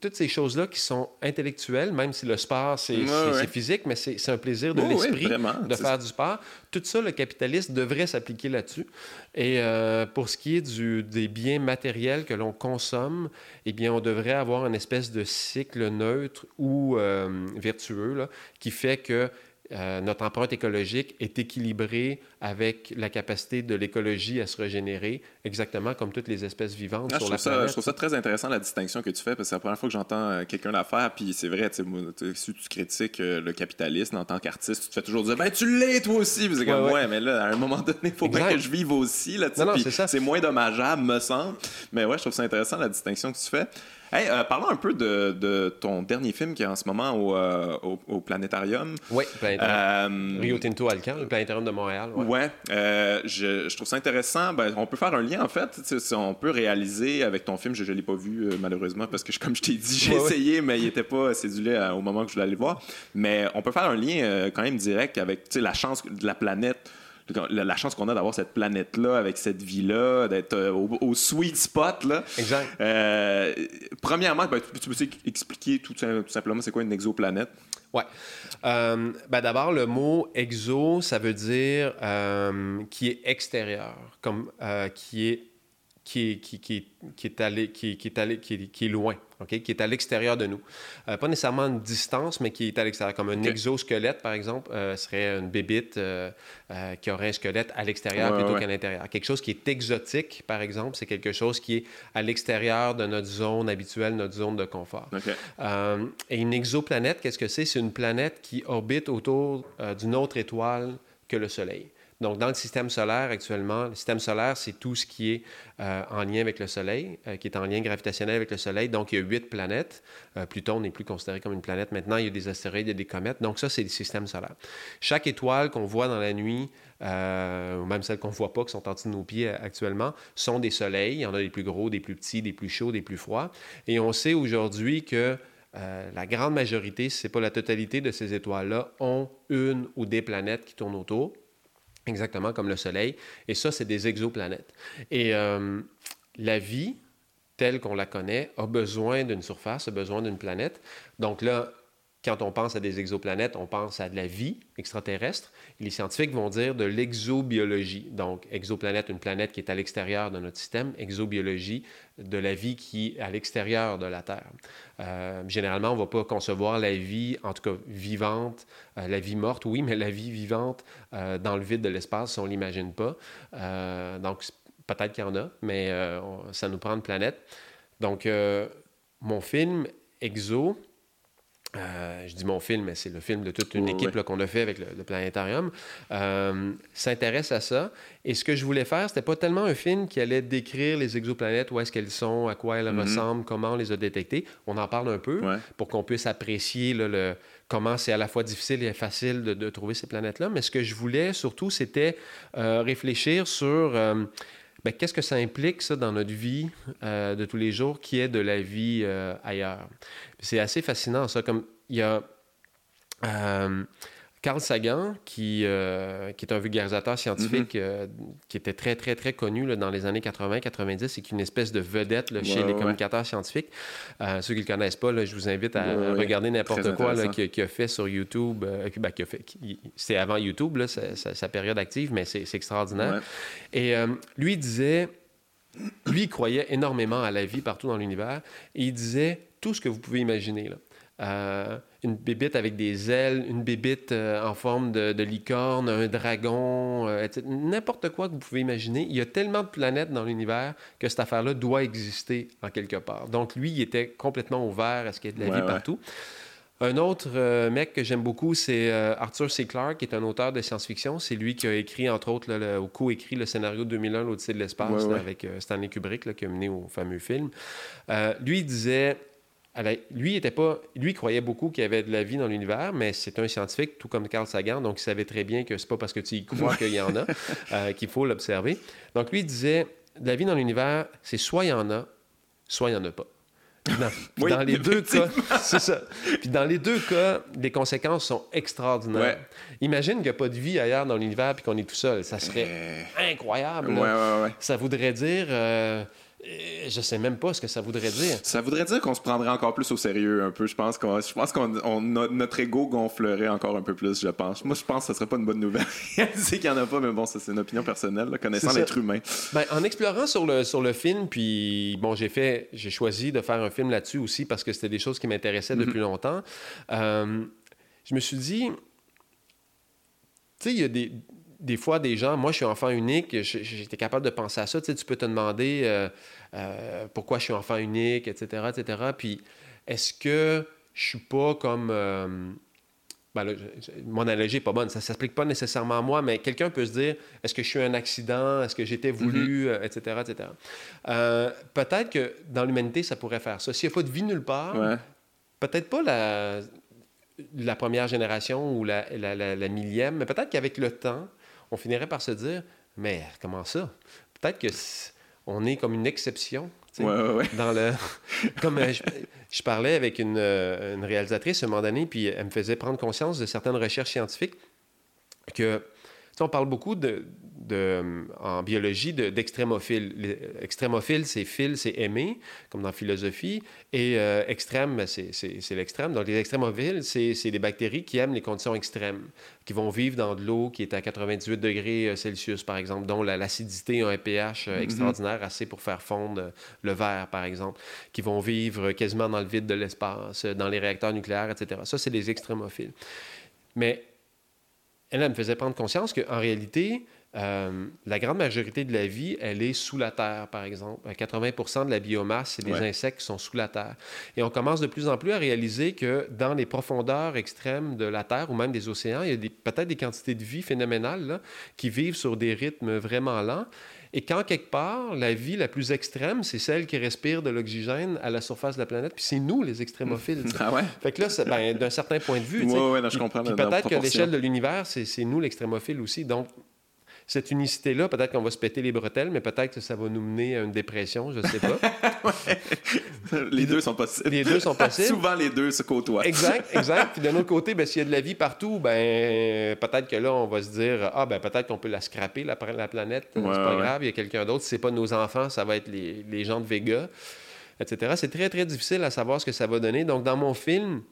toutes ces choses-là qui sont intellectuelles, même si le sport, c'est physique, mais c'est un plaisir de l'esprit de faire du sport. Tout ça, le capitaliste devrait s'appliquer là-dessus. Et euh, pour ce qui est du, des biens matériels que l'on consomme, eh bien, on devrait avoir une espèce de cycle neutre ou euh, vertueux là, qui fait que euh, notre empreinte écologique est équilibrée avec la capacité de l'écologie à se régénérer, exactement comme toutes les espèces vivantes ah, sur la planète. je trouve ça très intéressant la distinction que tu fais, parce que c'est la première fois que j'entends euh, quelqu'un la faire, puis c'est vrai, si tu critiques euh, le capitalisme en tant qu'artiste, tu te fais toujours dire « Ben, tu l'es toi aussi! » C'est comme ouais, mais là, à un moment donné, il faut bien que je vive aussi, là, c'est moins dommageable, me semble. Mais ouais, je trouve ça intéressant la distinction que tu fais. Hey, euh, parlons un peu de, ton dernier film qui est en ce moment au, euh, au, Planétarium. Oui, Planétarium. Euh, Rio Tinto Alcan, le Planétarium de Montréal. Oui, ouais, je, trouve ça intéressant. Ben, on peut faire un lien, en fait. On peut réaliser avec ton film, je ne l'ai pas vu malheureusement parce que, comme je t'ai dit, j'ai essayé, mais il n'était pas cédulé au moment que je voulais aller voir. Mais on peut faire un lien quand même direct avec la chance de la planète la, chance qu'on a d'avoir cette planète-là, avec cette vie-là, d'être euh, au, sweet spot. Là. Exact. Euh, premièrement, ben, tu, peux expliquer tout, simplement c'est quoi une exoplanète? Ouais. Euh, ben D'abord, le mot exo, ça veut dire qui est extérieur, comme qui est qui est, qui, qui, qui est, allé, qui, qui, est, allé, qui est loin, okay? qui est à l'extérieur de nous. Euh, pas nécessairement une distance, mais qui est à l'extérieur. Comme un exosquelette, par exemple, euh, serait une bébite euh, qui aurait un squelette à l'extérieur plutôt qu'à l'intérieur. Quelque chose qui est exotique, par exemple, c'est quelque chose qui est à l'extérieur de notre zone habituelle, notre zone de confort. et une exoplanète, qu'est-ce que c'est? C'est une planète qui orbite autour d'une autre étoile que le Soleil. Donc, dans le système solaire actuellement, le système solaire, c'est tout ce qui est euh, en lien avec le Soleil, euh, qui est en lien gravitationnel avec le Soleil. Donc, il y a huit planètes. Euh, Pluton n'est plus considéré comme une planète. Maintenant, il y a des astéroïdes et des comètes. Donc, ça, c'est le système solaire. Chaque étoile qu'on voit dans la nuit, ou même celles qu'on ne voit pas, qui sont en dessous de nos pieds actuellement, sont des soleils. Il y en a des plus gros, des plus petits, des plus chauds, des plus froids. Et on sait aujourd'hui que la grande majorité, si ce n'est pas la totalité de ces étoiles-là, ont une ou des planètes qui tournent autour. Exactement comme le Soleil. Et ça, c'est des exoplanètes. Et euh, la vie, telle qu'on la connaît, a besoin d'une surface, a besoin d'une planète. Donc là, quand on pense à des exoplanètes, on pense à de la vie extraterrestre. les scientifiques vont dire de l'exobiologie. Donc, exoplanète, une planète qui est à l'extérieur de notre système. Exobiologie, de la vie qui est à l'extérieur de la Terre. Euh, généralement, on ne va pas concevoir la vie, en tout cas vivante, euh, la vie morte, oui, mais la vie vivante euh, dans le vide de l'espace, on ne l'imagine pas. donc, peut-être qu'il y en a, mais ça nous prend une planète. Donc, mon film, Exo, euh, je dis mon film, mais c'est le film de toute une équipe qu'on a fait avec le, planétarium, euh, s'intéresse à ça. Et ce que je voulais faire, c'était pas tellement un film qui allait décrire les exoplanètes, où est-ce qu'elles sont, à quoi elles mhm. ressemblent, comment on les a détectées. On en parle un peu pour qu'on puisse apprécier le, comment c'est à la fois difficile et facile de, trouver ces planètes-là. Mais ce que je voulais surtout, c'était euh, réfléchir sur ben, qu'est-ce que ça implique, ça, dans notre vie euh, de tous les jours, qui est de la vie euh, ailleurs? C'est assez fascinant, ça. Comme il y a. Euh, Carl Sagan, qui, euh, qui est un vulgarisateur scientifique mhm. euh, qui était très, très, très connu dans les années 80-90 et qui est une espèce de vedette chez les communicateurs scientifiques. Euh, ceux qui ne le connaissent pas, je vous invite à regarder n'importe quoi qu'il a fait sur YouTube. Ben, c'est avant YouTube, sa, période active, mais c'est extraordinaire. Et lui disait, lui, il croyait énormément à la vie partout dans l'univers et il disait tout ce que vous pouvez imaginer. Là. Euh, une bébite avec des ailes, une bébite euh, en forme de, licorne, un dragon, euh, n'importe quoi que vous pouvez imaginer. Il y a tellement de planètes dans l'univers que cette affaire-là doit exister en quelque part. Donc lui, il était complètement ouvert à ce qu'il y ait de la vie partout. Un autre mec que j'aime beaucoup, c'est Arthur C. Clarke, qui est un auteur de science-fiction. C'est lui qui a écrit, entre autres, le, ou co-écrit le scénario de 2001, l'Odyssée de l'espace, avec Stanley Kubrick, qui a mené au fameux film. lui, il disait lui, était pas, lui croyait beaucoup qu'il y avait de la vie dans l'univers, mais c'est un scientifique, tout comme Carl Sagan, donc il savait très bien que c'est pas parce que tu y crois qu'il y en a euh, qu'il faut l'observer. Donc lui disait, de la vie dans l'univers, c'est soit il y en a, soit il n'y en a pas. Dans, les deux cas, c'est ça. Puis dans les deux cas, les conséquences sont extraordinaires. Imagine qu'il n'y a pas de vie ailleurs dans l'univers puis qu'on est tout seul. Ça serait euh, incroyable. ça voudrait dire euh, je sais même pas ce que ça voudrait dire. Ça voudrait dire qu'on se prendrait encore plus au sérieux un peu. Je pense qu'on, je pense qu'on, notre ego gonflerait encore un peu plus. Je pense. Moi, je pense que ce serait pas une bonne nouvelle. je sais qu'il y en a pas, mais bon, ça c'est une opinion personnelle, connaissant l'être humain. Ben, en explorant sur le sur le film, puis bon, j'ai fait, j'ai choisi de faire un film là-dessus aussi parce que c'était des choses qui m'intéressaient mm-hmm. depuis longtemps. Euh, je me suis dit, tu sais, il y a des des fois, des gens, moi je suis enfant unique, j'étais capable de penser à ça. Tu, sais, tu peux te demander euh, euh, pourquoi je suis enfant unique, etc. etc. Puis est-ce que je suis pas comme. Euh, ben mon analogie n'est pas bonne, ça ne s'applique pas nécessairement à moi, mais quelqu'un peut se dire est-ce que je suis un accident, est-ce que j'étais voulu, etc. Mm-hmm. etc. peut-être que dans l'humanité, ça pourrait faire ça. S'il n'y a pas de vie nulle part, peut-être pas la, la première génération ou la, la, la millième, mais peut-être qu'avec le temps, on finirait par se dire, mais comment ça? Peut-être que on est comme une exception. Dans le... comme euh, je, parlais avec une, euh, une, réalisatrice un moment donné, puis elle me faisait prendre conscience de certaines recherches scientifiques que on parle beaucoup de, en biologie d'extrémophile. extrémophile, c'est fil, c'est aimer, comme dans la philosophie, et euh, extrême, ben, c'est l'extrême. Donc, les extrémophiles, c'est des bactéries qui aiment les conditions extrêmes, qui vont vivre dans de l'eau qui est à 98 degrés euh, Celsius, par exemple, dont l'acidité a un pH euh, mm-hmm. extraordinaire, assez pour faire fondre le verre, par exemple, qui vont vivre quasiment dans le vide de l'espace, dans les réacteurs nucléaires, etc. Ça, c'est les extrémophiles. Mais elle, elle me faisait prendre conscience qu'en réalité, euh, la grande majorité de la vie, elle est sous la terre, par exemple. 80% de la biomasse, c'est des insectes qui sont sous la terre. Et on commence de plus en plus à réaliser que dans les profondeurs extrêmes de la terre ou même des océans, il y a peut-être des quantités de vie phénoménales qui vivent sur des rythmes vraiment lents. Et quand quelque part, la vie la plus extrême, c'est celle qui respire de l'oxygène à la surface de la planète, puis c'est nous les extrémophiles. Ah ouais? Fait que là, ben, d'un certain point de vue, ouais, ouais, je comprends. peut-être qu'à l'échelle de l'univers, c'est nous l'extrémophile aussi. Donc, cette unicité-là, peut-être qu'on va se péter les bretelles, mais peut-être que ça va nous mener à une dépression, je ne sais pas. les deux sont possibles. Les deux sont possibles. Souvent, les deux se côtoient. exact, exact. Puis d'un autre côté, ben, s'il y a de la vie partout, ben, peut-être que là, on va se dire, ah, ben, peut-être qu'on peut la scraper, la, la planète. c'est pas grave, il y a quelqu'un d'autre. Si ce n'est pas nos enfants, ça va être les, les gens de Vega, etc. C'est très, très difficile à savoir ce que ça va donner. Donc, dans mon film,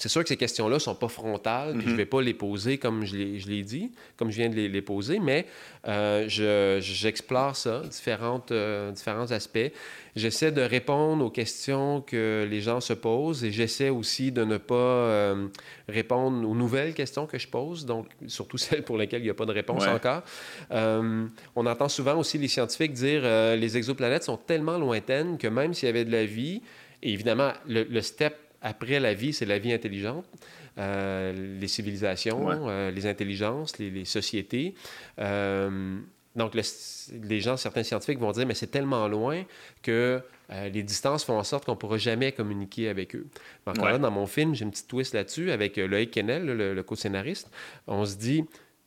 c'est sûr que ces questions-là ne sont pas frontales, puis je ne mhm. vais pas les poser comme je l'ai dit, comme je viens de les, poser, mais euh, j'explore ça, différentes, euh, différents aspects. J'essaie de répondre aux questions que les gens se posent et j'essaie aussi de ne pas euh, répondre aux nouvelles questions que je pose, donc surtout celles pour lesquelles il n'y a pas de réponse encore. on entend souvent aussi les scientifiques dire les exoplanètes sont tellement lointaines que même s'il y avait de la vie, et évidemment, le, le step après la vie, c'est la vie intelligente. Euh, les civilisations, euh, les intelligences, les, sociétés. Euh, donc, les gens, certains scientifiques vont dire, mais c'est tellement loin que les distances font en sorte qu'on ne pourra jamais communiquer avec eux. Encore là, dans mon film, j'ai une petite twist là-dessus avec Loïc Kennel, le, le co-scénariste. On se dit,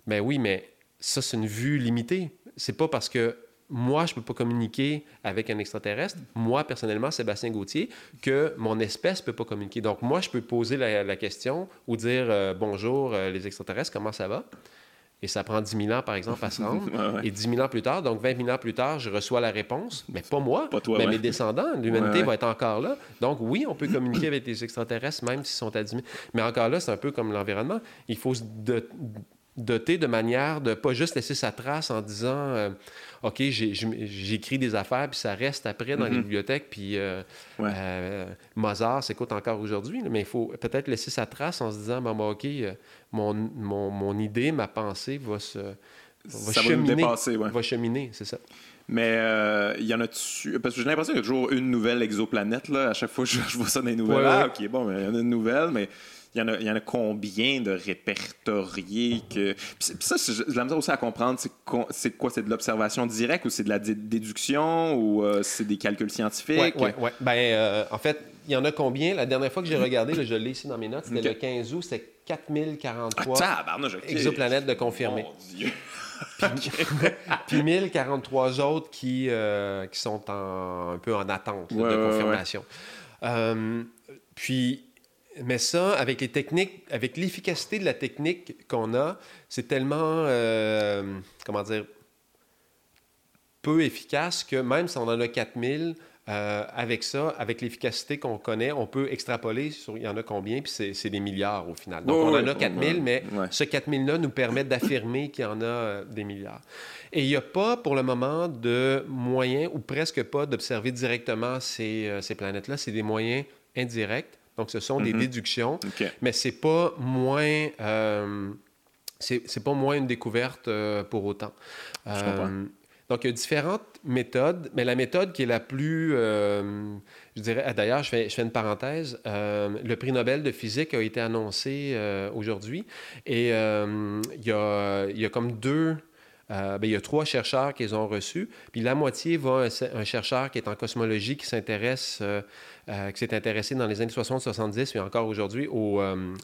ben oui, mais ça, c'est une vue limitée. C'est pas parce que moi, je ne peux pas communiquer avec un extraterrestre, moi, personnellement, Sébastien Gauthier, que mon espèce ne peut pas communiquer. Donc, moi, je peux poser la, question ou dire euh, bonjour, euh, les extraterrestres, comment ça va? Et ça prend 10 000 ans, par exemple, à se rendre. Et 10 000 ans plus tard, donc 20 000 ans plus tard, je reçois la réponse. Mais pas moi, mais mes descendants. L'humanité va être encore là. Donc oui, on peut communiquer avec les extraterrestres, même s'ils sont à 10 000. Mais encore là, c'est un peu comme l'environnement. Il faut se doter de manière de pas juste laisser sa trace en disant euh, OK, j'écris des affaires, puis ça reste après dans les mm-hmm. bibliothèques, puis euh, euh, Mozart s'écoute encore aujourd'hui, mais il faut peut-être laisser sa trace en se disant, bon, OK, euh, mon, mon, mon, idée, ma pensée va se... Va cheminer, va, va cheminer, c'est ça. Mais il y en a-tu. Parce que j'ai l'impression qu'il y a toujours une nouvelle exoplanète, là. À chaque fois que je, vois ça dans les nouvelles. ah, OK, bon, il y en a une nouvelle, mais il y, en a, combien de répertoriés que. Puis, ça, j'ai la misère aussi à comprendre, c'est quoi? C'est de l'observation directe ou c'est de la déduction ou euh, c'est des calculs scientifiques? Oui, oui, oui. Ben, euh, en fait, il y en a combien? La dernière fois que j'ai regardé, je l'ai ici dans mes notes, c'était le 15 août, c'était 4043 ah, exoplanètes de confirmés. Mon Dieu! Puis, 1043 autres qui, euh, qui sont en, un peu en attente de confirmation. puis mais ça, avec les techniques, avec l'efficacité de la technique qu'on a, c'est tellement, euh, comment dire, peu efficace que même si on en a 4000, euh, avec ça, avec l'efficacité qu'on connaît, on peut extrapoler sur il y en a combien, puis c'est des milliards au final. Donc, on en a 4000, mais ce 4000-là nous permet d'affirmer qu'il y en a euh, des milliards. Et il n'y a pas, pour le moment, de moyens, ou presque pas, d'observer directement ces, ces planètes-là. C'est des moyens indirects donc, ce sont des mhm. déductions, mais c'est pas moins. Euh, c'est pas moins une découverte euh, pour autant. Euh, donc, il y a différentes méthodes, mais la méthode qui est la plus, je dirais, d'ailleurs, je fais, une parenthèse, le prix Nobel de physique a été annoncé aujourd'hui et il y a, comme deux euh, ben, il y a trois chercheurs qui les ont reçus. Puis la moitié va à un, chercheur qui est en cosmologie, qui s'intéresse, euh, euh, qui s'est intéressé dans les années 60-70, et encore aujourd'hui,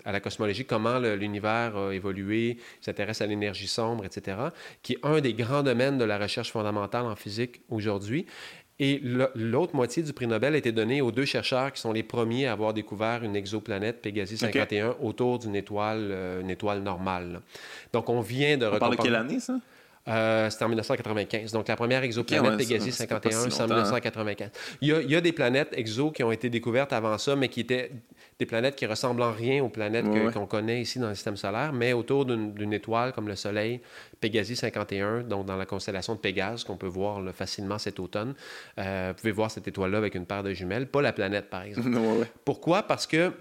à la cosmologie, comment l'univers a évolué, s'intéresse à l'énergie sombre, etc., qui est un des grands domaines de la recherche fondamentale en physique aujourd'hui. Et l'autre moitié du prix Nobel a été donné aux deux chercheurs qui sont les premiers à avoir découvert une exoplanète Pégasi 51 autour d'une étoile, euh, une étoile normale. Donc, on vient de... On parle de quelle année, ça? Euh, c'était en 1995. Donc, la première exoplanète Pégasi 51, c'est en 1995. Il y, a, il y, a, des planètes exo qui ont été découvertes avant ça, mais qui étaient des planètes qui ressemblent en rien aux planètes qu'on connaît ici dans le système solaire, mais autour d'une étoile comme le Soleil, Pégasi 51, donc dans la constellation de Pégase, qu'on peut voir facilement cet automne. Euh, vous pouvez voir cette étoile-là avec une paire de jumelles, pas la planète, par exemple. Pourquoi? Parce que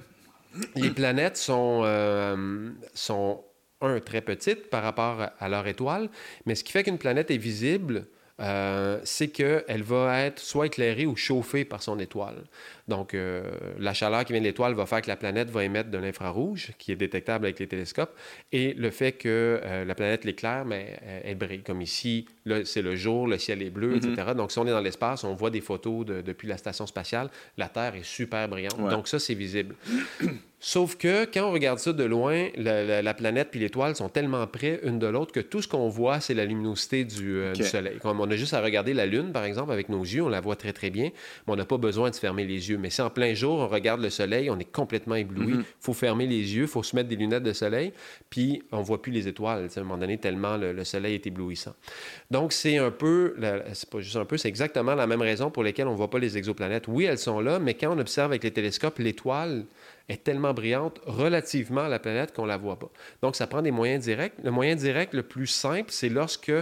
les planètes sont, euh, sont, un, très petites par rapport à leur étoile, mais ce qui fait qu'une planète est visible, euh, c'est qu'elle va être soit éclairée ou chauffée par son étoile. Donc, euh, la chaleur qui vient de l'étoile va faire que la planète va émettre de l'infrarouge, qui est détectable avec les télescopes, et le fait que euh, la planète l'éclaire, mais elle, brille. Comme ici, c'est le jour, le ciel est bleu, etc. Mm-hmm. Donc, si on est dans l'espace, on voit des photos depuis la station spatiale, la Terre est super brillante. Donc, ça, c'est visible. Sauf que quand on regarde ça de loin, la, planète puis l'étoile sont tellement près une de l'autre que tout ce qu'on voit, c'est la luminosité du, euh, Soleil. Comme on a juste à regarder la Lune, par exemple, avec nos yeux, on la voit très très bien, mais on n'a pas besoin de fermer les yeux. Mais si en plein jour, on regarde le Soleil, on est complètement ébloui. Il mhm. faut fermer les yeux, il faut se mettre des lunettes de Soleil, puis on voit plus les étoiles, à un moment donné, tellement le, Soleil est éblouissant. Donc c'est un peu, c'est pas juste un peu, c'est exactement la même raison pour laquelle on ne voit pas les exoplanètes. Oui, elles sont là, mais quand on observe avec les télescopes, l'étoile est tellement brillante relativement à la planète qu'on ne la voit pas. Donc, ça prend des moyens directs. Le moyen direct le plus simple, c'est lorsque,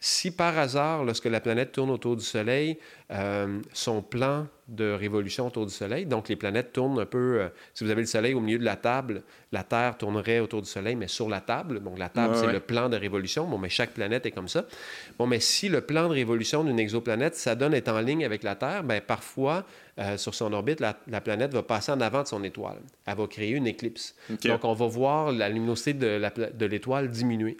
si par hasard, lorsque la planète tourne autour du Soleil, euh, son plan de révolution autour du Soleil. Donc, les planètes tournent un peu. Euh, si vous avez le Soleil au milieu de la table, la Terre tournerait autour du Soleil, mais sur la table. Donc, la table, c'est le plan de révolution. Bon, mais chaque planète est comme ça. Bon, mais si le plan de révolution d'une exoplanète, ça donne être en ligne avec la Terre, bien, parfois, euh, sur son orbite, la, planète va passer en avant de son étoile. Elle va créer une éclipse. Donc, on va voir la luminosité de l'étoile diminuer.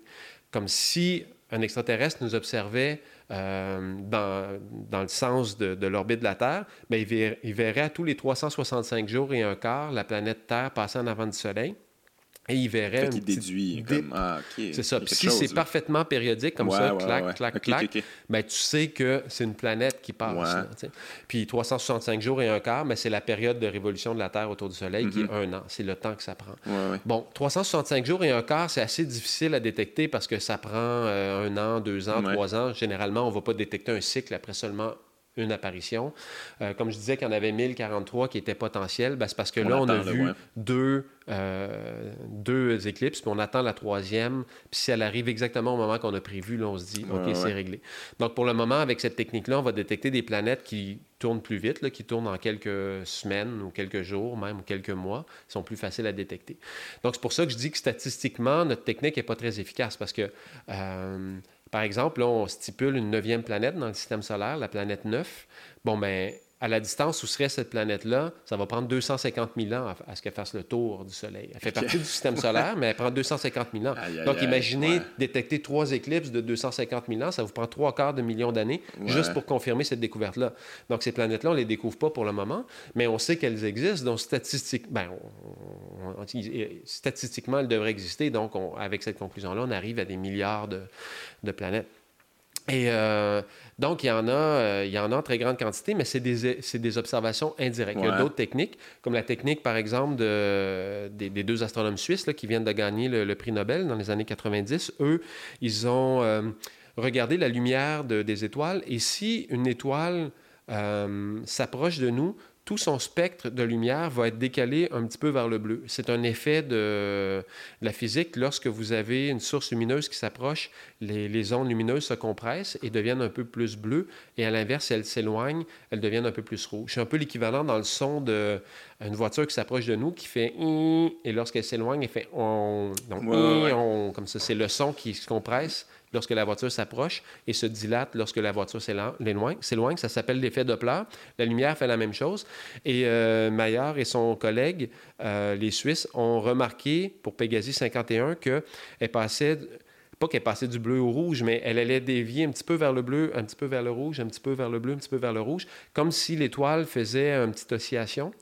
Comme si un extraterrestre nous observait euh, dans, dans, le sens de, l'orbite de la Terre, mais il, verrait, il verrait à tous les 365 jours et un quart la planète Terre passer en avant du Soleil. Et il verrait. Fait déduit. Comme, ah, C'est ça. Puis si c'est parfaitement périodique, comme ça, clac, clac, clac, ben, tu sais que c'est une planète qui passe. puis 365 jours et un quart, mais c'est la période de révolution de la Terre autour du Soleil qui est mm-hmm. un an. C'est le temps que ça prend. Bon, 365 jours et un quart, c'est assez difficile à détecter parce que ça prend euh, un an, deux ans, trois ans. Généralement, on ne va pas détecter un cycle après seulement une apparition. Euh, comme je disais qu'il y en avait 1043 qui étaient potentiels, ben, c'est parce que là, on a vu deux, euh, deux éclipses, puis on attend la troisième. Puis si elle arrive exactement au moment qu'on a prévu, là, on se dit, OK, c'est réglé. Donc, pour le moment, avec cette technique-là, on va détecter des planètes qui tournent plus vite, là, qui tournent en quelques semaines ou quelques jours, même ou quelques mois, Ils sont plus faciles à détecter. Donc, c'est pour ça que je dis que statistiquement, notre technique n'est pas très efficace parce que... Euh, par exemple, là, on stipule une neuvième planète dans le système solaire, la planète 9. Bon, ben, à la distance où serait cette planète-là, ça va prendre 250 000 ans à, ce qu'elle fasse le tour du Soleil. Elle fait partie du système solaire, mais elle prend 250 000 ans. Donc, imaginez détecter trois éclipses de 250 000 ans, ça vous prend trois quarts de million d'années juste pour confirmer cette découverte-là. Donc, ces planètes-là, on ne les découvre pas pour le moment, mais on sait qu'elles existent. Donc, statistique, ben, statistiquement, elles devraient exister. Donc, avec cette conclusion-là, on arrive à des milliards de, de planètes. Et euh, donc, il y, en a, euh, il y en a en très grande quantité, mais c'est des, des, observations indirectes. Il y a d'autres techniques, comme la technique, par exemple, de, des, deux astronomes suisses là, qui viennent de gagner le, prix Nobel dans les années 90. Eux, ils ont euh, regardé la lumière de, des étoiles, et si une étoile s'approche de nous, tout son spectre de lumière va être décalé un petit peu vers le bleu. C'est un effet de, la physique. Lorsque vous avez une source lumineuse qui s'approche, les, ondes lumineuses se compressent et deviennent un peu plus bleues. Et à l'inverse, si elles s'éloignent, elles deviennent un peu plus rouges. C'est un peu l'équivalent dans le son d'une voiture qui s'approche de nous, qui fait et lorsqu'elle s'éloigne, elle fait on. Donc, comme ça, c'est le son qui se compresse lorsque la voiture s'approche et se dilate lorsque la voiture s'éloigne. Ça s'appelle l'effet Doppler. La lumière fait la même chose. Et euh, Maillard et son collègue, euh, les Suisses, ont remarqué pour Pégasi 51 qu'elle passait pas qu'elle passait du bleu au rouge, mais elle allait dévier un petit peu vers le bleu, un petit peu vers le rouge, un petit peu vers le bleu, un petit peu vers le rouge, comme si l'étoile faisait une petite oscillation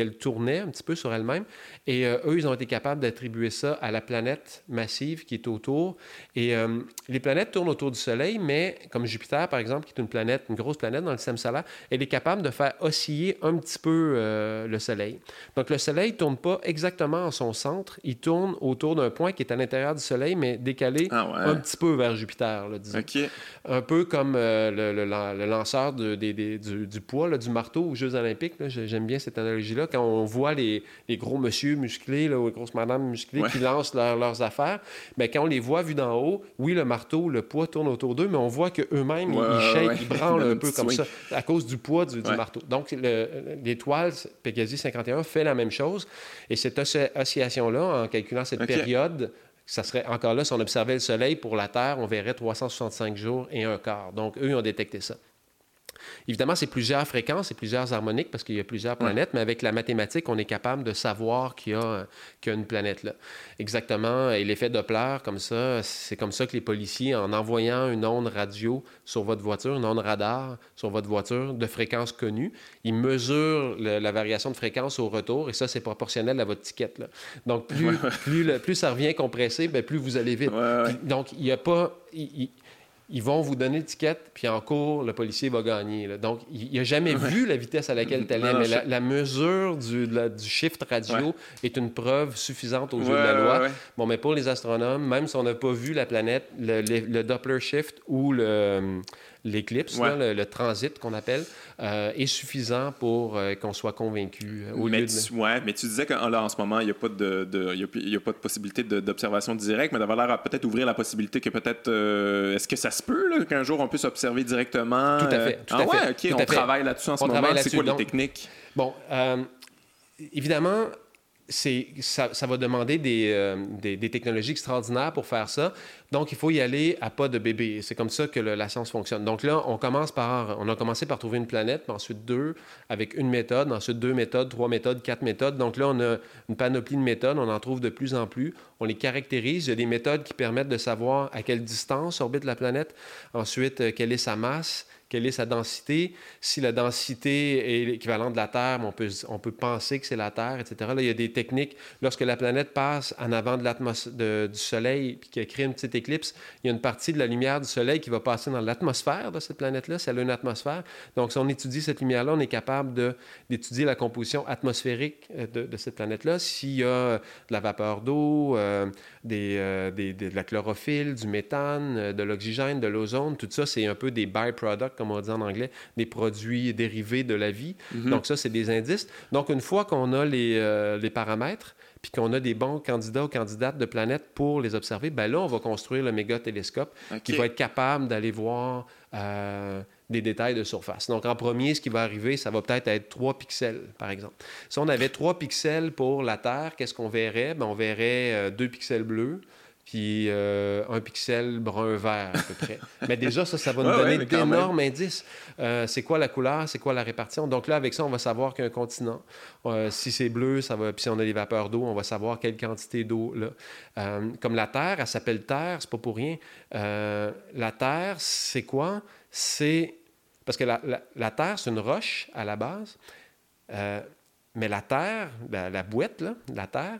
qu'elle tournait un petit peu sur elle-même. Et euh, eux, ils ont été capables d'attribuer ça à la planète massive qui est autour. Et euh, les planètes tournent autour du Soleil, mais comme Jupiter, par exemple, qui est une planète, une grosse planète dans le système solaire, elle est capable de faire osciller un petit peu euh, le Soleil. Donc le Soleil ne tourne pas exactement en son centre, il tourne autour d'un point qui est à l'intérieur du Soleil, mais décalé Ah ouais. un petit peu vers Jupiter, là, disons. Un peu comme le, le- le lanceur de- du, du poids, là, du marteau aux Jeux olympiques. J'aime bien cette analogie-là. Quand on voit les, les gros monsieur musclés là, ou les grosses madames musclées Ouais. qui lancent leur- leurs affaires, ben, quand on les voit vus d'en haut, oui, le marteau, le poids tourne autour d'eux, mais on voit qu'eux-mêmes, Ouais, ils, shake, ouais. ils branlent un peu comme ça à cause du poids du, marteau. Donc, le- l'étoile Pégasi 51 fait la même chose. Et cette osci- oscillation-là, en calculant cette période, ça serait encore là, si on observait le Soleil pour la Terre, on verrait 365 jours et un quart. Donc, eux, ils ont détecté ça. Évidemment, c'est plusieurs fréquences et plusieurs harmoniques parce qu'il y a plusieurs planètes, mais avec la mathématique, on est capable de savoir qu'il y a, qu'il y a une planète là. Exactement. Et l'effet Doppler, comme ça, c'est comme ça que les policiers, en envoyant une onde radio sur votre voiture, une onde radar sur votre voiture de fréquence connue, ils mesurent le- la variation de fréquence au retour et ça, c'est proportionnel à votre ticket. là. Donc, plus, plus, le- plus ça revient compressé, ben, plus vous allez vite. Ouais, ouais. Puis, donc, il n'y a pas. il- il- ils vont vous donner l'étiquette, puis en cours, le policier va gagner. là. Donc, il n'a jamais vu la vitesse à laquelle tu allais, Non, non, mais je- la, la mesure du, de la- du shift radio est une preuve suffisante aux yeux de la loi. Bon, mais pour les astronomes, même si on n'a pas vu la planète, le, le- le Doppler shift ou le, l'éclipse, Ouais. le, le transit qu'on appelle, euh, est suffisant pour euh, qu'on soit convaincu. euh, Au mais lieu de... tu, ouais, mais tu disais qu'en ce moment, il n'y a, pas de, de- y a, il y a pas de possibilité d'observation directe, mais d'avoir l'air à peut-être ouvrir la possibilité que peut-être. euh, Est-ce que ça se peut qu'un jour on puisse observer directement Tout à fait, tout ah à ouais, fait, ok, on travaille là-dessus en ce On moment. travaille C'est quoi les techniques? Bon, évidemment, ça, va demander des, euh, des, technologies extraordinaires pour faire ça. Donc, il faut y aller à pas de bébé. C'est comme ça que la science fonctionne. Donc là, on commence par, on a commencé par trouver une planète, puis ensuite deux avec une méthode, ensuite deux méthodes, trois méthodes, quatre méthodes. Donc là, on a une panoplie de méthodes, on en trouve de plus en plus. On les caractérise. Il y a des méthodes qui permettent de savoir à quelle distance orbite la planète, ensuite euh, quelle est sa masse, quelle est sa densité. Si la densité est l'équivalent de la Terre, on peut, on peut penser que c'est la Terre, etc. Là, il y a des techniques. Lorsque la planète passe en avant de de- du Soleil puis qu'elle crée une petite éclipse, il y a une partie de la lumière du Soleil qui va passer dans l'atmosphère de cette planète-là, si elle a une atmosphère. Donc, si on étudie cette lumière-là, on est capable d'étudier la composition atmosphérique euh, de, de cette planète-là. S'il y a de la vapeur d'eau, euh, des, euh, des- de la chlorophylle, du méthane, euh, de l'oxygène, de l'ozone, tout ça, c'est un peu des byproducts, comme on dit en anglais, des produits dérivés de la vie. Donc ça, c'est des indices. Donc une fois qu'on a les, euh, les paramètres, puis qu'on a des bons candidats ou candidates de planètes pour les observer, ben là, on va construire le méga télescope qui va être capable d'aller voir euh, des détails de surface. Donc en premier, ce qui va arriver, ça va peut-être être 3 pixels, par exemple. Si on avait 3 pixels pour la Terre, qu'est-ce qu'on verrait? Ben, on verrait 2 pixels bleus, puis euh, un pixel brun-vert à peu près. Mais déjà, ça, ça va nous Ouais, donner d'énormes indices. Euh, c'est quoi la couleur, c'est quoi la répartition? Donc là, avec ça, on va savoir qu'il y a un continent. Euh, si c'est bleu, ça va. Puis si on a des vapeurs d'eau, on va savoir quelle quantité d'eau là. Euh, comme la Terre, elle s'appelle Terre, c'est pas pour rien. Euh, la Terre, c'est quoi? C'est parce que la, la- Terre, c'est une roche à la base. Euh, mais la Terre, la, la là, la Terre,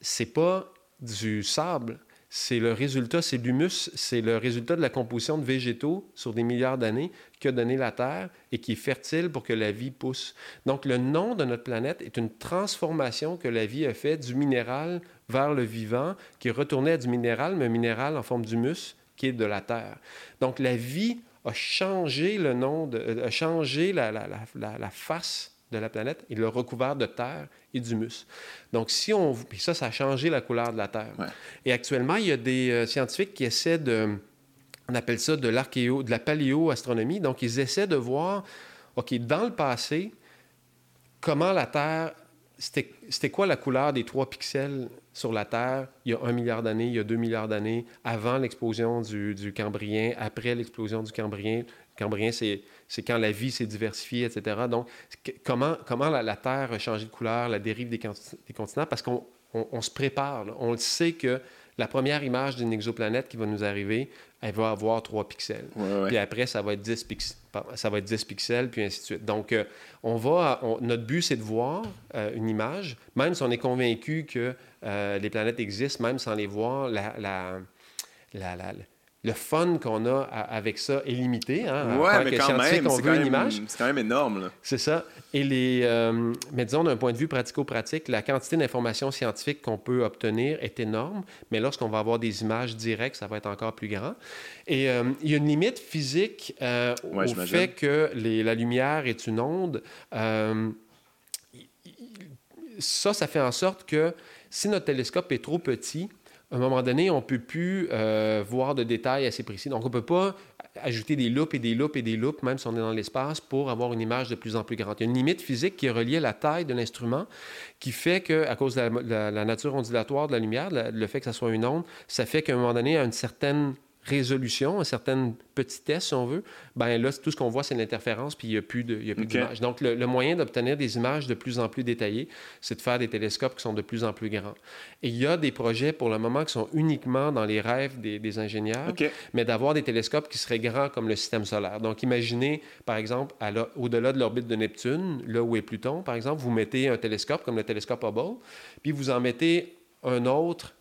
c'est pas du sable. C'est le résultat, c'est l'humus, c'est le résultat de la composition de végétaux sur des milliards d'années qu'a donné la Terre et qui est fertile pour que la vie pousse. Donc, le nom de notre planète est une transformation que la vie a fait du minéral vers le vivant, qui est retourné à du minéral, mais un minéral en forme d'humus qui est de la Terre. Donc, la vie a changé le nom, de, euh, a changé la, la- la- face de la planète et l'a recouvert de terre et d'humus. Donc, si on... Puis ça, ça a changé la couleur de la Terre. Ouais. Et actuellement, il y a des euh, scientifiques qui essaient de... On appelle ça de l'archéo, de la paléoastronomie. Donc, ils essaient de voir, OK, dans le passé, comment la Terre... C'était quoi la couleur des trois pixels sur la Terre il y a un milliard d'années, il y a deux milliards d'années, avant l'explosion du, du Cambrien, après l'explosion du Cambrien. Le Cambrien, c'est c'est quand la vie s'est diversifiée, etc. Donc, comment, comment la, la Terre a changé de couleur, la dérive des, des continents, parce qu'on on, on se prépare. là. On le sait que la première image d'une exoplanète qui va nous arriver, elle va avoir 3 pixels. Puis après, ça va, être 10 pixels, ça va être 10 pixels, puis ainsi de suite. Donc, euh, on va, notre but, c'est de voir euh, une image, même si on est convaincu que euh, les planètes existent, même sans les voir, la, la, la, le fun qu'on a avec ça est limité. Hein, ouais, mais quand même. C'est quand même énorme. C'est ça. Et les, euh, mais disons, d'un point de vue pratico-pratique, la quantité d'informations scientifiques qu'on peut obtenir est énorme, mais lorsqu'on va avoir des images directes, ça va être encore plus grand. Et euh, il y a une limite physique euh, au fait que les, la lumière est une onde. ça, ça fait en sorte que si notre télescope est trop petit, à un moment donné, on ne peut plus euh, voir de détails assez précis. Donc, on ne peut pas ajouter des loupes et des loupes et des loupes, même si on est dans l'espace, pour avoir une image de plus en plus grande. Il y a une limite physique qui est reliée à la taille de l'instrument, qui fait que, à cause de la, nature ondulatoire de la lumière, le fait que ça soit une onde, ça fait qu'à un moment donné, à une certaine résolution, une certaine petitesse, si on veut, ben là, tout ce qu'on voit, c'est l'interférence, puis il n'y a plus d'image. Donc, le, moyen d'obtenir des images de plus en plus détaillées, c'est de faire des télescopes qui sont de plus en plus grands. Et il y a des projets, pour le moment, qui sont uniquement dans les rêves des, ingénieurs, mais d'avoir des télescopes qui seraient grands comme le système solaire. Donc, imaginez, par exemple, au-delà de l'orbite de Neptune, là où est Pluton, par exemple, vous mettez un télescope comme le télescope Hubble, puis vous en mettez un autre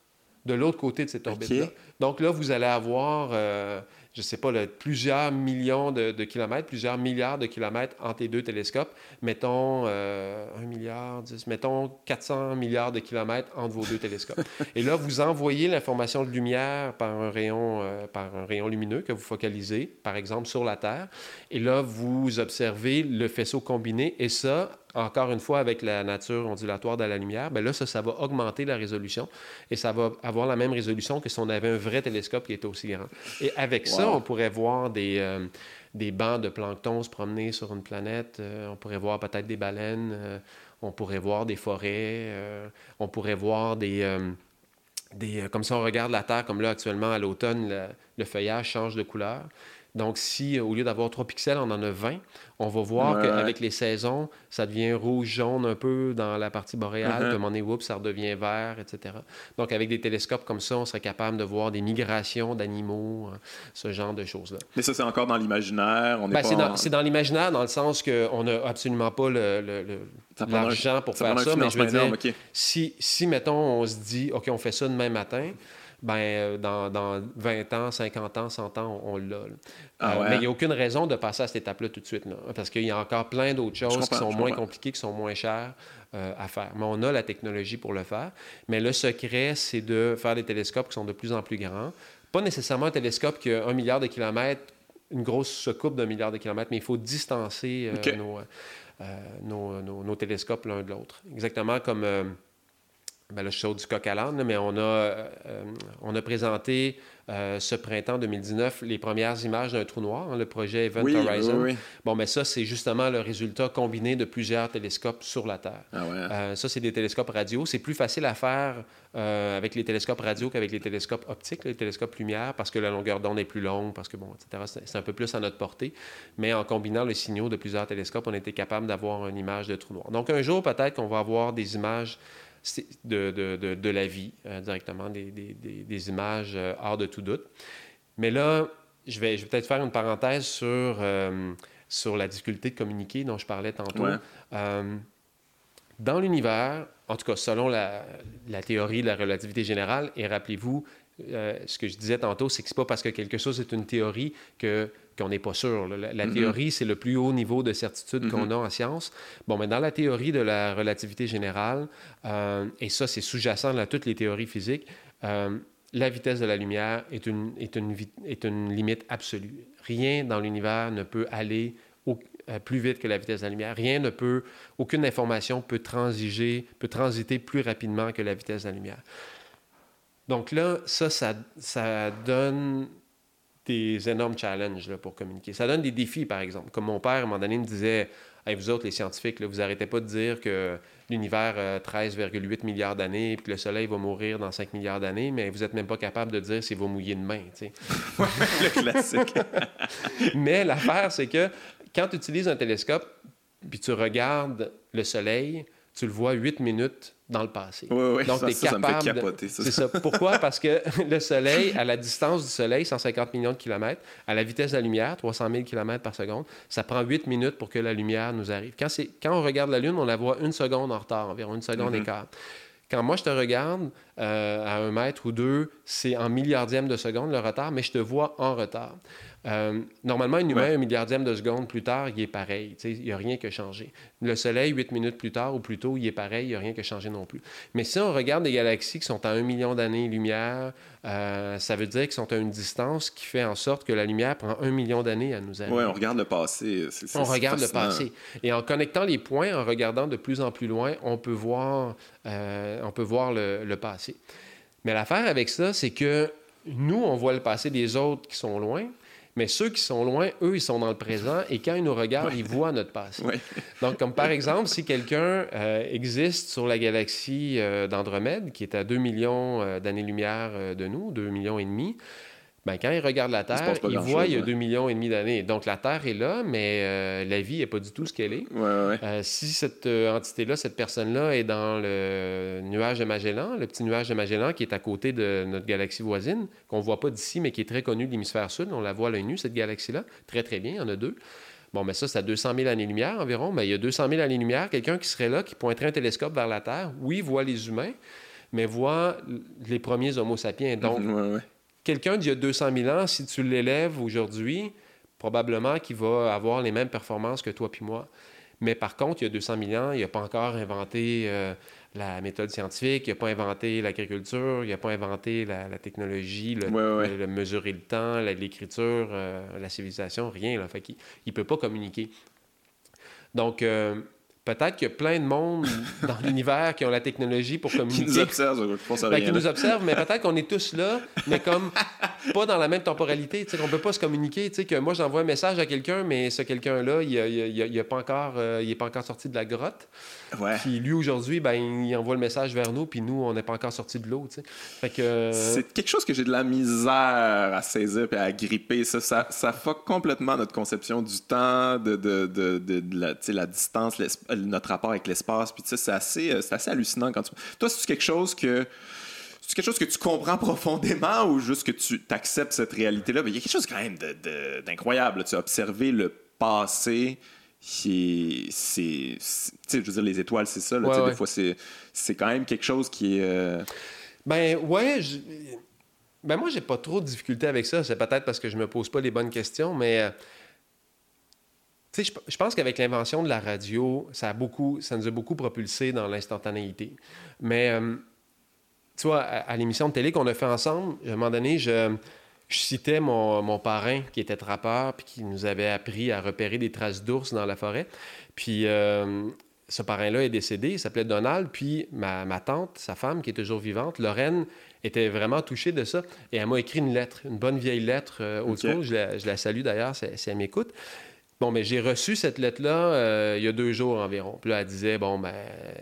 de l'autre côté de cette orbite-là. Donc là, vous allez avoir, euh, je ne sais pas, plusieurs millions de, kilomètres, plusieurs milliards de kilomètres entre les deux télescopes. Mettons euh, un milliard, dix, mettons 400 milliards de kilomètres entre vos deux télescopes. Et là, vous envoyez l'information de lumière par un rayon, euh, par un rayon lumineux que vous focalisez, par exemple, sur la Terre. Et là, vous observez le faisceau combiné. Et ça, encore une fois, avec la nature ondulatoire de la lumière, bien là, ça, ça va augmenter la résolution et ça va avoir la même résolution que si on avait un vrai télescope qui était aussi grand. Et avec ça, on pourrait voir des, euh, des bancs de plancton se promener sur une planète, euh, on pourrait voir peut-être des baleines, euh, on pourrait voir des forêts, on pourrait voir des... des comme si on regarde la Terre, comme là actuellement à l'automne, le, feuillage change de couleur. Donc, si au lieu d'avoir 3 pixels, on en a 20, on va voir qu'avec les saisons, ça devient rouge-jaune un peu dans la partie boréale, puis à un moment donné, ça redevient vert, etc. Donc, avec des télescopes comme ça, on serait capable de voir des migrations d'animaux, hein, ce genre de choses-là. Mais ça, c'est encore dans l'imaginaire? Ben, c'est, dans, l'imaginaire, dans le sens qu'on n'a absolument pas le, l'argent pour faire ça, mais je veux dire, si, si, mettons, on se dit, OK, on fait ça demain matin, ben, euh, dans, dans, 20 ans, 50 ans, 100 ans, on, l'a. Ah euh, mais il n'y a aucune raison de passer à cette étape-là tout de suite, là, parce qu'il y a encore plein d'autres choses qui sont moins compliquées, qui sont moins chères euh, à faire. Mais on a la technologie pour le faire. Mais le secret, c'est de faire des télescopes qui sont de plus en plus grands. Pas nécessairement un télescope qui a un milliard de kilomètres, une grosse secoupe d'un milliard de kilomètres, mais il faut distancer nos, nos, nos, télescopes l'un de l'autre. Exactement comme ben, le show du coq à l'âne, mais on a, euh, on a présenté euh, ce printemps 2019 les premières images d'un trou noir, hein, le projet Event Horizon. bon, mais ça, c'est justement le résultat combiné de plusieurs télescopes sur la Terre. Ah ouais. Hein? Euh, ça, c'est des télescopes radio. C'est plus facile à faire avec les télescopes radio qu'avec les télescopes optiques, les télescopes lumière, parce que la longueur d'onde est plus longue, parce que, bon, etc., c'est un peu plus à notre portée. Mais en combinant les signaux de plusieurs télescopes, on était capable d'avoir une image de trou noir. Donc, un jour, peut-être qu'on va avoir des images de, de, de, la vie euh, directement, des, des, des, images euh, hors de tout doute. Mais là, je vais, je vais peut-être faire une parenthèse sur, euh, sur la difficulté de communiquer dont je parlais tantôt. dans l'univers, en tout cas selon la, la, théorie de la relativité générale, et rappelez-vous, ce que je disais tantôt, c'est que ce n'est pas parce que quelque chose est une théorie que qu'on n'est pas sûr. La, mm-hmm. théorie, c'est le plus haut niveau de certitude qu'on mm-hmm. a en science. Bon, mais dans la théorie de la relativité générale, euh, et ça, c'est sous-jacent à toutes les théories physiques, euh, la vitesse de la lumière est une, est une, est une limite absolue. Rien dans l'univers ne peut aller au, euh, plus vite que la vitesse de la lumière. Rien ne peut, aucune information peut transiger, peut transiter plus rapidement que la vitesse de la lumière. Donc là, ça, ça, ça donne des énormes challenges là, pour communiquer. Ça donne des défis, par exemple. Comme mon père, à un moment donné, me disait hey, Vous autres, les scientifiques, là, vous arrêtez pas de dire que l'univers a 13,8 milliards d'années et que le Soleil va mourir dans 5 milliards d'années, mais vous n'êtes même pas capable de dire s'il va mouiller demain. le classique. mais l'affaire, c'est que quand tu utilises un télescope puis tu regardes le Soleil, tu le vois huit minutes dans le passé. Oui, oui, Donc, ça, es ça, ça me capable. fait capoter. C'est ça. Pourquoi? Parce que le Soleil, à la distance du Soleil, 150 millions de kilomètres, à la vitesse de la lumière, 300 000 kilomètres par seconde, ça prend 8 minutes pour que la lumière nous arrive. Quand, c'est- quand on regarde la Lune, on la voit une seconde en retard, environ une seconde Mhm. et quart. Quand moi, je te regarde euh, à un mètre ou deux, c'est en milliardième de seconde le retard, mais je te vois en retard. Euh, normalement, un humain, Ouais. un milliardième de seconde plus tard, il est pareil. Il n'y a rien qui a changé. Le Soleil, huit minutes plus tard ou plus tôt, il est pareil, il n'y a rien qui a changé non plus. Mais si on regarde des galaxies qui sont à un million d'années-lumière, euh, ça veut dire qu'ils sont à une distance qui fait en sorte que la lumière prend un million d'années à nous arriver. Oui, on regarde le passé. c'est- c'est- On regarde le passé. Et en connectant les points, en regardant de plus en plus loin, on peut voir, euh, on peut voir le, le passé. Mais l'affaire avec ça, c'est que nous, on voit le passé des autres qui sont loin, mais ceux qui sont loin, eux, ils sont dans le présent et quand ils nous regardent, ils voient notre passé. Ouais. Donc, comme par exemple, si quelqu'un euh, existe sur la galaxie euh, d'Andromède, qui est à 2 millions euh, d'années-lumière de nous, 2 millions et demi, ben, quand il regarde la Terre, passe pas il grand-chose, voit il y a ouais. 2 millions et demi d'années. Donc, la Terre est là, mais euh, la vie n'est pas du tout ce qu'elle est. Ouais, ouais, ouais. Euh, si cette euh, entité-là, cette personne-là est dans le nuage de Magellan, le petit nuage de Magellan qui est à côté de notre galaxie voisine, qu'on ne voit pas d'ici, mais qui est très connue de l'hémisphère sud, on la voit à l'œil nu, cette galaxie-là, très très bien, il y en a deux. Bon, mais ça, c'est à 200 000 années-lumière environ. Mais il y a 200 000 années-lumière, quelqu'un qui serait là, qui pointerait un télescope vers la Terre, oui, voit les humains, mais voit les premiers Homo sapiens. Donc. quelqu'un d'il y a 200 000 ans, si tu l'élèves aujourd'hui, probablement qu'il va avoir les mêmes performances que toi puis moi. Mais par contre, il y a 200 000 ans, il n'a pas encore inventé euh, la méthode scientifique, il n'a pas inventé l'agriculture, il n'a pas inventé la, la technologie, le, Ouais, ouais. le- le mesurer le temps, la- l'écriture, euh, la civilisation, rien. Là. Fait qu'il ne peut pas communiquer. Donc, euh, peut-être qu'il y a plein de monde dans l'univers qui ont la technologie pour Qui communiquer. nous observe, je pense à Ben, rien. qui là. nous observe, mais peut-être qu'on est tous là, mais comme pas dans la même temporalité, tu sais, qu'on peut pas se communiquer, tu sais, que moi j'envoie un message à quelqu'un, mais ce quelqu'un-là, il, a pas encore, euh, il est pas encore sorti de la grotte, Ouais. puis lui aujourd'hui, ben il envoie le message vers nous, puis nous on n'est pas encore sorti de l'eau, que euh, C'est quelque chose que j'ai de la misère à saisir et à gripper. Ça, ça, ça fuck complètement notre conception du temps, de, de, de, de, de la, la distance, l'esp- euh, notre rapport avec l'espace. Puis c'est assez, euh, c'est assez hallucinant quand tu. Toi, c'est quelque chose que. C'est quelque chose que tu comprends profondément ou juste que tu acceptes cette réalité-là? Mais il y a quelque chose quand même d'incroyable. Tu as observé le passé. C'est. c'est- Tu sais, je veux dire, les étoiles, c'est ça. là. Ouais, Tu sais, ouais. Des fois, c'est c'est quand même quelque chose qui est. euh, Ben ouais, je- ben moi j'ai pas trop de difficulté avec ça. C'est peut-être parce que je me pose pas les bonnes questions, mais euh, tu sais, je, je pense qu'avec l'invention de la radio, ça a beaucoup, ça nous a beaucoup propulsé dans l'instantanéité. Mais euh, tu vois, à, à l'émission de télé qu'on a fait ensemble, à un moment donné, je, je citais mon, mon parrain qui était trappeur puis qui nous avait appris à repérer des traces d'ours dans la forêt. Puis euh, ce parrain-là est décédé, il s'appelait Donald. Puis ma, ma tante, sa femme, qui est toujours vivante, Lorraine, était vraiment touchée de ça. Et elle m'a écrit une lettre, une bonne vieille lettre euh, au Ok. school. Je la, je la salue d'ailleurs si, si elle m'écoute. Bon, mais j'ai reçu cette lettre-là euh, il y a deux jours environ. Puis là, elle disait Bon, ben,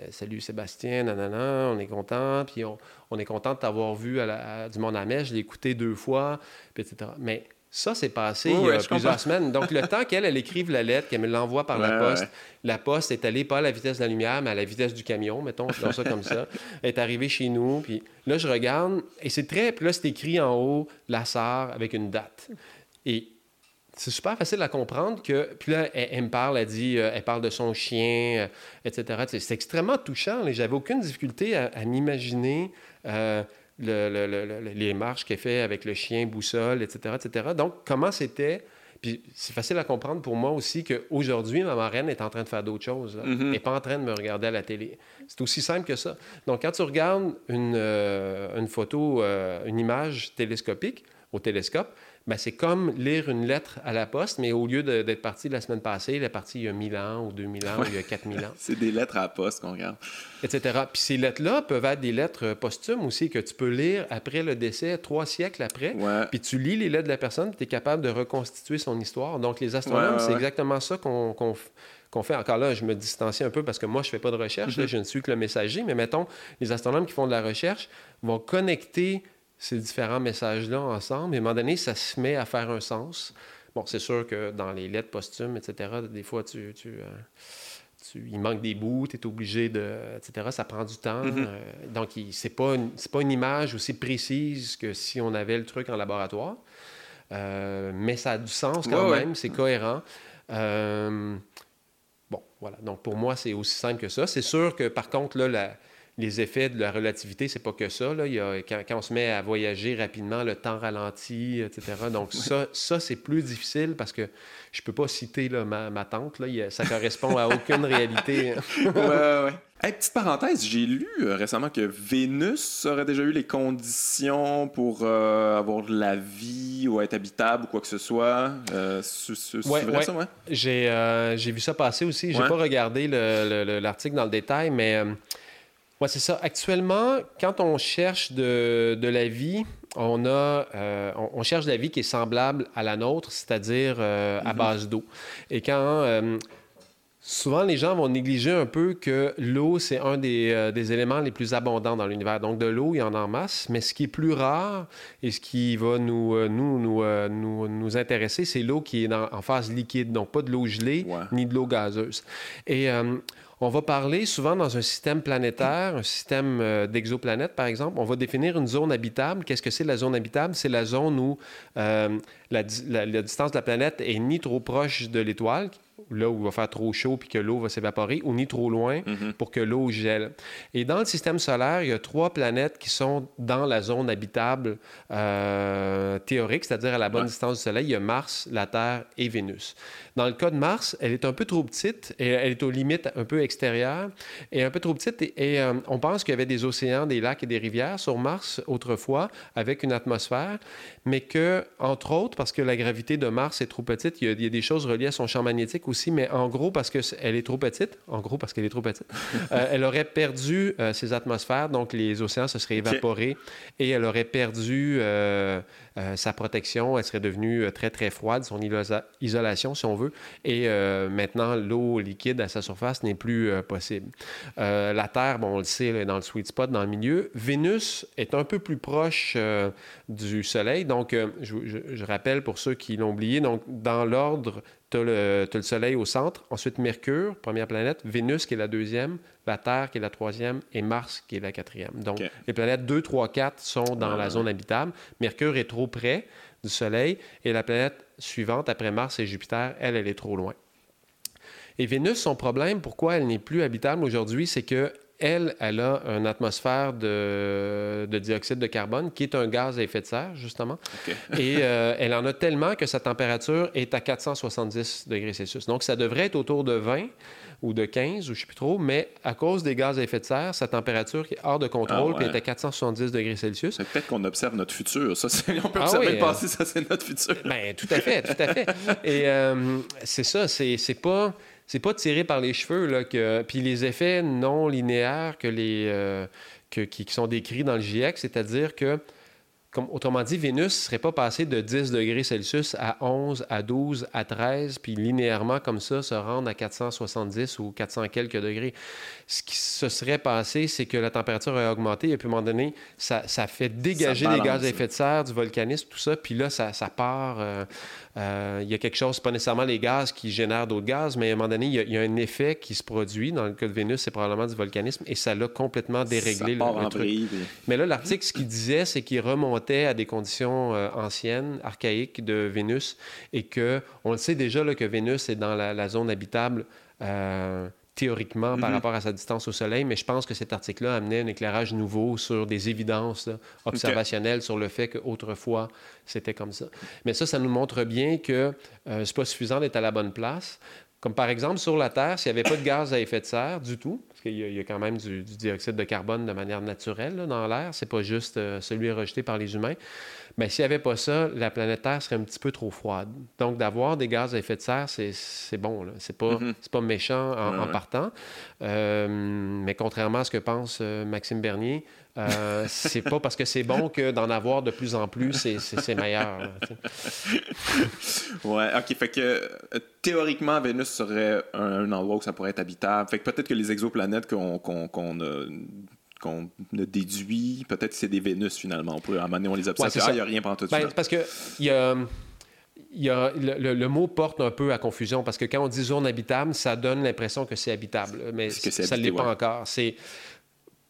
salut Sébastien, nanana, on est content. Puis on, on est content de t'avoir vu à, la- à du monde à Metz. Je l'ai écouté deux fois, puis etc. Mais ça, c'est passé il y a plusieurs comprends. semaines. Donc, le temps qu'elle, elle écrive la lettre, qu'elle me l'envoie par la poste, ouais. la poste est allée pas à la vitesse de la lumière, mais à la vitesse du camion, mettons, dans ça comme ça. Elle est arrivée chez nous, puis là, je regarde, et c'est très... Puis là, c'est écrit en haut, la SAR, avec une date. Et c'est super facile à comprendre que. Puis là, elle, elle me parle, elle dit, euh, elle parle de son chien, euh, etc. C'est extrêmement touchant. J'avais aucune difficulté à, à m'imaginer euh, le- le- le- le- les marches qu'elle fait avec le chien, boussole, etc. etc. Donc, comment c'était. Puis c'est facile à comprendre pour moi aussi qu'aujourd'hui, ma marraine est en train de faire d'autres choses. là. Mhm. Elle n'est pas en train de me regarder à la télé. C'est aussi simple que ça. Donc, quand tu regardes une, une photo, une image télescopique au télescope, c'est comme lire une lettre à la poste, mais au lieu d'être parti la semaine passée, elle est partie il y a 1000 ans ou 2000 ans ou il y a 4000 ans, C'est des lettres à la poste qu'on regarde. etc. Puis ces lettres-là peuvent être des lettres posthumes aussi que tu peux lire après le décès, trois siècles après. Ouais. Puis tu lis les lettres de la personne, tu es capable de reconstituer son histoire. Donc, les astronomes, Ouais, c'est exactement ça qu'on fait. Encore là, je me distancie un peu parce que moi, je fais pas de recherche. Mhm. là, je ne suis que le messager. Mais mettons, les astronomes qui font de la recherche vont connecter ces différents messages-là ensemble. Et à un moment donné, ça se met à faire un sens. Bon, c'est sûr que dans les lettres posthumes, etc., des fois, tu, tu, euh, il manque des bouts, tu es obligé de. etc. Ça prend du temps. Mhm. Euh, donc, c'est pas, une- pas une image aussi précise que si on avait le truc en laboratoire. Euh, mais ça a du sens quand Ouais, ouais. même, c'est cohérent. Bon, voilà. Donc, pour moi, c'est aussi simple que ça. C'est sûr que, par contre, là, la- les effets de la relativité, c'est pas que ça. Là. Il y a, quand, quand on se met à voyager rapidement, le temps ralentit, etc. Donc, ça, ça c'est plus difficile parce que je peux pas citer là, ma, ma tante. Là. Il ça correspond à aucune réalité. ouais, ouais, ouais. Hey, petite parenthèse, j'ai lu euh, récemment que Vénus aurait déjà eu les conditions pour euh, avoir de la vie ou être habitable ou quoi que ce soit. Euh, c'est Ouais, vrai ouais. ça, ouais? J'ai j'ai vu ça passer aussi. J'ai pas regardé le- le- le- l'article dans le détail, mais ouais, c'est ça. Actuellement, quand on cherche de, de la vie, on, a, euh, on, on cherche de la vie qui est semblable à la nôtre, c'est-à-dire euh, à Mhm. base d'eau. Et quand euh, Souvent, les gens vont négliger un peu que l'eau, c'est un des, euh, des éléments les plus abondants dans l'univers. Donc, de l'eau, il y en a en masse, mais ce qui est plus rare et ce qui va nous, euh, nous, nous, euh, nous, nous intéresser, c'est l'eau qui est dans- en phase liquide, donc pas de l'eau gelée Ouais. ni de l'eau gazeuse. Et on va parler souvent dans un système planétaire, un système euh, d'exoplanète, par exemple. On va définir une zone habitable. Qu'est-ce que c'est la zone habitable? C'est la zone où euh, la distance de la planète est ni trop proche de l'étoile, là où il va faire trop chaud puis que l'eau va s'évaporer, ou ni trop loin Mhm. pour que l'eau gèle. Et dans le système solaire, il y a trois planètes qui sont dans la zone habitable euh, théorique, c'est-à-dire à la bonne Ouais. distance du Soleil. Il y a Mars, la Terre et Vénus. Dans le cas de Mars, elle est un peu trop petite et elle est aux limites un peu extérieures et un peu trop petite. Et, et, euh, on pense qu'il y avait des océans, des lacs et des rivières sur Mars autrefois avec une atmosphère, mais que, entre autres, parce que la gravité de Mars est trop petite, il y a, il y a des choses reliées à son champ magnétique aussi, mais en gros, parce qu'elle est trop petite, en gros, parce qu'elle est trop petite, euh, elle aurait perdu euh, ses atmosphères, donc les océans se seraient évaporés et elle aurait perdu euh, sa protection, elle serait devenue très, très froide, son isolation, si on veut, et maintenant, l'eau liquide à sa surface n'est plus possible. La Terre, bon, on le sait, là, est dans le sweet spot, dans le milieu. Vénus est un peu plus proche du Soleil, donc je, je- je rappelle pour ceux qui l'ont oublié, donc dans l'ordre, tu as, le Soleil au centre, ensuite Mercure, première planète, Vénus qui est la deuxième, la Terre qui est la troisième et Mars qui est la quatrième. Donc les planètes 2, 3, 4 sont dans la zone habitable. Mercure est trop près du Soleil et la planète suivante après Mars et Jupiter, elle, elle est trop loin. Et Vénus, son problème, pourquoi elle n'est plus habitable aujourd'hui, c'est que elle, elle a une atmosphère de, de dioxyde de carbone qui est un gaz à effet de serre, justement. Et euh, elle en a tellement que sa température est à 470 degrés Celsius. Donc, ça devrait être autour de 20 ou de 15, ou je ne sais plus trop, mais à cause des gaz à effet de serre, sa température est hors de contrôle, Ah puis ouais. est à 470 degrés Celsius. Peut-être qu'on observe notre futur. Ça, on peut Ah observer oui, le euh, passé, ça, c'est notre futur. Ben, tout à fait, tout à fait. Et euh, c'est ça, c'est pas, c'est pas tiré par les cheveux, là, que... Puis les effets non linéaires que les, euh, que- qui, qui sont décrits dans le GIEC, c'est-à-dire que, comme, autrement dit, Vénus ne serait pas passé de 10 degrés Celsius à 11, à 12, à 13, puis linéairement comme ça se rendre à 470 ou 400 quelques degrés. Ce qui se serait passé, c'est que la température a augmenté et puis à un moment donné, ça, ça fait dégager les balance, gaz à effet de serre, du volcanisme, tout ça, puis là, ça, ça part. euh, euh, il y a quelque chose, pas nécessairement les gaz qui génèrent d'autres gaz, mais à un moment donné, il y, a, il y a un effet qui se produit. Dans le cas de Vénus, c'est probablement du volcanisme et ça l'a complètement déréglé ça le- le truc. puis- Mais là, l'article, ce qu'il disait, c'est qu'il remontait à des conditions euh, anciennes, archaïques de Vénus, et que on le sait déjà là, que Vénus est dans la, la zone habitable euh, théoriquement par Mhm. rapport à sa distance au Soleil, mais je pense que cet article-là amenait un éclairage nouveau sur des évidences là, observationnelles sur le fait qu'autrefois, c'était comme ça. Mais ça, ça nous montre bien que euh, c'est pas suffisant d'être à la bonne place. Comme par exemple, sur la Terre, s'il n'y avait pas de gaz à effet de serre du tout, parce qu'il y, a- il y a quand même du, du dioxyde de carbone de manière naturelle là, dans l'air, c'est pas juste euh, celui rejeté par les humains, mais s'il n'y avait pas ça, la planète Terre serait un petit peu trop froide. Donc, d'avoir des gaz à effet de serre, c'est, bon. C'est, pas, Mhm. c'est pas méchant en, Ouais, en ouais. partant. Euh, mais contrairement à ce que pense euh, Maxime Bernier, euh, c'est pas parce que c'est bon que d'en avoir de plus en plus, c'est, meilleur. là. Ouais, ok. Fait que euh, théoriquement, Vénus serait un, un endroit où ça pourrait être habitable. Fait que peut-être que les exoplanètes qu'on qu'on a, qu'on a déduit, peut-être que c'est des Vénus finalement. On pourrait, à un moment donné, on les observe. Ouais, ah, il n'y a rien pendant tout Ben, parce que y a, y a, le, mot porte un peu à confusion parce que quand on dit zone habitable, ça donne l'impression que c'est habitable, mais ça ne l'est pas encore. C'est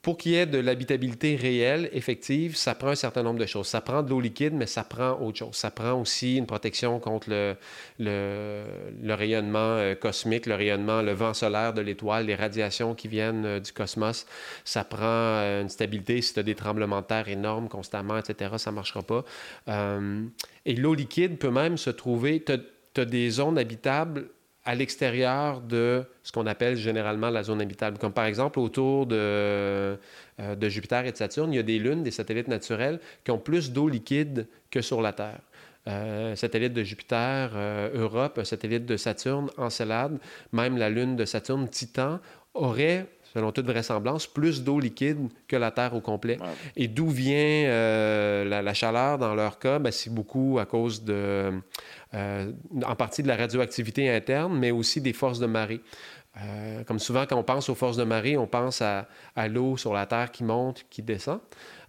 pour qu'il y ait de l'habitabilité réelle, effective, ça prend un certain nombre de choses. Ça prend de l'eau liquide, mais ça prend autre chose. Ça prend aussi une protection contre le, rayonnement euh, cosmique, le rayonnement, le vent solaire de l'étoile, les radiations qui viennent euh, du cosmos. Ça prend euh, une stabilité. Si tu as des tremblements de terre énormes constamment, etc., ça ne marchera pas. et l'eau liquide peut même se trouver... Tu as des zones habitables à l'extérieur de ce qu'on appelle généralement la zone habitable. Comme par exemple autour de, euh, de, Jupiter et de Saturne, il y a des lunes, des satellites naturels qui ont plus d'eau liquide que sur la Terre. Euh, satellite de Jupiter, euh, Europe, un satellite de Saturne, Encelade, même la lune de Saturne, Titan, aurait selon toute vraisemblance, plus d'eau liquide que la Terre au complet. Et d'où vient la, chaleur dans leur cas? Ben, c'est beaucoup à cause de, en partie de la radioactivité interne, mais aussi des forces de marée. Euh, comme souvent, quand on pense aux forces de marée, on pense à, à l'eau sur la Terre qui monte, qui descend.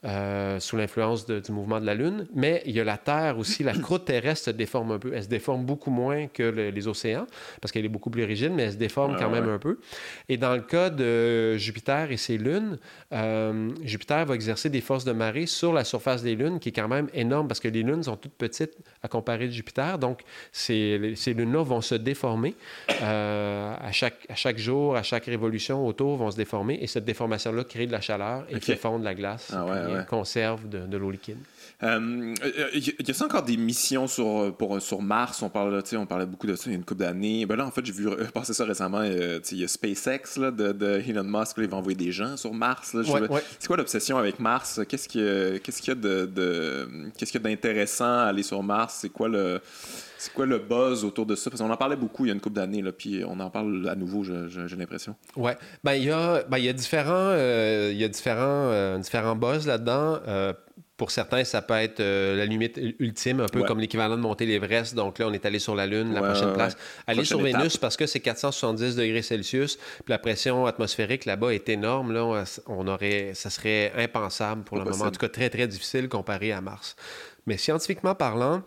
Euh, sous l'influence du mouvement de la Lune. Mais il y a la Terre aussi, la croûte terrestre se déforme un peu. Elle se déforme beaucoup moins que les océans, parce qu'elle est beaucoup plus rigide, mais elle se déforme quand même un peu. Et dans le cas de Jupiter et ses lunes, euh, Jupiter va exercer des forces de marée sur la surface des lunes, qui est quand même énorme, parce que les lunes sont toutes petites à comparer de Jupiter. Donc, ces, ces lunes-là vont se déformer euh, à, chaque, à chaque jour, à chaque révolution autour, vont se déformer. Et cette déformation-là crée de la chaleur et fait fondre la glace. Ah conserve de, l'eau liquide. Euh, euh y a encore des missions sur, pour, sur Mars? On, parle, on parlait beaucoup de ça il y a une couple d'années. Ben là, en fait, j'ai vu passer ça récemment. Euh, il y a SpaceX là, de, de, Elon Musk. Là, il va envoyer des gens sur Mars. C'est quoi l'obsession avec Mars? Qu'est-ce qu'il y a, de, qu'est-ce qu'il y a d'intéressant à aller sur Mars? C'est quoi le... C'est quoi le buzz autour de ça? Parce qu'on en parlait beaucoup il y a une couple d'années, puis on en parle à nouveau, j'ai l'impression. Oui. Ben, il y a, ben, il y a différents, euh, il y a différents, euh, différents buzz là-dedans. Euh, pour certains, ça peut être la limite ultime, un peu comme l'équivalent de monter l'Everest. Donc là, on est allé sur la Lune, la prochaine place. Aller sur Vénus parce que c'est 470 degrés Celsius, puis la pression atmosphérique là-bas est énorme. Là, on aurait, ça serait impensable pour le moment. En tout cas, très, très difficile comparé à Mars. Mais scientifiquement parlant,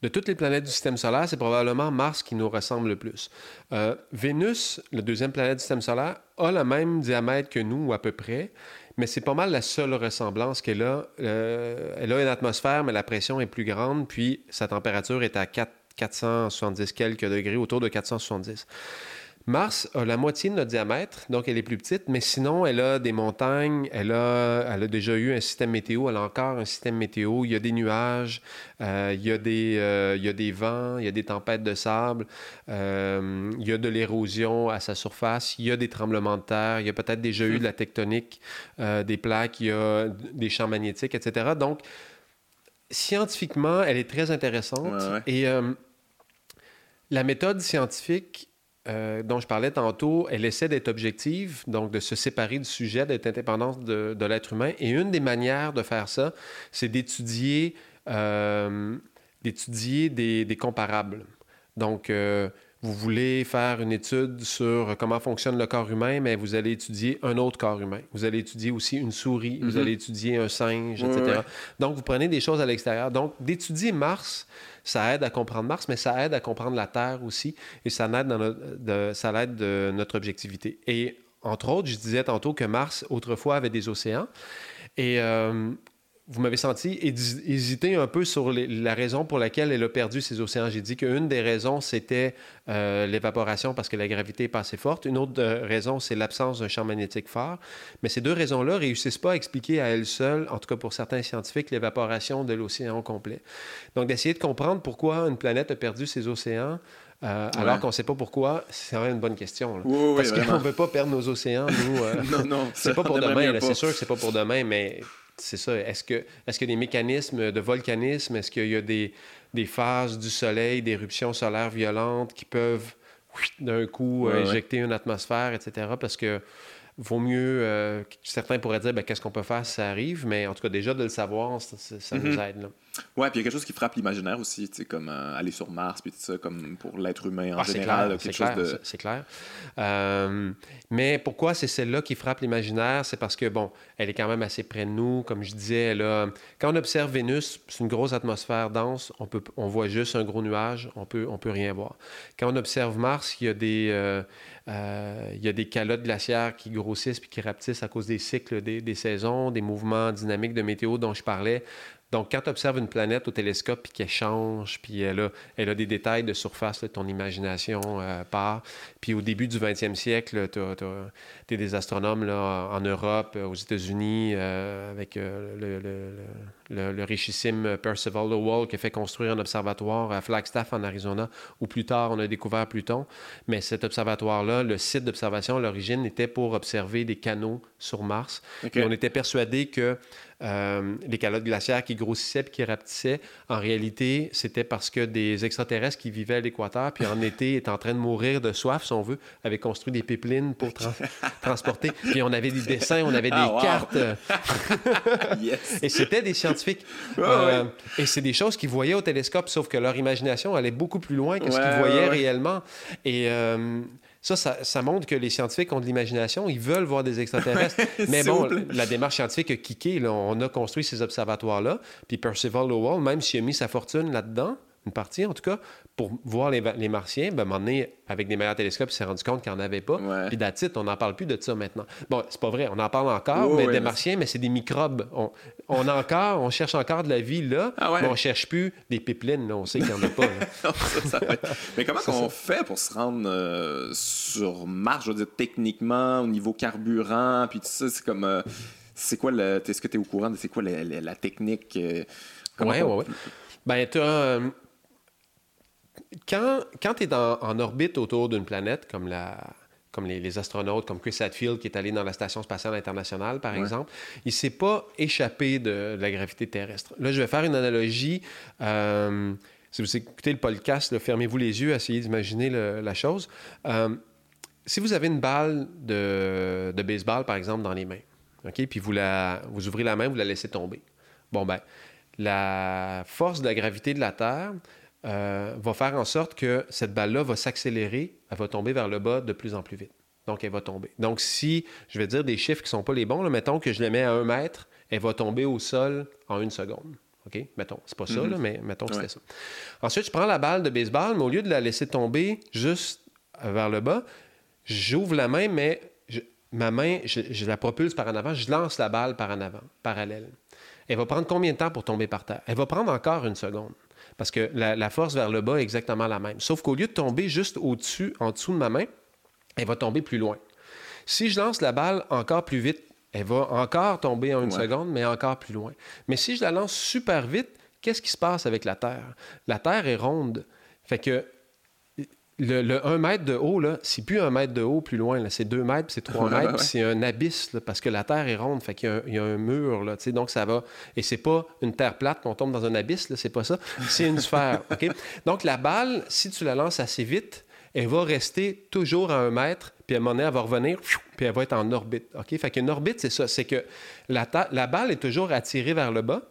de toutes les planètes du système solaire, c'est probablement Mars qui nous ressemble le plus. Euh, Vénus, la deuxième planète du système solaire, a le même diamètre que nous, à peu près, mais c'est pas mal la seule ressemblance qu'elle a. Euh, elle a une atmosphère, mais la pression est plus grande, puis sa température est à 4, 470 quelques degrés, autour de 470. Mars a la moitié de notre diamètre, donc elle est plus petite, mais sinon, elle a des montagnes, elle a, elle a déjà eu un système météo, elle a encore un système météo, il y a des nuages, euh, il, y a des, euh, il y a des vents, il y a des tempêtes de sable, euh, il y a de l'érosion à sa surface, il y a des tremblements de terre, il y a peut-être déjà eu de la tectonique, des plaques, il y a des champs magnétiques, etc. Donc, scientifiquement, elle est très intéressante. Et la méthode scientifique euh, dont je parlais tantôt, elle essaie d'être objective, donc de se séparer du sujet, d'être indépendante de, l'être humain. Et une des manières de faire ça, c'est d'étudier euh, d'étudier des, des, comparables. Donc, euh, vous voulez faire une étude sur comment fonctionne le corps humain, mais vous allez étudier un autre corps humain. Vous allez étudier aussi une souris, vous mm-hmm. allez étudier un singe, etc. Donc, vous prenez des choses à l'extérieur. Donc, d'étudier Mars, ça aide à comprendre Mars, mais ça aide à comprendre la Terre aussi, et ça aide, dans notre, de, ça de notre objectivité. Et entre autres, je disais tantôt que Mars, autrefois, avait des océans. Et euh, vous m'avez senti hésiter un peu sur la raison pour laquelle elle a perdu ses océans. J'ai dit qu'une des raisons, c'était euh, l'évaporation parce que la gravité est pas assez forte. Une autre euh, raison, c'est l'absence d'un champ magnétique fort. Mais ces deux raisons-là ne réussissent pas à expliquer à elles seules, en tout cas pour certains scientifiques, l'évaporation de l'océan complet. Donc, d'essayer de comprendre pourquoi une planète a perdu ses océans, euh, alors qu'on ne sait pas pourquoi, c'est vraiment une bonne question. Parce qu'on ne veut pas perdre nos océans, nous. non, non. C'est pas pour demain, c'est sûr que c'est pas pour demain, mais c'est ça. Est-ce que est-ce qu'il y a des mécanismes de volcanisme? Est-ce qu'il y a des, des phases du Soleil, des éruptions solaires violentes qui peuvent d'un coup euh, injecter une atmosphère, etc. Parce que vaut mieux. Euh, certains pourraient dire ben, qu'est-ce qu'on peut faire si ça arrive, mais en tout cas, déjà de le savoir, ça, nous mhm. aide. Ouais, puis il y a quelque chose qui frappe l'imaginaire aussi, tu sais, comme euh, aller sur Mars, puis tout ça, comme pour l'être humain en ah, général, quelque chose de... C'est clair. Euh, mais pourquoi c'est celle-là qui frappe l'imaginaire? C'est parce que, bon, elle est quand même assez près de nous. Comme je disais, quand on observe Vénus, c'est une grosse atmosphère dense, on, peut, on voit juste un gros nuage, on peut, on peut rien voir. Quand on observe Mars, il y a des... Euh, il y a des calottes glaciaires qui grossissent puis qui rapetissent à cause des cycles des, des, saisons, des mouvements dynamiques de météo dont je parlais. Donc, quand tu observes une planète au télescope puis qu'elle change, puis elle a, elle a des détails de surface, ton imagination euh, part. Puis au début du 20e siècle, tu es des astronomes là, en Europe, aux États-Unis, euh, avec euh, le, le, richissime Percival Lowell qui a fait construire un observatoire à Flagstaff en Arizona, où plus tard on a découvert Pluton. Mais cet observatoire-là, le site d'observation à l'origine était pour observer des canaux sur Mars. Et on était persuadé que euh, les calottes glaciaires qui grossissaient et qui rapetissaient, en réalité, c'était parce que des extraterrestres qui vivaient à l'équateur, puis en été étaient en train de mourir de soif, si on veut, avaient construit des pipelines pour transporter. Puis on avait des dessins, on avait des ah, cartes. Et c'était des scientifiques. Euh, et c'est des choses qu'ils voyaient au télescope, sauf que leur imagination allait beaucoup plus loin que ce qu'ils voyaient réellement. Et euh, ça, ça, montre que les scientifiques ont de l'imagination, ils veulent voir des extraterrestres. Mais bon, la démarche scientifique a kické. On a construit ces observatoires-là. Puis Percival Lowell, même s'il a mis sa fortune là-dedans, une partie en tout cas, pour voir les, les martiens, ben, à un moment donné, avec des meilleurs télescopes, il s'est rendu compte qu'il n'y en avait pas. Puis d'attitude, on n'en parle plus de ça maintenant. Bon, c'est pas vrai, on en parle encore, mais des martiens, mais c'est des microbes. On, on, a encore, on cherche encore de la vie là, ah mais on cherche plus des pipelines, là, on sait qu'il n'y en a pas. mais comment on fait pour se rendre euh, sur Mars, je veux dire, techniquement, au niveau carburant, puis tout ça, c'est comme... Euh, c'est quoi le... Est-ce que tu es au courant de c'est quoi la, technique? Euh, oui, oui, oui. Ben, tu as quand, quand tu es en orbite autour d'une planète, comme, la, comme les, astronautes, comme Chris Hadfield, qui est allé dans la Station spatiale internationale, par exemple, il ne s'est pas échappé de, la gravité terrestre. Là, je vais faire une analogie. Euh, si vous écoutez le podcast, fermez-vous les yeux, essayez d'imaginer la chose. Euh, si vous avez une balle de, de, baseball, par exemple, dans les mains, OK, puis vous, la, vous ouvrez la main, vous la laissez tomber. Bon, ben, la force de la gravité de la Terre euh, va faire en sorte que cette balle-là va s'accélérer, elle va tomber vers le bas de plus en plus vite. Donc, elle va tomber. Donc, si je vais dire des chiffres qui ne sont pas les bons, là, mettons que je les mets à un mètre, elle va tomber au sol en une seconde. OK? Mettons, c'est pas ça, mhm. mais mettons que c'était ça. Ensuite, je prends la balle de baseball, mais au lieu de la laisser tomber juste vers le bas, j'ouvre la main, mais ma main, je, je, la propulse par en avant, je lance la balle par en avant, parallèle. Elle va prendre combien de temps pour tomber par terre? Elle va prendre encore une seconde parce que la, force vers le bas est exactement la même. Sauf qu'au lieu de tomber juste au-dessus, en dessous de ma main, elle va tomber plus loin. Si je lance la balle encore plus vite, elle va encore tomber en une seconde, mais encore plus loin. Mais si je la lance super vite, qu'est-ce qui se passe avec la Terre? La Terre est ronde. Fait que le, 1 mètre de haut, là, c'est plus un mètre de haut plus loin. C'est 2 mètres, c'est 3 mètres, c'est un abysse parce que la Terre est ronde, fait qu'il y, a un mur. Là, donc ça va. Et c'est pas une terre plate qu'on tombe dans un abysse, c'est pas ça. C'est une sphère. Donc la balle, si tu la lances assez vite, elle va rester toujours à un mètre, puis à un moment donné, elle va revenir, puis elle va être en orbite. OK? Fait qu'une orbite, c'est ça. C'est que la, la balle est toujours attirée vers le bas,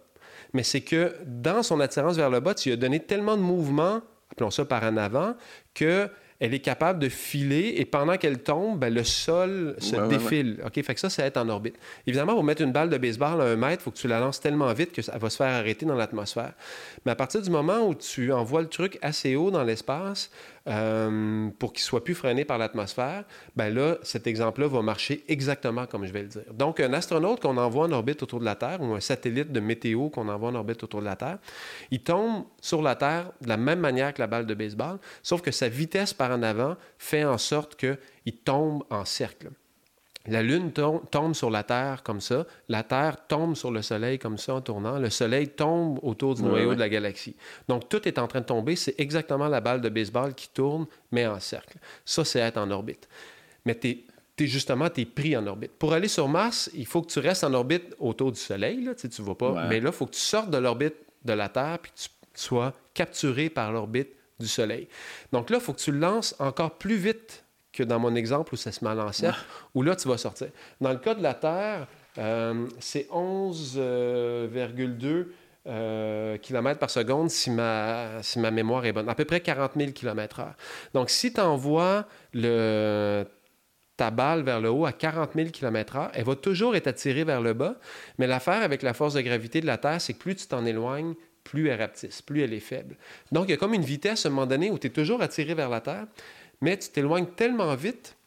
mais c'est que dans son attirance vers le bas, tu lui as donné tellement de mouvement appelons ça par en avant, qu'elle est capable de filer et pendant qu'elle tombe, ben, le sol se défile. OK? Fait que ça, c'est être en orbite. Évidemment, pour mettre une balle de baseball à un mètre, il faut que tu la lances tellement vite que ça va se faire arrêter dans l'atmosphère. Mais à partir du moment où tu envoies le truc assez haut dans l'espace, euh, pour qu'il soit plus freiné par l'atmosphère, ben là, cet exemple-là va marcher exactement comme je vais le dire. Donc, un astronaute qu'on envoie en orbite autour de la Terre ou un satellite de météo qu'on envoie en orbite autour de la Terre, il tombe sur la Terre de la même manière que la balle de baseball, sauf que sa vitesse par en avant fait en sorte qu'il tombe en cercle. La Lune tombe sur la Terre comme ça, la Terre tombe sur le Soleil comme ça en tournant, le Soleil tombe autour du noyau de la galaxie. Donc tout est en train de tomber, c'est exactement la balle de baseball qui tourne, mais en cercle. Ça, c'est être en orbite. Mais tu es, justement, tu es pris en orbite. Pour aller sur Mars, il faut que tu restes en orbite autour du Soleil, là, tu ne vas pas. Mais là, il faut que tu sortes de l'orbite de la Terre, puis que tu sois capturé par l'orbite du Soleil. Donc là, il faut que tu le lances encore plus vite que dans mon exemple où ça se met en cercle, où là, tu vas sortir. Dans le cas de la Terre, euh, c'est 11,2 km par seconde si ma, si ma mémoire est bonne. À peu près 40 000 km/h. Donc, si tu envoies le, ta balle vers le haut à 40 000 km/h, elle va toujours être attirée vers le bas. Mais l'affaire avec la force de gravité de la Terre, c'est que plus tu t'en éloignes, plus elle rapetisse, plus elle est faible. Donc, il y a comme une vitesse à un moment donné où tu es toujours attiré vers la Terre, mais tu t'éloignes tellement vite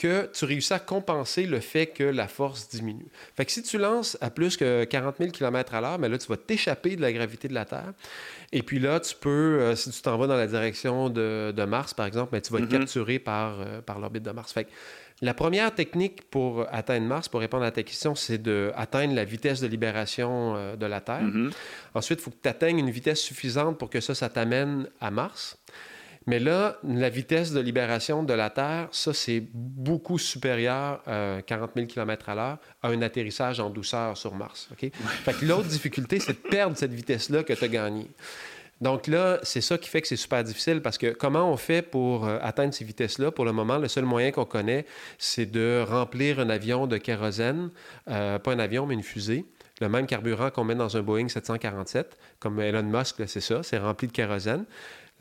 que tu réussis à compenser le fait que la force diminue. Fait que si tu lances à plus que 40 000 km à l'heure, mais là, tu vas t'échapper de la gravité de la Terre. Et puis là, tu peux, euh, si tu t'en vas dans la direction de, Mars, par exemple, mais tu vas être mm-hmm. capturé par, euh, par l'orbite de Mars. Fait que la première technique pour atteindre Mars, pour répondre à ta question, c'est d'atteindre la vitesse de libération euh, de la Terre. Mm-hmm. Ensuite, il faut que tu atteignes une vitesse suffisante pour que ça, ça t'amène à Mars. Mais là, la vitesse de libération de la Terre, ça, c'est beaucoup supérieur à 40 000 km à l'heure à un atterrissage en douceur sur Mars. Fait que l'autre difficulté, c'est de perdre cette vitesse-là que tu as gagnée. Donc là, c'est ça qui fait que c'est super difficile parce que comment on fait pour euh, atteindre ces vitesses-là? Pour le moment, le seul moyen qu'on connaît, c'est de remplir un avion de kérosène, euh, pas un avion, mais une fusée le même carburant qu'on met dans un Boeing 747, comme Elon Musk, c'est ça, c'est rempli de kérosène.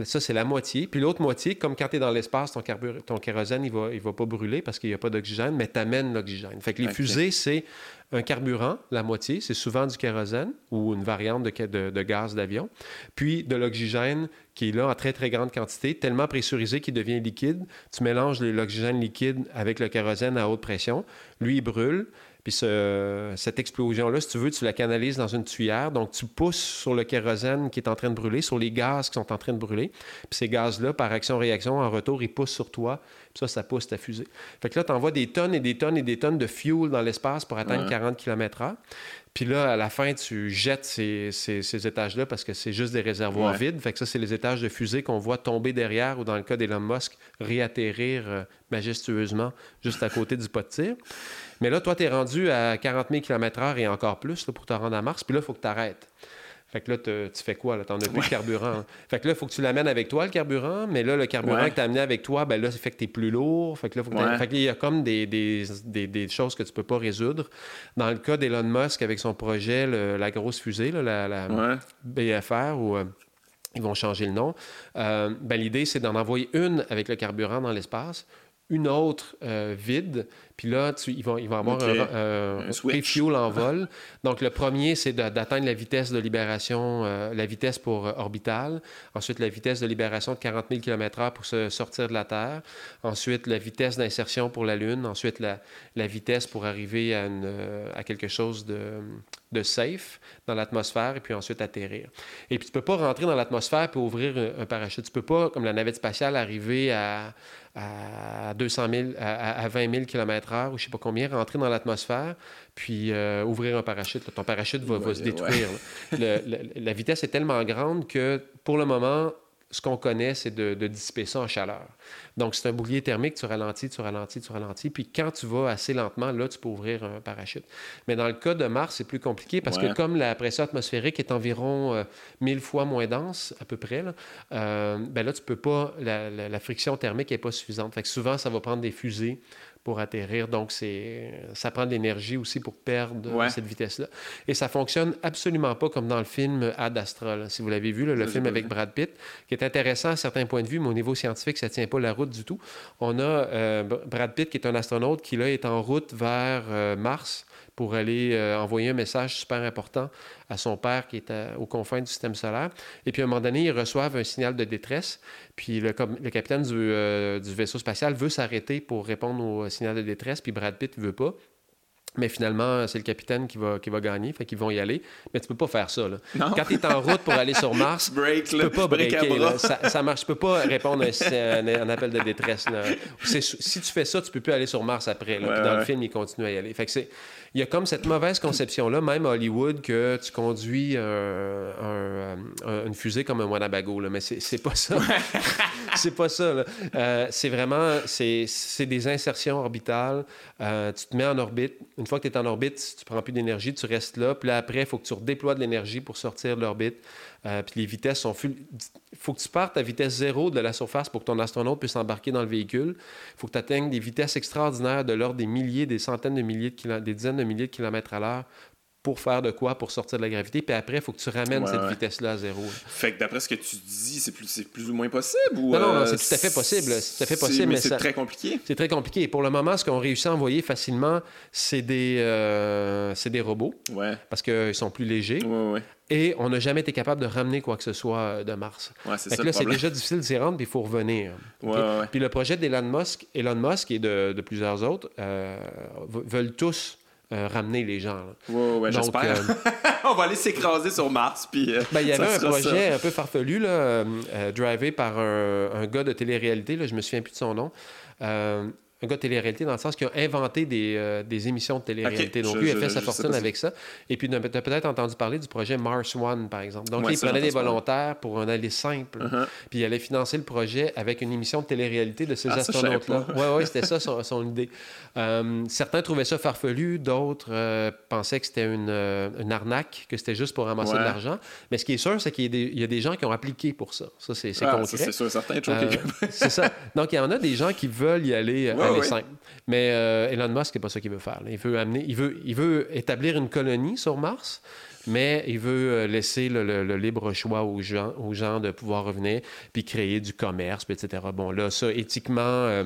Ça, c'est la moitié. Puis l'autre moitié, comme quand tu es dans l'espace, ton, ton kérosène, il ne va, il va pas brûler parce qu'il n'y a pas d'oxygène, mais tu amènes l'oxygène. Fait que les fusées, c'est un carburant, la moitié, c'est souvent du kérosène ou une variante de, de, gaz d'avion, puis de l'oxygène qui est là en très, très grande quantité, tellement pressurisé qu'il devient liquide. Tu mélanges l'oxygène liquide avec le kérosène à haute pression. Lui, il brûle. Puis cette explosion-là, si tu veux, tu la canalises dans une tuyère. Donc, tu pousses sur le kérosène qui est en train de brûler, sur les gaz qui sont en train de brûler. Puis ces gaz-là, par action-réaction, en retour, ils poussent sur toi. Puis ça, ça pousse ta fusée. Fait que là, tu envoies des tonnes et des tonnes et des tonnes de fuel dans l'espace pour atteindre 40 km/h. Puis là, à la fin, tu jettes ces, ces, étages-là parce que c'est juste des réservoirs vides. Fait que ça, c'est les étages de fusée qu'on voit tomber derrière ou dans le cas d'Elon Musk, réatterrir euh, majestueusement juste à côté du pot de tir. Mais là, toi, tu es rendu à 40 000 km/h et encore plus pour te rendre à Mars. Puis là, il faut que tu arrêtes. Fait que là, tu fais quoi? Tu n'en as plus de carburant. Fait que là, il faut que tu l'amènes avec toi, le carburant. Mais là, le carburant que tu as amené avec toi, ben là, ça fait que tu es plus lourd. Fait que là, faut que fait qu'il y a comme des, des, des, choses que tu peux pas résoudre. Dans le cas d'Elon Musk, avec son projet, la grosse fusée, là, la, BFR, où euh, ils vont changer le nom, euh, ben, l'idée, c'est d'en envoyer une avec le carburant dans l'espace, une autre euh, vide, puis là, tu, ils, vont, ils vont avoir un, un, en vol. Donc, le premier, c'est d'atteindre la vitesse de libération, euh, la vitesse pour euh, orbitale. Ensuite, la vitesse de libération de 40 000 km/h pour se sortir de la Terre. Ensuite, la vitesse d'insertion pour la Lune. Ensuite, la, la vitesse pour arriver à, une, euh, à quelque chose de, de safe dans l'atmosphère et puis ensuite atterrir. Et puis, tu ne peux pas rentrer dans l'atmosphère pour ouvrir un, parachute. Tu ne peux pas, comme la navette spatiale, arriver à, à 200 000, à, à 20 000 km ou je sais pas combien, rentrer dans l'atmosphère, puis euh, ouvrir un parachute. Ton parachute va, se détruire. la vitesse est tellement grande que pour le moment, ce qu'on connaît, c'est de, dissiper ça en chaleur. Donc, c'est un bouclier thermique, tu ralentis, tu ralentis, tu ralentis. Puis quand tu vas assez lentement, là, tu peux ouvrir un parachute. Mais dans le cas de Mars, c'est plus compliqué parce que comme la pression atmosphérique est environ euh, mille 1000 fois moins dense, à peu près, là, euh, ben là tu peux pas, la, la friction thermique n'est pas suffisante. Fait que souvent, ça va prendre des fusées pour atterrir. Donc, c'est, ça prend de l'énergie aussi pour perdre cette vitesse-là. Et ça fonctionne absolument pas comme dans le film Ad Astra. Si vous l'avez vu, le film avec Brad Pitt, qui est intéressant à certains points de vue, mais au niveau scientifique, ça tient pas la route du tout. On a euh, Brad Pitt, qui est un astronaute, qui là est en route vers euh, Mars pour aller euh, envoyer un message super important à son père qui est aux confins du système solaire. Et puis à un moment donné, ils reçoivent un signal de détresse. Puis le, capitaine du, euh, du, vaisseau spatial veut s'arrêter pour répondre au signal de détresse, puis Brad Pitt ne veut pas. Mais finalement, c'est le capitaine qui va, qui va gagner, fait qu'ils vont y aller. Mais tu peux pas faire ça. Là. Quand tu es en route pour aller sur Mars, Break, tu peux pas breaker. Ça, ça marche. Tu peux pas répondre à un, appel de détresse. Si tu fais ça, tu peux plus aller sur Mars après. dans le film, il continue à y aller. Fait que c'est il y a comme cette mauvaise conception-là, même à Hollywood, que tu conduis une fusée comme un Wanabago, là, mais c'est pas ça. c'est pas ça. Euh, c'est vraiment, c'est des insertions orbitales. Euh, tu te mets en orbite. Une fois que tu es en orbite, tu prends plus d'énergie, tu restes là. Puis là, après, il faut que tu redéploies de l'énergie pour sortir de l'orbite. Euh, puis les vitesses sont... Il faut que tu partes à vitesse zéro de la surface pour que ton astronaute puisse embarquer dans le véhicule. Il faut que tu atteignes des vitesses extraordinaires de l'ordre des milliers, des centaines de milliers de kilomètres, des dizaines de milliers de kilomètres à l'heure pour faire de quoi pour sortir de la gravité, puis après, il faut que tu ramènes cette vitesse-là à zéro. Fait que d'après ce que tu dis, c'est plus, plus ou moins possible? Ou non, non, non c'est tout à fait possible. C'est tout à fait possible. Mais, c'est très compliqué? C'est très compliqué. Et pour le moment, ce qu'on réussit à envoyer facilement, c'est des, euh, des robots. Ouais. Parce qu'ils sont plus légers. Ouais, ouais. Et on n'a jamais été capable de ramener quoi que ce soit euh, de Mars. Ouais, c'est ça. là, c'est déjà difficile d'y rendre, puis il faut revenir. Puis le projet d'Elon Musk, Elon Musk et de, de plusieurs autres euh, veulent tous euh, ramener les gens. Oui, ouais, j'espère. Euh, on va aller s'écraser sur Mars. Puis, euh, ben, il y avait un projet un peu farfelu, là, drivé par un, un, gars de télé-réalité, là, je me souviens plus de son nom un gars de télé-réalité dans le sens qu'il a inventé des, euh, des émissions de télé-réalité. Donc, lui, il a fait sa fortune avec ça. Et puis, tu as peut-être entendu parler du projet Mars One, par exemple. Donc, il prenait des volontaires pour un aller simple. Uh-huh. Puis, il allait financer le projet avec une émission de télé-réalité de ces ah, astronautes-là. Oui, oui, c'était ça son, idée. Euh, certains trouvaient ça farfelu, d'autres euh, pensaient que c'était une, une, arnaque, que c'était juste pour ramasser de l'argent. Mais ce qui est sûr, c'est qu'il y, a des gens qui ont appliqué pour ça. Ça, c'est ah, concret. C'est sûr, certains. c'est ça. Donc, il y en a des gens qui veulent y aller. Mais euh, Elon Musk, c'est pas ça qu'il veut faire. Il veut amener, il veut, il veut établir une colonie sur Mars, mais il veut euh, laisser le, libre choix aux gens, aux gens de pouvoir revenir puis créer du commerce, etc. Bon, là, ça, éthiquement. Euh,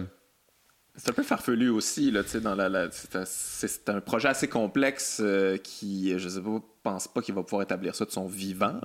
c'est un peu farfelu aussi, là, dans la, c'est un, projet assez complexe qui, je sais pas, pense pas qu'il va pouvoir établir ça de son vivant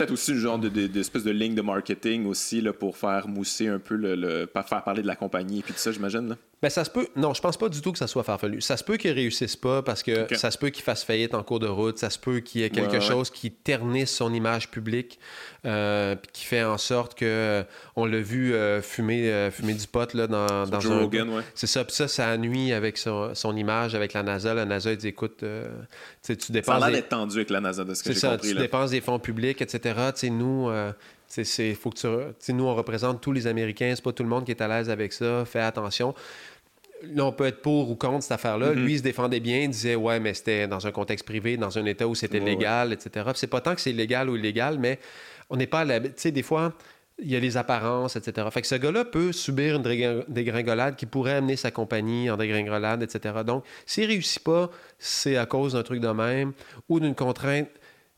peut-être aussi une genre d'espèce de, de, ligne de marketing aussi là, pour faire mousser un peu le, le, faire parler de la compagnie et puis tout ça, j'imagine. Ben, ça se peut. Non, je pense pas du tout que ça soit farfelu. Ça se peut qu'il réussisse pas parce que ça se peut qu'il fasse faillite en cours de route. Ça se peut qu'il y ait quelque chose qui ternisse son image publique, euh, qui fait en sorte que euh, on l'a vu euh, fumer, fumer du pot là, dans, dans Joe un. Rogan, ouais. C'est ça. Puis ça, ça nuit avec son, son, image, avec la NASA. La NASA, dit écoute, tu dépenses. Ça a l'air d'être tendu avec la NASA, de ce que j'ai compris. Tu dépenses des fonds publics, etc. Nous. C'est, faut que tu, nous, on représente tous les Américains. C'est pas tout le monde qui est à l'aise avec ça. Fais attention. Là, on peut être pour ou contre cette affaire-là. Mm-hmm. Lui, il se défendait bien, il disait Ouais, mais c'était dans un contexte privé, dans un État où c'était légal, etc. c'est pas tant que c'est légal ou illégal, mais on n'est pas à la. Tu sais, des fois, il y a les apparences, etc. Fait que ce gars-là peut subir une dégringolade qui pourrait amener sa compagnie en dégringolade, etc. Donc, s'il réussit pas, c'est à cause d'un truc de même ou d'une contrainte.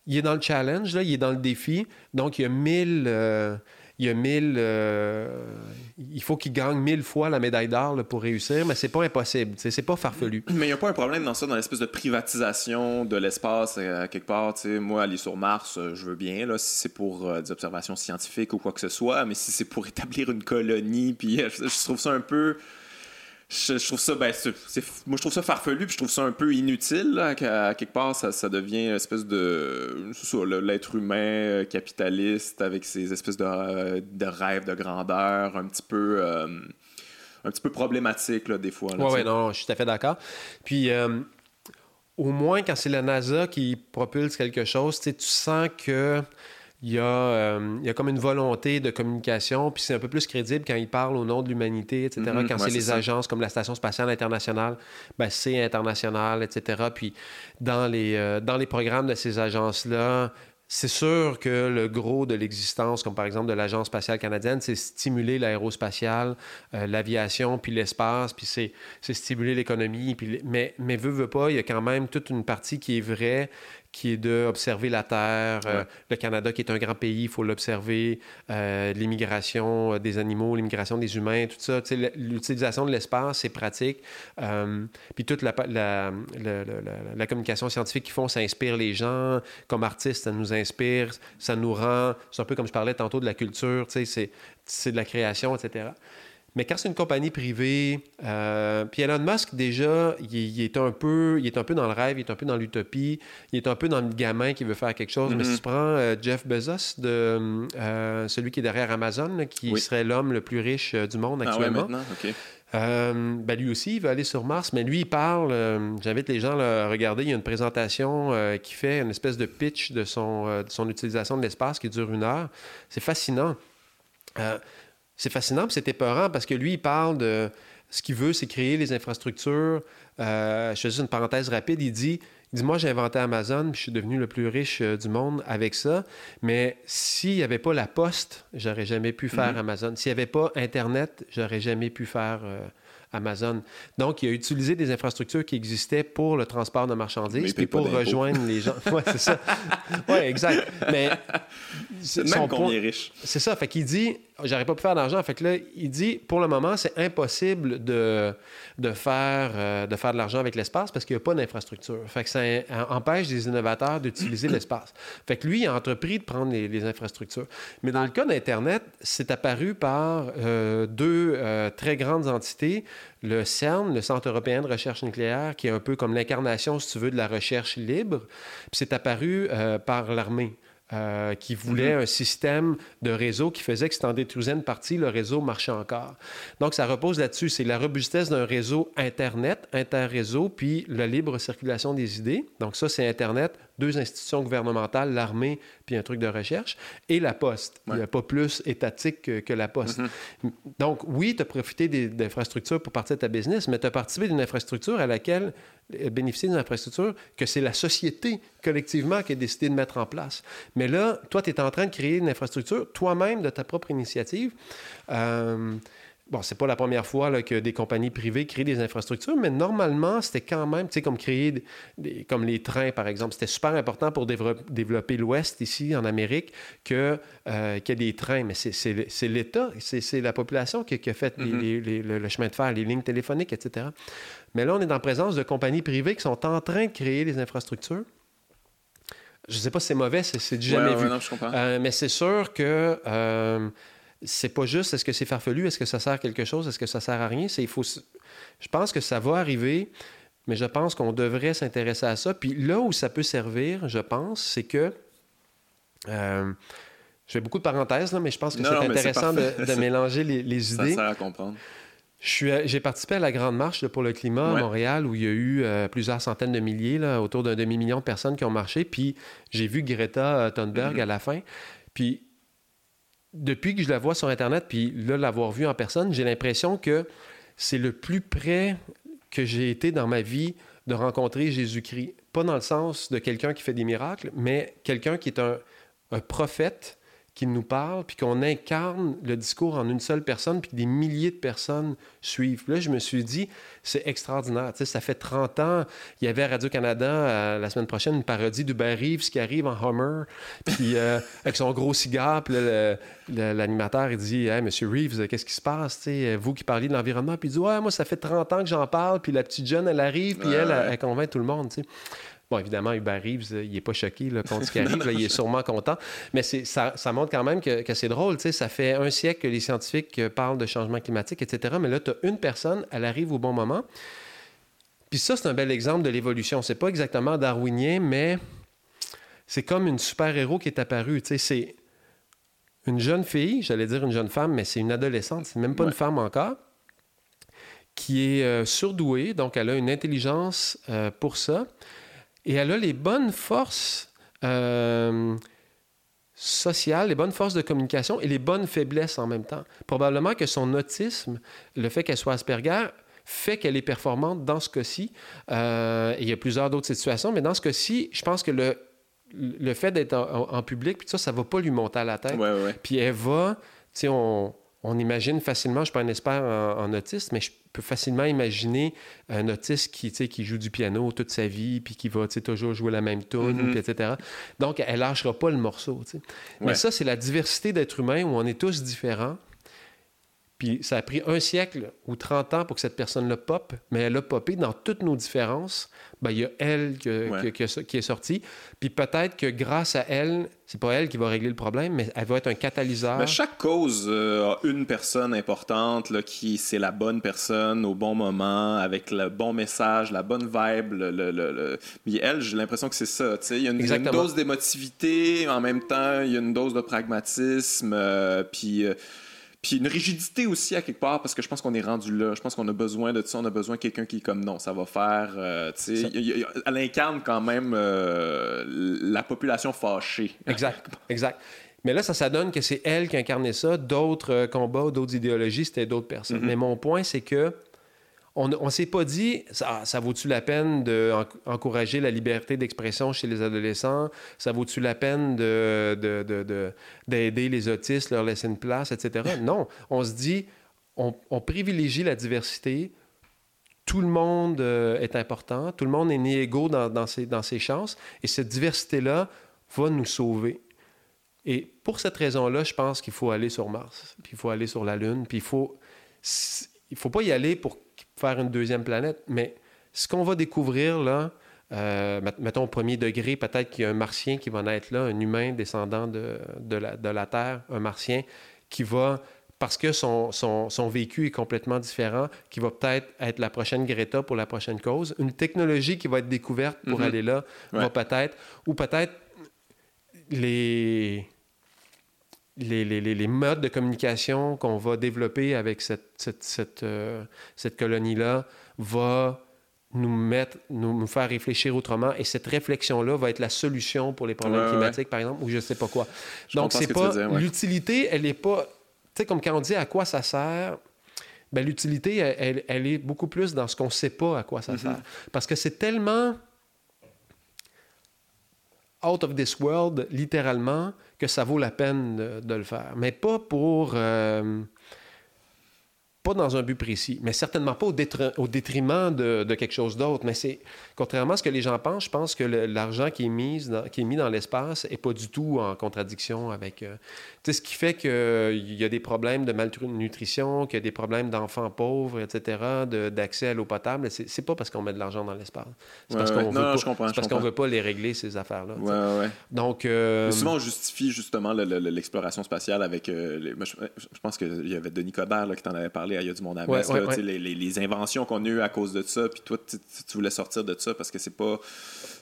Il est dans le challenge, là, il est dans le défi. Donc, il y a mille. Euh, il y a. Euh, il faut qu'il gagne mille fois la médaille d'or pour réussir, mais c'est pas impossible. C'est pas farfelu. Mais il n'y a pas un problème dans ça, dans l'espèce de privatisation de l'espace euh, quelque part. Moi, aller sur Mars, euh, je veux bien, là, si c'est pour des observations scientifiques ou quoi que ce soit, mais si c'est pour établir une colonie, puis je trouve ça un peu je, trouve ça, ben, moi, je trouve ça farfelu, puis je trouve ça un peu inutile. Là, à, quelque part, ça, ça, devient une espèce de. l'être humain euh, capitaliste avec ses espèces de, euh, de rêves de grandeur un petit peu. Euh, un petit peu problématique, là, des fois. Oui, ouais, non, je suis tout à fait d'accord. Puis, au moins, quand c'est la NASA qui propulse quelque chose, tu sens que il y, a, euh, il y a comme une volonté de communication, puis c'est un peu plus crédible quand il parle au nom de l'humanité, etc. Mhm, quand c'est les agences comme la Station spatiale internationale, ben c'est international, etc. Puis dans les, euh, dans les programmes de ces agences-là, c'est sûr que le gros de l'existence, comme par exemple de l'Agence spatiale canadienne, c'est stimuler l'aérospatiale, euh, l'aviation, puis l'espace, puis c'est, stimuler l'économie. Mais, mais veut, veut pas, il y a quand même toute une partie qui est vraie, qui est d'observer la Terre. Euh, le Canada, qui est un grand pays, il faut l'observer. Euh, l'immigration euh, des animaux, l'immigration des humains, tout ça. L'utilisation de l'espace, c'est pratique. puis toute la, la, la, communication scientifique qu'ils font, ça inspire les gens. Comme artistes, ça nous inspire, ça nous rend... C'est un peu comme je parlais tantôt de la culture, c'est de la création, etc. Mais quand c'est une compagnie privée, euh, puis Elon Musk, déjà, il, est un peu, il est un peu dans le rêve, il est un peu dans l'utopie, il est un peu dans le gamin qui veut faire quelque chose. Mais si mm-hmm. tu prends euh, Jeff Bezos, de, euh, celui qui est derrière Amazon, qui serait l'homme le plus riche du monde actuellement. Ah ben lui aussi, il veut aller sur Mars, mais lui, il parle. J'invite les gens à regarder. Il y a une présentation qui fait une espèce de pitch de son, de son utilisation de l'espace qui dure une heure. C'est fascinant c'est fascinant, c'est épeurant parce que lui, il parle de ce qu'il veut, c'est créer les infrastructures. Euh, je fais juste une parenthèse rapide. Il dit, il dit Moi, j'ai inventé Amazon, puis je suis devenu le plus riche euh, du monde avec ça. Mais s'il n'y avait pas la poste, j'aurais jamais pu faire mm-hmm. Amazon. S'il n'y avait pas Internet, j'aurais jamais pu faire. Euh, Amazon. Donc, il a utilisé des infrastructures qui existaient pour le transport de marchandises, puis pour rejoindre les gens. Oui, c'est ça. Oui, exact. Mais. Même qu'on est riche. C'est ça. Fait qu'il dit j'aurais pas pu faire d'argent. Fait que là, il dit, pour le moment, c'est impossible de, de, faire, euh, de faire de l'argent avec l'espace parce qu'il n'y a pas d'infrastructure. Fait que ça empêche des innovateurs d'utiliser l'espace. Fait que lui, il a entrepris de prendre les, infrastructures. Mais dans le cas d'Internet, c'est apparu par euh, deux euh, très grandes entités. Le CERN, le Centre européen de recherche nucléaire, qui est un peu comme l'incarnation, si tu veux, de la recherche libre. Puis c'est apparu par l'armée. Euh, qui voulait mhm. un système de réseau qui faisait que si en détruisais une partie, le réseau marchait encore. Donc, ça repose là-dessus. C'est la robustesse d'un réseau Internet, interréseau, puis la libre circulation des idées. Donc, ça, c'est Internet, deux institutions gouvernementales, l'armée, puis un truc de recherche, et la poste. Il n'y a pas plus étatique que, la poste. Mhm. Donc, oui, tu as profité d'infrastructures pour partir de ta business, mais tu as participé d'une infrastructure à laquelle euh, bénéficier d'une infrastructure que c'est la société collectivement qui a décidé de mettre en place. Mais là, toi, tu es en train de créer une infrastructure toi-même de ta propre initiative. Euh, Bon, c'est pas la première fois que des compagnies privées créent des infrastructures, mais normalement, c'était quand même, tu sais, comme créer, des, comme les trains, par exemple. C'était super important pour développer l'Ouest, ici, en Amérique, que, euh, qu'il y ait des trains. Mais c'est l'État, c'est la population qui, a fait mm-hmm. le chemin de fer, les lignes téléphoniques, etc. Mais là, on est en présence de compagnies privées qui sont en train de créer des infrastructures. Je ne sais pas si c'est mauvais, c'est du jamais vu. Euh, mais c'est sûr que... Euh, c'est pas juste est-ce que c'est farfelu, est-ce que ça sert à quelque chose, est-ce que ça sert à rien. C'est, il faut, je pense que ça va arriver, mais je pense qu'on devrait s'intéresser à ça. Puis là où ça peut servir, je pense, c'est que. Euh, je fais beaucoup de parenthèses, là, mais je pense que c'est intéressant de, mélanger les, idées. Ça sert à comprendre. J'ai participé à la Grande Marche pour le climat à Montréal où il y a eu euh, plusieurs centaines de milliers, là, autour d'un demi-million de personnes qui ont marché. Puis j'ai vu Greta Thunberg mm-hmm. à la fin. Puis depuis que je la vois sur Internet, puis là, l'avoir vue en personne, j'ai l'impression que c'est le plus près que j'ai été dans ma vie de rencontrer Jésus-Christ. Pas dans le sens de quelqu'un qui fait des miracles, mais quelqu'un qui est un, un prophète qui nous parle, puis qu'on incarne le discours en une seule personne, puis que des milliers de personnes suivent. là, je me suis dit, c'est extraordinaire. Tu sais, ça fait 30 ans, il y avait à Radio-Canada euh, la semaine prochaine une parodie d'Hubert Reeves qui arrive en Hummer, puis euh, avec son gros cigare, puis l'animateur, il dit Hey, Monsieur Reeves, qu'est-ce qui se passe tu sais, Vous qui parlez de l'environnement, puis il dit Ouais, moi, ça fait 30 ans que j'en parle, puis la petite jeune, elle arrive, puis elle, elle, elle, convainc tout le monde. Tu sais. Bon, évidemment, Hubert Reeves, il n'est pas choqué là, contre ce qui arrive, il est sûrement content. Mais ça, ça montre quand même que, c'est drôle. Ça fait un siècle que les scientifiques euh, parlent de changement climatique, etc. Mais là, tu as une personne, elle arrive au bon moment. Puis ça, c'est un bel exemple de l'évolution. C'est pas exactement darwinien, mais c'est comme une super-héros qui est apparue. C'est une jeune fille, j'allais dire une jeune femme, mais c'est une adolescente, c'est même pas une femme encore, qui est euh, surdouée, donc elle a une intelligence euh, pour ça. Et elle a les bonnes forces euh, sociales, les bonnes forces de communication et les bonnes faiblesses en même temps. Probablement que son autisme, le fait qu'elle soit Asperger, fait qu'elle est performante dans ce cas-ci. Euh, il y a plusieurs d'autres situations, mais dans ce cas-ci, je pense que le, le fait d'être en, public, puis ça, ça va pas lui monter à la tête. Puis elle va, tu sais, on, on imagine facilement, je ne suis pas un expert en, autisme, mais je peux facilement imaginer un autiste qui, qui joue du piano toute sa vie, puis qui va toujours jouer la même tune, mm-hmm. etc. Donc, elle lâchera pas le morceau. Mais ça, c'est la diversité d'êtres humains où on est tous différents. Puis ça a pris un siècle ou 30 ans pour que cette personne-là pop, mais elle a popé dans toutes nos différences. Ben, il y a elle qui est sortie. Puis peut-être que grâce à elle, c'est pas elle qui va régler le problème, mais elle va être un catalyseur. Mais chaque cause euh, a une personne importante là, qui c'est la bonne personne au bon moment, avec le bon message, la bonne vibe. Le, le, Mais elle, j'ai l'impression que c'est ça. Il y a une, dose d'émotivité, en même temps, il y a une dose de pragmatisme. Euh, puis. Euh, puis une rigidité aussi à quelque part, parce que je pense qu'on est rendu là. Je pense qu'on a besoin de ça. On a besoin de quelqu'un qui est comme non, ça va faire. Euh, elle incarne quand même euh, la population fâchée. Exact, exact. Mais là, ça, ça donne que c'est elle qui incarnait ça. D'autres euh, combats, d'autres idéologies, c'était d'autres personnes. Mm-hmm. Mais mon point, c'est que on ne s'est pas dit, ça, vaut-tu la peine d'encourager la liberté d'expression chez les adolescents? Ça vaut-tu la peine d'aider de, de, les autistes, leur laisser une place, etc. non, on se dit, on, privilégie la diversité tout le monde euh, est important, tout le monde est né égaux dans, dans, ses, dans ses chances, et cette diversité-là va nous sauver. Et pour cette raison-là, je pense qu'il faut aller sur Mars, puis il faut aller sur la Lune, puis il faut... Il faut pas y aller pour faire une deuxième planète, mais ce qu'on va découvrir là, euh, mettons au premier degré, peut-être qu'il y a un martien qui va naître là, un humain descendant de, de, la, de la Terre, un martien qui va parce que son, son, son, vécu est complètement différent, qui va peut-être être la prochaine Greta pour la prochaine cause. Une technologie qui va être découverte pour Mhm. aller là va peut-être, ou peut-être les, les, les, les- les modes de communication qu'on va développer avec cette, cette, cette, euh, cette colonie-là va nous mettre, nous, nous faire réfléchir autrement. Et cette réflexion-là va être la solution pour les problèmes Ouais, ouais, climatiques, par exemple, ou je ne sais pas quoi. Je Donc, ce c'est pas. ouais. L'utilité, elle n'est pas. Tu sais, comme quand on dit à quoi ça sert. Ben, l'utilité, elle, elle- elle est beaucoup plus dans ce qu'on ne sait pas à quoi ça Mhm. sert. Parce que c'est tellement out of this world, littéralement, que ça vaut la peine de, le faire. Mais pas pour... euh, pas dans un but précis, mais certainement pas au, détri- au détriment de, quelque chose d'autre. Mais c'est, contrairement à ce que les gens pensent, je pense que l'argent qui est, mis dans, l'espace n'est pas du tout en contradiction avec... euh, sais, ce qui fait qu'il y a des problèmes de malnutrition, qu'il y a des problèmes d'enfants pauvres, etc., d'accès à l'eau potable, c'est, pas parce qu'on met de l'argent dans l'espace. C'est Ouais, parce ouais. qu'on veut pas, parce qu'on veut pas les régler, ces affaires-là. Ouais. Donc... euh, Mais souvent, on justifie justement le- le- le- l'exploration spatiale avec. euh, les- je, je pense qu'il y avait Denis Coderre là, qui t'en avait parlé à Il y a du monde à Metz, là. Les, les- les inventions qu'on a eues à cause de ça, puis toi, tu, voulais sortir de ça parce que c'est pas.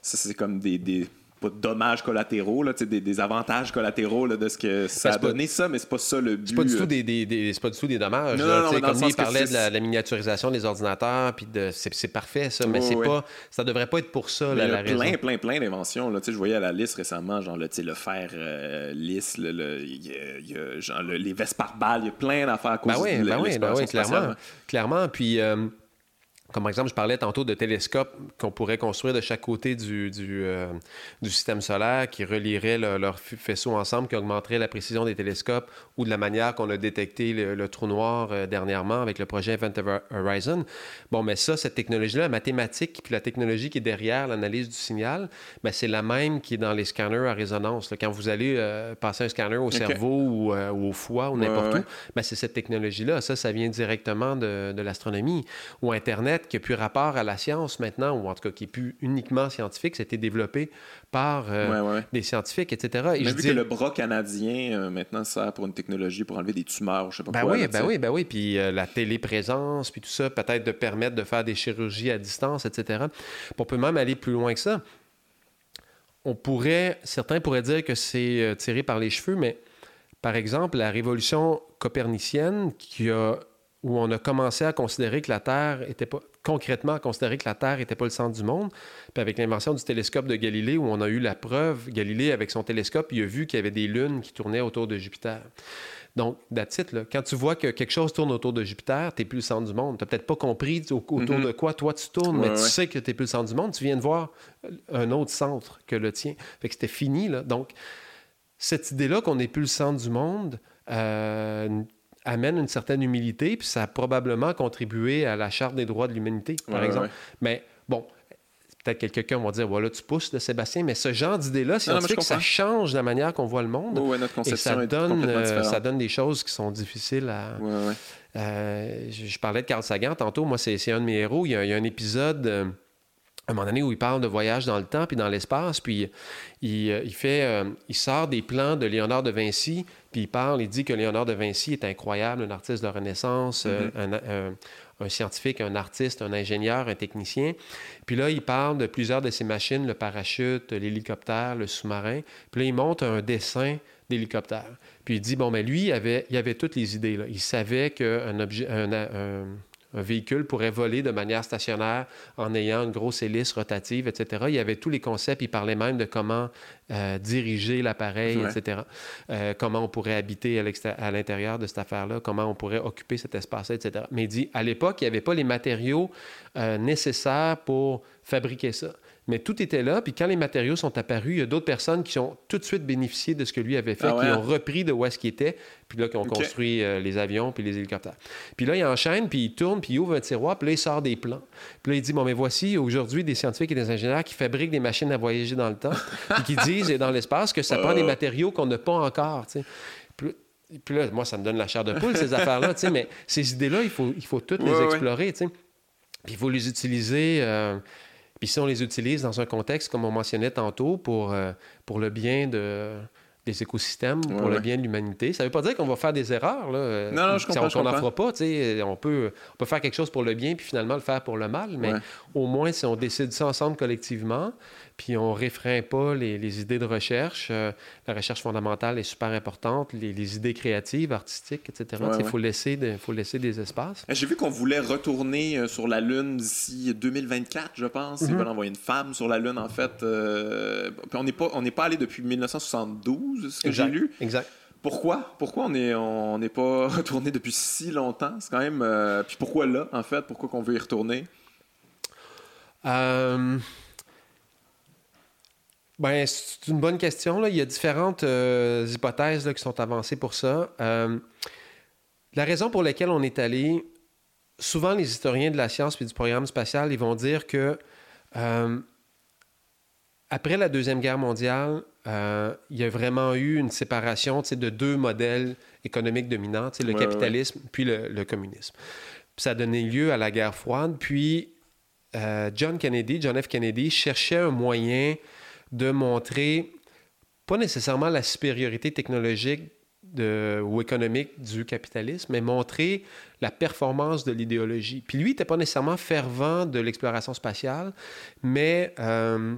Ça, c'est comme des. des pas de dommages collatéraux, là, des, des avantages collatéraux là, de ce que ça Ben, a donné, ça, mais c'est pas ça le but. C'est pas du tout des, des- des- pas du tout des dommages. Non, là. non, comme il parlait de la, la miniaturisation des ordinateurs, puis de c'est, parfait ça, mais Ouais, c'est ouais. pas, ça devrait pas être pour ça la, il y la a raison. plein, plein, plein d'inventions. Je voyais à la liste récemment, genre le, le fer euh, lisse, le, y a- il y a, genre, le- les vestes par balles, il y a plein d'affaires à cause Ben oui, de ben oui, ben oui, clairement, clairement. Puis euh, comme par exemple, je parlais tantôt de télescopes qu'on pourrait construire de chaque côté du, du, euh, du système solaire qui relieraient le- leurs faisceaux ensemble, qui augmenterait la précision des télescopes ou de la manière qu'on a détecté le, le trou noir euh, dernièrement avec le projet Event Horizon. Bon, mais ça, cette technologie-là, la mathématique, puis la technologie qui est derrière l'analyse du signal, ben, c'est la même qui est dans les scanners à résonance. là. Quand vous allez euh, passer un scanner au cerveau ou, ou au foie ou Ouais, n'importe ouais, où, ben, c'est cette technologie-là. Ça, ça vient directement de, de l'astronomie. Ou Internet, qui n'a plus rapport à la science maintenant, ou en tout cas qui n'est plus uniquement scientifique, ça a été développé par euh, Ouais, ouais. des scientifiques, etc. Et je vu dis- que le bras canadien euh, maintenant sert pour une technologie pour enlever des tumeurs je sais pas Ben quoi. oui, là, ben oui, ben oui. Puis euh, la téléprésence, puis tout ça, peut-être de permettre de faire des chirurgies à distance, etc. Puis on peut même aller plus loin que ça. On pourrait, certains pourraient dire que c'est tiré par les cheveux, mais par exemple, la révolution copernicienne qui a où on a commencé à considérer que la Terre était pas concrètement à considérer que la Terre n'était pas le centre du monde. Puis avec l'invention du télescope de Galilée, où on a eu la preuve, Galilée avec son télescope, il a vu qu'il y avait des lunes qui tournaient autour de Jupiter. Donc, that's là. Quand tu vois que quelque chose tourne autour de Jupiter, tu n'es plus le centre du monde. Tu n'as peut-être pas compris au- autour Mhm. de quoi toi tu tournes, Ouais, mais tu ouais. sais que tu n'es plus le centre du monde. Tu viens de voir un autre centre que le tien. Fait que c'était fini, là. Donc, cette idée-là qu'on n'est plus le centre du monde euh, amène une certaine humilité, puis ça a probablement contribué à la Charte des droits de l'humanité, par Ouais, exemple. ouais. Mais bon, peut-être que quelqu'un va dire, voilà, tu pousses, là, Sébastien, mais ce genre d'idée-là, scientifique, ça change la manière qu'on voit le monde. Ouais, notre Et conception ça est donne, euh, ça donne des choses qui sont difficiles à... Ouais. Euh, je, je parlais de Carl Sagan tantôt. Moi, c'est c'est un de mes héros. Il y a, il y a un épisode, euh, à un moment donné, où il parle de voyage dans le temps puis dans l'espace. Puis il, euh, il fait, euh, il sort des plans de Léonard de Vinci. Puis il parle, il dit que Léonard de Vinci est incroyable, un artiste de la Renaissance, euh, Mm-hmm. un, un- un scientifique, un artiste, un ingénieur, un technicien. Puis là, il parle de plusieurs de ses machines, le parachute, l'hélicoptère, le sous-marin. Puis là, il montre un dessin d'hélicoptère. Puis il dit, bon, mais lui, il avait, il avait toutes les idées. Là. Il savait qu'un objet, un, un- un véhicule pourrait voler de manière stationnaire en ayant une grosse hélice rotative, etc. Il y avait tous les concepts. Il parlait même de comment euh, diriger l'appareil, Ouais. etc. Euh, comment on pourrait habiter à l'intérieur de cette affaire-là, comment on pourrait occuper cet espace-là, etc. Mais il dit, à l'époque, il n'y avait pas les matériaux euh, nécessaires pour fabriquer ça. Mais tout était là. Puis quand les matériaux sont apparus, il y a d'autres personnes qui ont tout de suite bénéficié de ce que lui avait fait, Ah ouais? qui ont repris de où est-ce qu'il était, puis là, qui ont construit euh, les avions puis les hélicoptères. Puis là, il enchaîne, puis il tourne, puis il ouvre un tiroir, puis là, il sort des plans. Puis là, il dit, bon, mais voici aujourd'hui des scientifiques et des ingénieurs qui fabriquent des machines à voyager dans le temps, puis qui disent, et dans l'espace, que ça prend des Ah. matériaux qu'on n'a pas encore. Puis, là, moi, ça me donne la chair de poule, ces affaires-là, tu sais, mais ces idées-là, il faut, il faut toutes les ouais. explorer, tu sais. Puis il faut les utiliser. euh, puis si on les utilise dans un contexte, comme on mentionnait tantôt, pour, euh, pour le bien de, des écosystèmes, pour Ouais, le bien de l'humanité, ça ne veut pas dire qu'on va faire des erreurs. Là, Non, non, je comprends, qu'on n'en fera pas. tu sais. On peut, on peut faire quelque chose pour le bien, puis finalement le faire pour le mal. Mais Ouais. au moins, si on décide ça ensemble collectivement, puis on réfréne pas les, les idées de recherche, euh, la recherche fondamentale est super importante, les, les idées créatives, artistiques, etc. Ouais, Il ouais. faut, laisser de- faut laisser des espaces. J'ai vu qu'on voulait retourner euh, sur la Lune d'ici 2024, je pense. Mhm. Ils veulent envoyer une femme sur la Lune, en fait. euh, Puis on n'est pas, on pas allé depuis 1972, ce que j'ai lu. Exact. Pourquoi? Pourquoi on n'est on n'est pas retourné depuis si longtemps? C'est quand même... euh, Puis pourquoi là, en fait? Pourquoi qu'on veut y retourner? Euh, Ben, c'est une bonne question. Là. Il y a différentes euh, hypothèses là, qui sont avancées pour ça. Euh, la raison pour laquelle on est allé, souvent les historiens de la science et du programme spatial, ils vont dire que euh, après la Deuxième Guerre mondiale, euh, il y a vraiment eu une séparation de deux modèles économiques dominants, le Ouais, capitalisme puis le, le communisme. Puis ça a donné lieu à la guerre froide. Puis euh, John Kennedy, John F. Kennedy, cherchait un moyen de montrer pas nécessairement la supériorité technologique ou économique du capitalisme, mais montrer la performance de l'idéologie. Puis lui, il n'était pas nécessairement fervent de l'exploration spatiale, mais euh,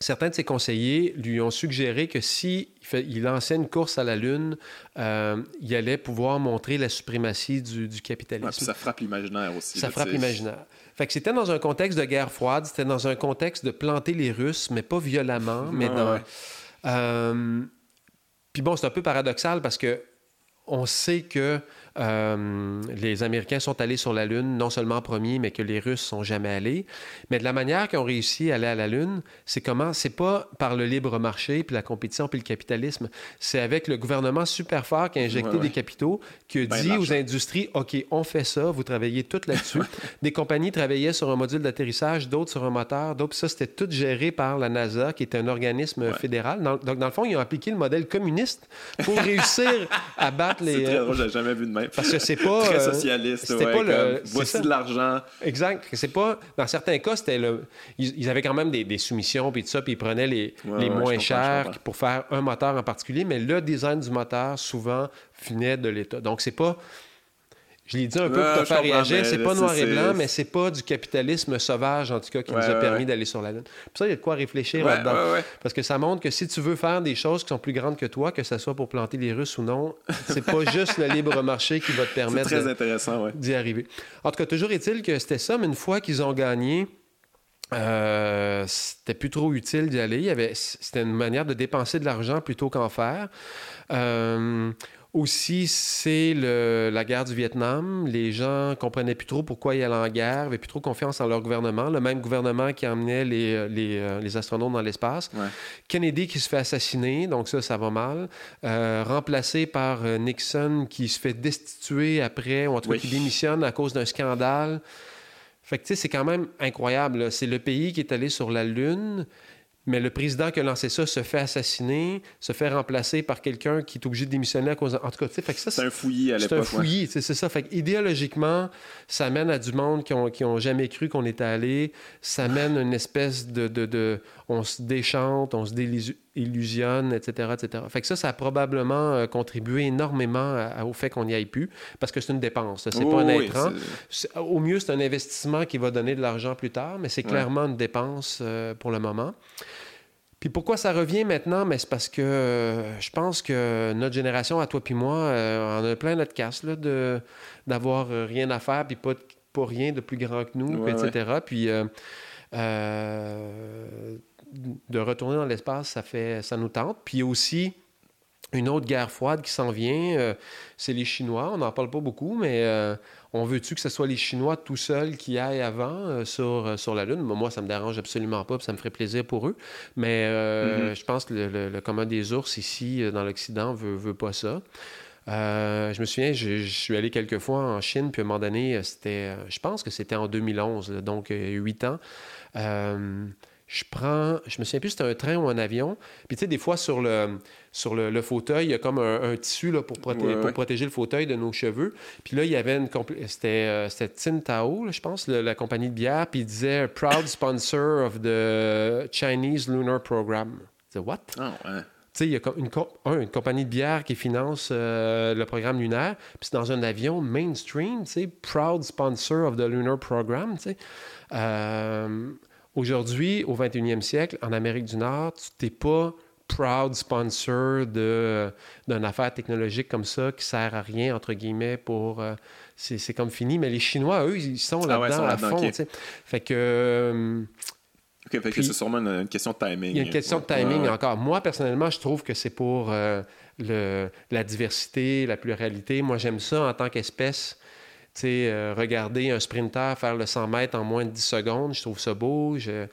certains de ses conseillers lui ont suggéré que si il, lançait une course à la Lune, euh, il allait pouvoir montrer la suprématie du, du capitalisme. Ouais, puis ça frappe l'imaginaire aussi. Ça là, frappe l'imaginaire. Fait que c'était dans un contexte de guerre froide, c'était dans un contexte de planter les Russes, mais pas violemment, mais Ouais, dans... ouais. Euh, Puis bon, c'est un peu paradoxal parce que on sait que euh, les Américains sont allés sur la Lune, non seulement en premier, mais que les Russes sont jamais allés. Mais de la manière qu'ils ont réussi à aller à la Lune, c'est comment C'est pas par le libre marché, puis la compétition, puis le capitalisme. C'est avec le gouvernement super fort qui a injecté Ouais, ouais. des capitaux, qui a Ben dit aux industries OK, on fait ça, vous travaillez toutes là-dessus. des compagnies travaillaient sur un module d'atterrissage, d'autres sur un moteur, d'autres. Ça, c'était tout géré par la NASA, qui est un organisme Ouais. fédéral. Dans- donc, dans le fond, ils ont appliqué le modèle communiste pour réussir à battre C'est les. très euh, drôle, jamais vu de même. Parce que c'est pas. Très euh, socialiste, ouais, pas le- comme, voici ça. de l'argent. Exact. C'est pas. Dans certains cas, c'était le. Ils, ils avaient quand même des, des soumissions puis tout ça, puis ils prenaient les, Ouais, les ouais, moins chers pour faire un moteur en particulier, mais le design du moteur souvent venait de l'État. Donc c'est pas. Je l'ai dit un peu pour te faire réagir, c'est pas noir et blanc, mais c'est pas du capitalisme sauvage, en tout cas, qui Ouais, nous a permis ouais. d'aller sur la Lune. Puis ça, il y a de quoi réfléchir Ouais, là-dedans. Parce que ça montre que si tu veux faire des choses qui sont plus grandes que toi, que ce soit pour planter les Russes ou non, c'est pas juste le libre marché qui va te permettre d'y arriver. En tout cas, toujours est-il que c'était ça, mais une fois qu'ils ont gagné, euh, c'était plus trop utile d'y aller. Il y avait, c'était une manière de dépenser de l'argent plutôt qu'en faire. Euh, aussi, c'est la guerre du Vietnam. Les gens comprenaient plus trop pourquoi ils allaient en guerre, avaient plus trop confiance en leur gouvernement. Le même gouvernement qui emmenait les, les, euh, les astronautes dans l'espace. Ouais. Kennedy qui se fait assassiner, donc ça, ça va mal. Euh, remplacé par euh, Nixon qui se fait destituer après, ou en tout cas Oui. qui démissionne à cause d'un scandale. Fait que, tu sais, c'est quand même incroyable. C'est le pays qui est allé sur la Lune, mais le président qui a lancé ça se fait assassiner, se fait remplacer par quelqu'un qui est obligé de démissionner à cause... de- En tout cas, tu sais, fait que ça, C'est un fouillis à c'est l'époque. un ouais. fouillis, c'est ça. Fait que idéologiquement, ça mène à du monde qui ont, qui ont jamais cru qu'on était allé. Ça mène à une espèce de, de, de- On se déchante, on se déillusionne, etc., etc. Fait que ça, ça a probablement euh, contribué énormément à- au fait qu'on n'y aille plus, parce que c'est une dépense. C'est Oh, pas un intrant. c'est- C'est- Au mieux, c'est un investissement qui va donner de l'argent plus tard, mais c'est Ouais. clairement une dépense euh, pour le moment. Puis pourquoi ça revient maintenant? Mais c'est parce que euh, je pense que notre génération, à toi puis moi, euh, on a plein notre casse là, de, d'avoir euh, rien à faire puis pas, pas rien de plus grand que nous, Ouais, etc. Puis euh, euh, de retourner dans l'espace, ça, fait, ça nous tente. Puis aussi, une autre guerre froide qui s'en vient. Euh, c'est les Chinois. On n'en parle pas beaucoup, mais euh, on veut-tu que ce soit les Chinois tout seuls qui aillent avant euh, sur, sur la Lune? Moi, ça me dérange absolument pas, ça me ferait plaisir pour eux. Mais mm-hmm. je pense que le, le, commun des ours ici, dans l'Occident, veut, veut pas ça. je me souviens, je, suis allé quelques fois en Chine, puis à un moment donné, c'était, je pense que c'était en 2011, donc huit ans je prends, je me souviens plus si c'était un train ou un avion. Puis tu sais, des fois sur le, sur le, fauteuil, il y a comme un, tissu là, pour, pour, protéger le fauteuil de nos cheveux. Puis là, il y avait une, c'était, euh, c'était Tao, je pense, la compagnie de bière, puis il disait Proud sponsor of the Chinese Lunar Program. C'est what? Ah, ouais. Tu sais, il y a une, une, compagnie de bière qui finance euh, le programme lunaire, puis c'est dans un avion mainstream, tu sais, proud sponsor of the lunar program, tu sais. Euh, Aujourd'hui, au 21e siècle, en Amérique du Nord, tu n'es pas proud sponsor d'une affaire technologique comme ça qui sert à rien, entre guillemets, pour... Euh, c'est comme fini. Mais les Chinois, eux, ils sont ah là-dedans à fond. Fait que... Euh, OK, fait que c'est sûrement une, question de timing. Il y a une question de timing encore. Moi, personnellement, je trouve que c'est pour euh, le, la diversité, la pluralité. Moi, j'aime ça en tant qu'espèce euh, regarder un sprinter faire le 100 mètres en moins de 10 secondes, je trouve ça beau. Je,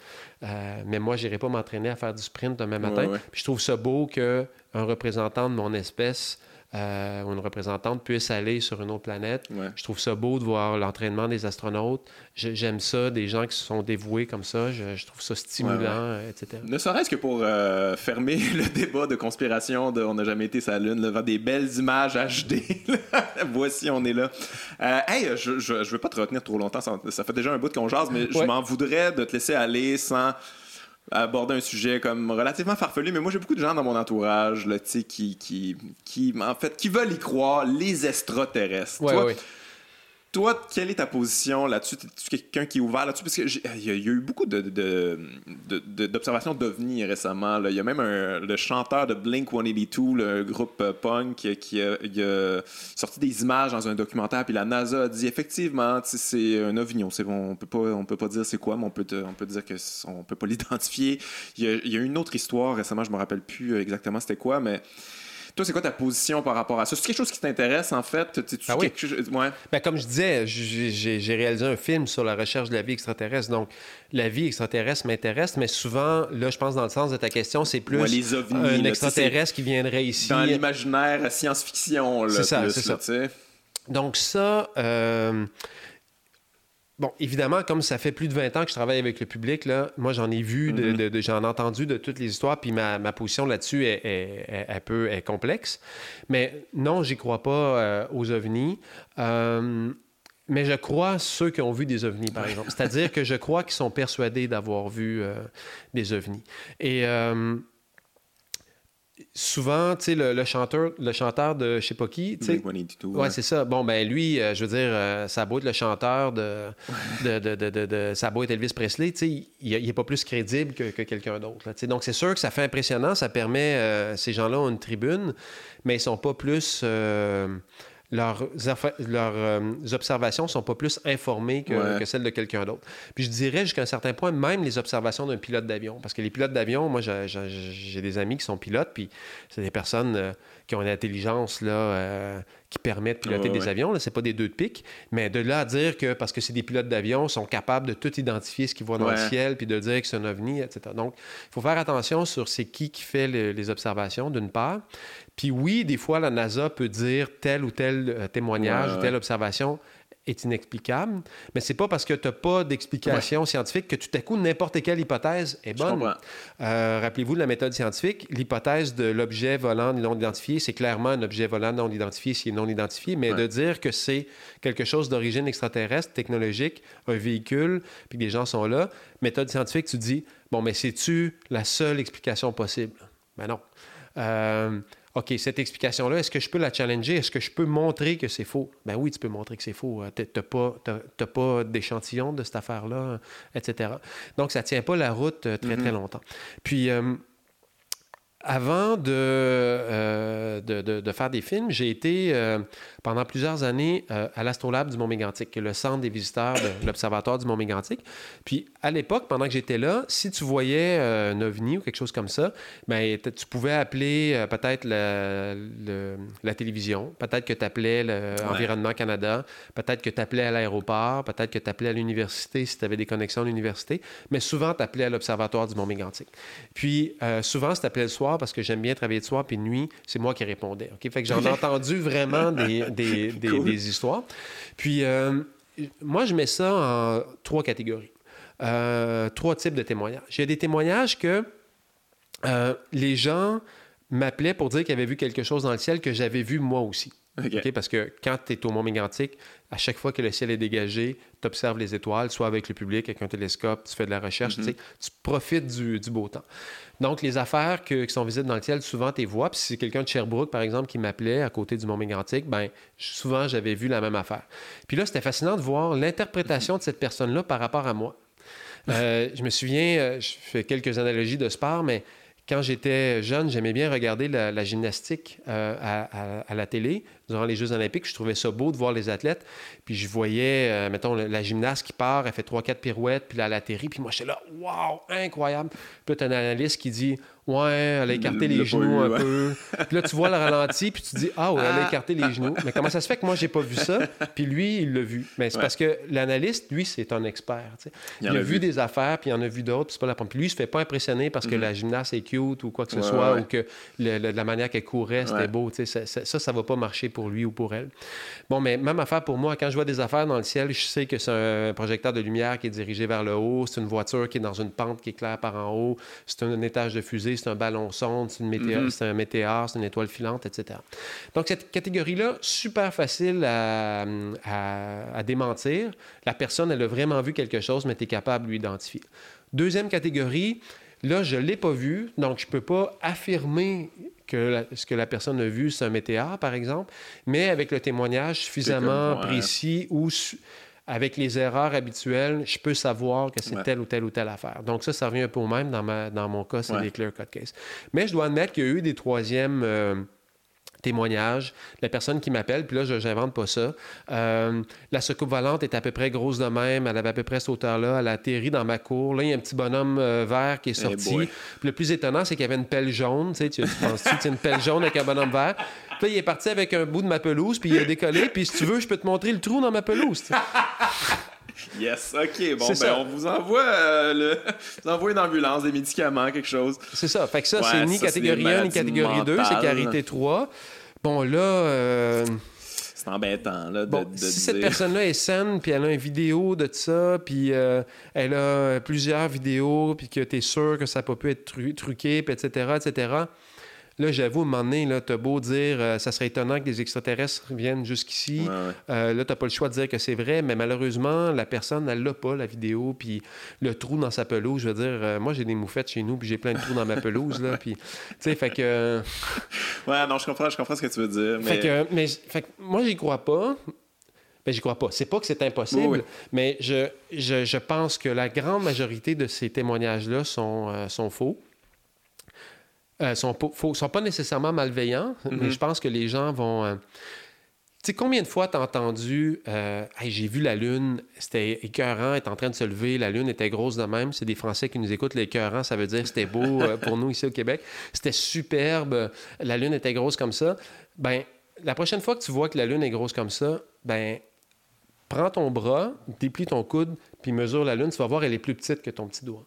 euh, mais moi, je n'irai pas m'entraîner à faire du sprint demain matin. je trouve ça beau qu'un représentant de mon espèce euh, ou une représentante puisse aller sur une autre planète. Je trouve ça beau de voir l'entraînement des astronautes. J'aime ça, des gens qui se sont dévoués comme ça. Je, trouve ça stimulant, euh, etc. Ne serait-ce que pour euh, fermer le débat de conspiration de On n'a jamais été sa Lune, devant des belles images HD. Voici, on est là. hey, je ne veux pas te retenir trop longtemps. Ça, fait déjà un bout qu'on jase, mais je m'en voudrais de te laisser aller sans aborder un sujet comme relativement farfelu, mais moi j'ai beaucoup de gens dans mon entourage là, qui, qui, qui, en fait, qui veulent y croire, les extraterrestres. Ouais, toi, quelle est ta position là-dessus? Es-tu quelqu'un qui est ouvert là-dessus? Parce qu'il y, a eu beaucoup d'observations de, de, d'ovnis récemment. Il y a même le chanteur de Blink-182, le groupe euh, punk, qui a, sorti des images dans un documentaire. Puis la NASA a dit effectivement, c'est un ovni. On ne peut, peut pas dire c'est quoi, mais on peut, on peut dire qu'on peut pas l'identifier. Il y, a, il y a une autre histoire récemment, je me rappelle plus exactement c'était quoi, mais toi, c'est quoi ta position par rapport à ça? C'est quelque chose qui t'intéresse, en fait? Ah oui. Ben, comme je disais, j'ai réalisé un film sur la recherche de la vie extraterrestre. Donc, la vie extraterrestre m'intéresse, mais souvent, là, je pense dans le sens de ta question, c'est plus un extraterrestre qui viendrait ici. Dans l'imaginaire science-fiction. C'est ça, c'est ça. Donc, ça... Euh, Bon, évidemment, comme ça fait plus de 20 ans que je travaille avec le public, là, moi, j'en ai vu, mm-hmm. j'en ai entendu de toutes les histoires, puis ma, position là-dessus est, est, complexe. Mais non, j'y crois pas euh, aux ovnis. Euh, mais je crois ceux qui ont vu des ovnis, par exemple. C'est-à-dire que je crois qu'ils sont persuadés d'avoir vu euh, des ovnis. Et souvent, tu sais, le, chanteur, le chanteur de je sais pas qui, tu sais. Ouais, c'est ça. Bon, ben lui, euh, je veux dire, euh, ça a beau être le chanteur de, de, de, de, de, ça a beau être Elvis Presley, tu sais, il, n'est pas plus crédible que, quelqu'un d'autre. Donc, c'est sûr que ça fait impressionnant, ça permet, euh, ces gens-là ont une tribune, mais ils sont pas plus leurs, leurs euh, observations sont pas plus informées que, celles de quelqu'un d'autre. Puis je dirais jusqu'à un certain point, même les observations d'un pilote d'avion. Parce que les pilotes d'avion, moi, j'ai des amis qui sont pilotes, puis c'est des personnes euh, qui ont une intelligence là, euh, qui permet de piloter des avions. Ce pas des deux de pique. Mais de là à dire que parce que c'est des pilotes d'avion, sont capables de tout identifier ce qu'ils voient dans le ciel, puis de dire que c'est un ovni, etc. Donc, il faut faire attention sur c'est qui qui fait les observations, d'une part. Puis oui, des fois, la NASA peut dire tel ou tel euh, témoignage ou telle observation est inexplicable, mais c'est pas parce que tu n'as pas d'explication scientifique que tout à coup, n'importe quelle hypothèse est bonne. Euh, rappelez-vous de la méthode scientifique. L'hypothèse de l'objet volant non identifié, c'est clairement un objet volant non identifié s'il est non identifié, mais de dire que c'est quelque chose d'origine extraterrestre, technologique, un véhicule, puis que des gens sont là, méthode scientifique, tu dis, bon, mais c'est-tu la seule explication possible? Ben non. Euh, OK, cette explication-là, est-ce que je peux la challenger? Est-ce que je peux montrer que c'est faux? Ben oui, tu peux montrer que c'est faux. Euh, tu n'as pas, pas d'échantillon de cette affaire-là, etc. Donc, ça ne tient pas la route euh, très, très mm-hmm. longtemps. Puis, euh, avant de, de, de, faire des films, j'ai été pendant plusieurs années à l'Astrolabe du Mont-Mégantic, qui est le centre des visiteurs de l'Observatoire du Mont-Mégantic. Puis à l'époque, pendant que j'étais là, si tu voyais un ovni ou quelque chose comme ça, ben, tu pouvais appeler peut-être la, la, télévision, peut-être que tu appelais l'Environnement Canada, peut-être que tu appelais à l'aéroport, peut-être que tu appelais à l'université si tu avais des connexions à l'université, mais souvent tu appelais à l'Observatoire du Mont-Mégantic. Puis souvent, si tu appelais le soir, parce que j'aime bien travailler de soir, puis de nuit, c'est moi qui répondais. OK? Fait que j'en ai entendu vraiment des, des, des, histoires. Puis, euh, moi, je mets ça en trois catégories. Euh, trois types de témoignages. A des témoignages que euh, les gens m'appelaient pour dire qu'ils avaient vu quelque chose dans le ciel que j'avais vu moi aussi. Parce que quand tu es au Mont Mégantic, à chaque fois que le ciel est dégagé, tu observes les étoiles, soit avec le public, avec un télescope, tu fais de la recherche, mm-hmm. tu profites du, du, beau temps. Donc, les affaires qui sont visibles dans le ciel, souvent, tu vois. Puis si c'est quelqu'un de Sherbrooke, par exemple, qui m'appelait à côté du Mont Mégantic, ben souvent, j'avais vu la même affaire. Puis là, c'était fascinant de voir l'interprétation de cette personne-là par rapport à moi. Euh, je me souviens, euh, je fais quelques analogies de sport, mais quand j'étais jeune, j'aimais bien regarder la, gymnastique euh, à, la télé durant les Jeux olympiques. Je trouvais ça beau de voir les athlètes. Puis je voyais, mettons, la gymnaste qui part, elle fait trois, quatre pirouettes, puis là, elle atterrit. Puis moi, j'étais là, waouh, incroyable. Puis tu as un analyste qui dit, Ouais, elle a écarté les genoux un peu. Puis là, tu vois le ralenti, puis tu dis Ah, ouais, elle a ah. écarté les genoux. Mais comment ça se fait que moi, j'ai pas vu ça? Puis lui, il l'a vu. Mais c'est parce que l'analyste, lui, c'est un expert. Il, a, vu. des affaires, puis il en a vu d'autres, puis c'est pas la Puis lui, il se fait pas impressionner parce que mm-hmm. la gymnaste est cute ou quoi que ce soit, ou que la manière qu'elle courait, c'était beau. Ça, ça, ça, va pas marcher pour lui ou pour elle. Bon, mais même affaire pour moi, quand je vois des affaires dans le ciel, je sais que c'est un projecteur de lumière qui est dirigé vers le haut, c'est une voiture qui est dans une pente qui éclaire par en haut, c'est un étage de fusée c'est un ballon sonde, c'est, mm-hmm. c'est un météore, c'est une étoile filante, etc. Donc, cette catégorie-là, super facile à, démentir. La personne, elle a vraiment vu quelque chose, mais tu es capable de l'identifier. Deuxième catégorie, là, je ne l'ai pas vu, donc je ne peux pas affirmer que ce que la personne a vu, c'est un météore, par exemple, mais avec le témoignage suffisamment précis ou avec les erreurs habituelles, je peux savoir que c'est telle ou telle ou telle affaire. Donc ça, ça revient un peu au même. Dans, ma, dans mon cas, c'est les clear cut cases. Mais je dois admettre qu'il y a eu des troisièmes... Euh, témoignages, la personne qui m'appelle, puis là, je n'invente pas ça. Euh, la secoupe volante est à peu près grosse de même, elle avait à peu près cette hauteur-là, elle a atterri dans ma cour. Là, il y a un petit bonhomme euh, vert qui est eh sorti. puis le plus étonnant, c'est qu'il y avait une pelle jaune, tu sais, tu penses-tu, une pelle jaune avec un bonhomme vert. Puis là, il est parti avec un bout de ma pelouse, puis il a décollé, puis si tu veux, je peux te montrer le trou dans ma pelouse. Yes, OK. Bon, ben, on vous envoie, euh, le... vous envoie une ambulance, des médicaments, quelque chose. C'est ça. Fait que ça, c'est ni catégorie 1 ni catégorie 2, c'est carité 3. Bon, là. Euh, c'est embêtant, là, de, si cette personne-là est saine, puis elle a une vidéo de ça, puis euh, elle a plusieurs vidéos, puis que tu es sûr que ça n'a pas pu être truqué, puis etc., etc., Là, j'avoue, à un moment donné, tu as beau dire euh, ça serait étonnant que des extraterrestres viennent jusqu'ici. Euh, là, tu n'as pas le choix de dire que c'est vrai, mais malheureusement, la personne, elle l'a pas, la vidéo, puis le trou dans sa pelouse. Je veux dire, euh, moi, j'ai des moufettes chez nous, puis j'ai plein de trous dans ma pelouse, là. Puis, tu sais, fait que. ouais, non, je comprends, je comprends ce que tu veux dire. Mais... Fait que, mais, fait que moi, j'y crois pas. Ben, j'y crois pas. C'est pas que c'est impossible, mais je, je, je, pense que la grande majorité de ces témoignages-là sont, sont faux euh, sont, sont pas nécessairement malveillants, mais mm-hmm. je pense que les gens vont. Euh, tu sais, combien de fois t'as entendu euh, j'ai vu la Lune, c'était écœurant, est en train de se lever, la Lune était grosse de même. C'est des Français qui nous écoutent. L'écœurant, ça veut dire c'était beau euh, pour nous ici au Québec. C'était superbe, la Lune était grosse comme ça. Ben, la prochaine fois que tu vois que la Lune est grosse comme ça, ben, prends ton bras, déplie ton coude, puis mesure la Lune. Tu vas voir, elle est plus petite que ton petit doigt.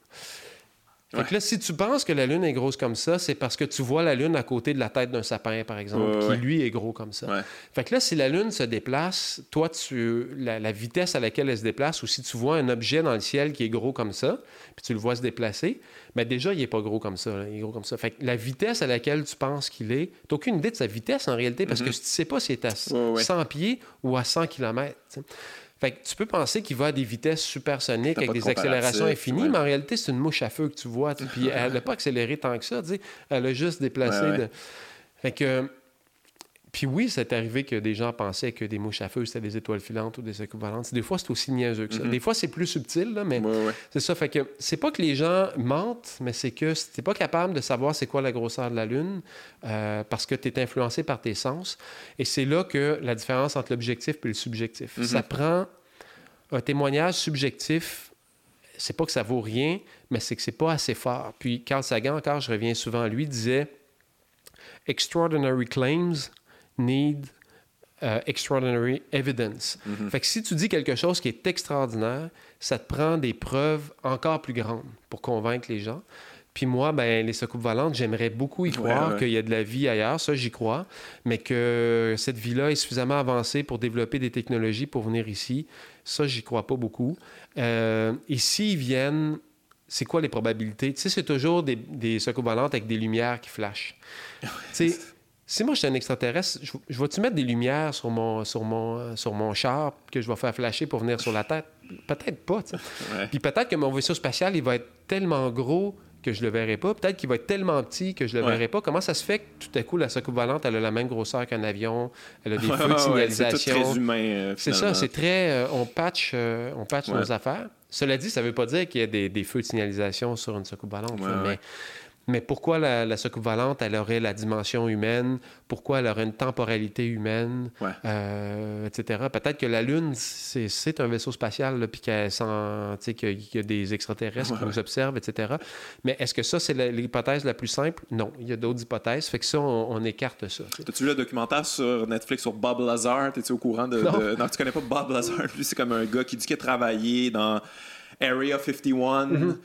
Fait que là, si tu penses que la Lune est grosse comme ça, c'est parce que tu vois la Lune à côté de la tête d'un sapin, par exemple, qui lui est gros comme ça. Fait que là, si la Lune se déplace, toi, tu la, vitesse à laquelle elle se déplace, ou si tu vois un objet dans le ciel qui est gros comme ça, puis tu le vois se déplacer, mais ben déjà, il n'est pas gros comme ça. il est gros comme ça. Fait que la vitesse à laquelle tu penses qu'il est, tu n'as aucune idée de sa vitesse en réalité, parce que mm-hmm. tu ne sais pas s'il est à 100 pieds ou à 100 km. Fait que tu peux penser qu'il va à des vitesses supersoniques avec des accélérations infinies, mais en réalité, c'est une mouche à feu que tu vois. Puis elle n'a pas accéléré tant que ça. Elle a juste déplacé. Fait que. Puis oui, c'est arrivé que des gens pensaient que des mouches à feu, c'était des étoiles filantes ou des volantes. Des fois, c'est aussi niaiseux que ça. Mhm. Des fois, c'est plus subtil, là, mais Ouais, ouais. c'est ça. Fait que c'est pas que les gens mentent, mais c'est que t'es pas capable de savoir c'est quoi la grosseur de la Lune euh, parce que tu es influencé par tes sens. Et c'est là que la différence entre l'objectif et le subjectif. Mhm. Ça prend un témoignage subjectif. C'est pas que ça vaut rien, mais c'est que c'est pas assez fort. Puis Carl Sagan, encore, je reviens souvent à lui, disait Extraordinary claims need euh, extraordinary evidence. Mhm. Fait que si tu dis quelque chose qui est extraordinaire, ça te prend des preuves encore plus grandes pour convaincre les gens. Puis moi, ben, les soucoupes volantes, j'aimerais beaucoup y croire ouais. qu'il y a de la vie ailleurs, ça j'y crois, mais que cette vie-là est suffisamment avancée pour développer des technologies pour venir ici, ça j'y crois pas beaucoup. Euh, et s'ils viennent, c'est quoi les probabilités? Tu sais, c'est toujours des, des volantes avec des lumières qui flashent. tu sais, si moi j'étais un extraterrestre, je, je vais-tu mettre des lumières sur mon, sur, mon, euh, sur mon char que je vais faire flasher pour venir sur la tête? Peut-être pas, tu sais. Ouais. Puis peut-être que mon vaisseau spatial, il va être tellement gros que je le verrai pas. Peut-être qu'il va être tellement petit que je le Ouais. verrai pas. Comment ça se fait que tout à coup, la soucoupe volante, elle a la même grosseur qu'un avion, elle a des feux de ouais, c'est tout signalisation? très humain. euh, C'est ça, c'est très. euh, on patch, euh, on patch nos affaires. Cela dit, ça ne veut pas dire qu'il y a des, des feux de signalisation sur une soucoupe volante. Mais. Mais pourquoi la, la soucoupe volante, elle aurait la dimension humaine? Pourquoi elle aurait une temporalité humaine? Ouais. euh, etc. Peut-être que la Lune, c'est un vaisseau spatial, puis qu'il y a- qu'il y a des extraterrestres qui Ouais. nous observent, etc. Mais est-ce que ça, c'est l'hypothèse la plus simple? Non. Il y a d'autres hypothèses. Fait que ça, on, on écarte ça. T'as-tu vu le documentaire sur Netflix sur Bob Lazar? T'es-tu au courant de, Non. de- Non, tu connais pas Bob Lazar? Lui, c'est comme un gars qui dit qu'il a travaillé dans Area 51. Mm-hmm.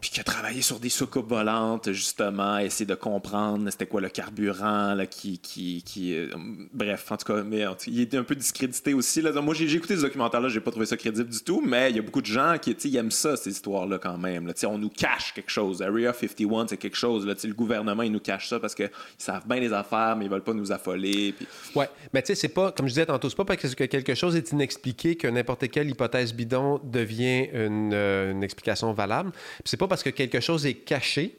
Puis qui a travaillé sur des soucoupes volantes, justement, essayer de comprendre c'était quoi le carburant, là, qui. qui, qui euh, bref, en tout cas, mais il était un peu discrédité aussi. Là. Moi, j'ai écouté ce documentaire-là, j'ai pas trouvé ça crédible du tout, mais il y a beaucoup de gens qui aiment ça, ces histoires-là, quand même. Là. On nous cache quelque chose. Area 51, c'est quelque chose. Là. Le gouvernement, il nous cache ça parce qu'ils savent bien les affaires, mais ils veulent pas nous affoler. Puis... Ouais, mais tu sais, c'est pas, comme je disais tantôt, c'est pas parce que quelque chose est inexpliqué que n'importe quelle hypothèse bidon devient une, euh, une explication valable. C'est pas que quelque chose est caché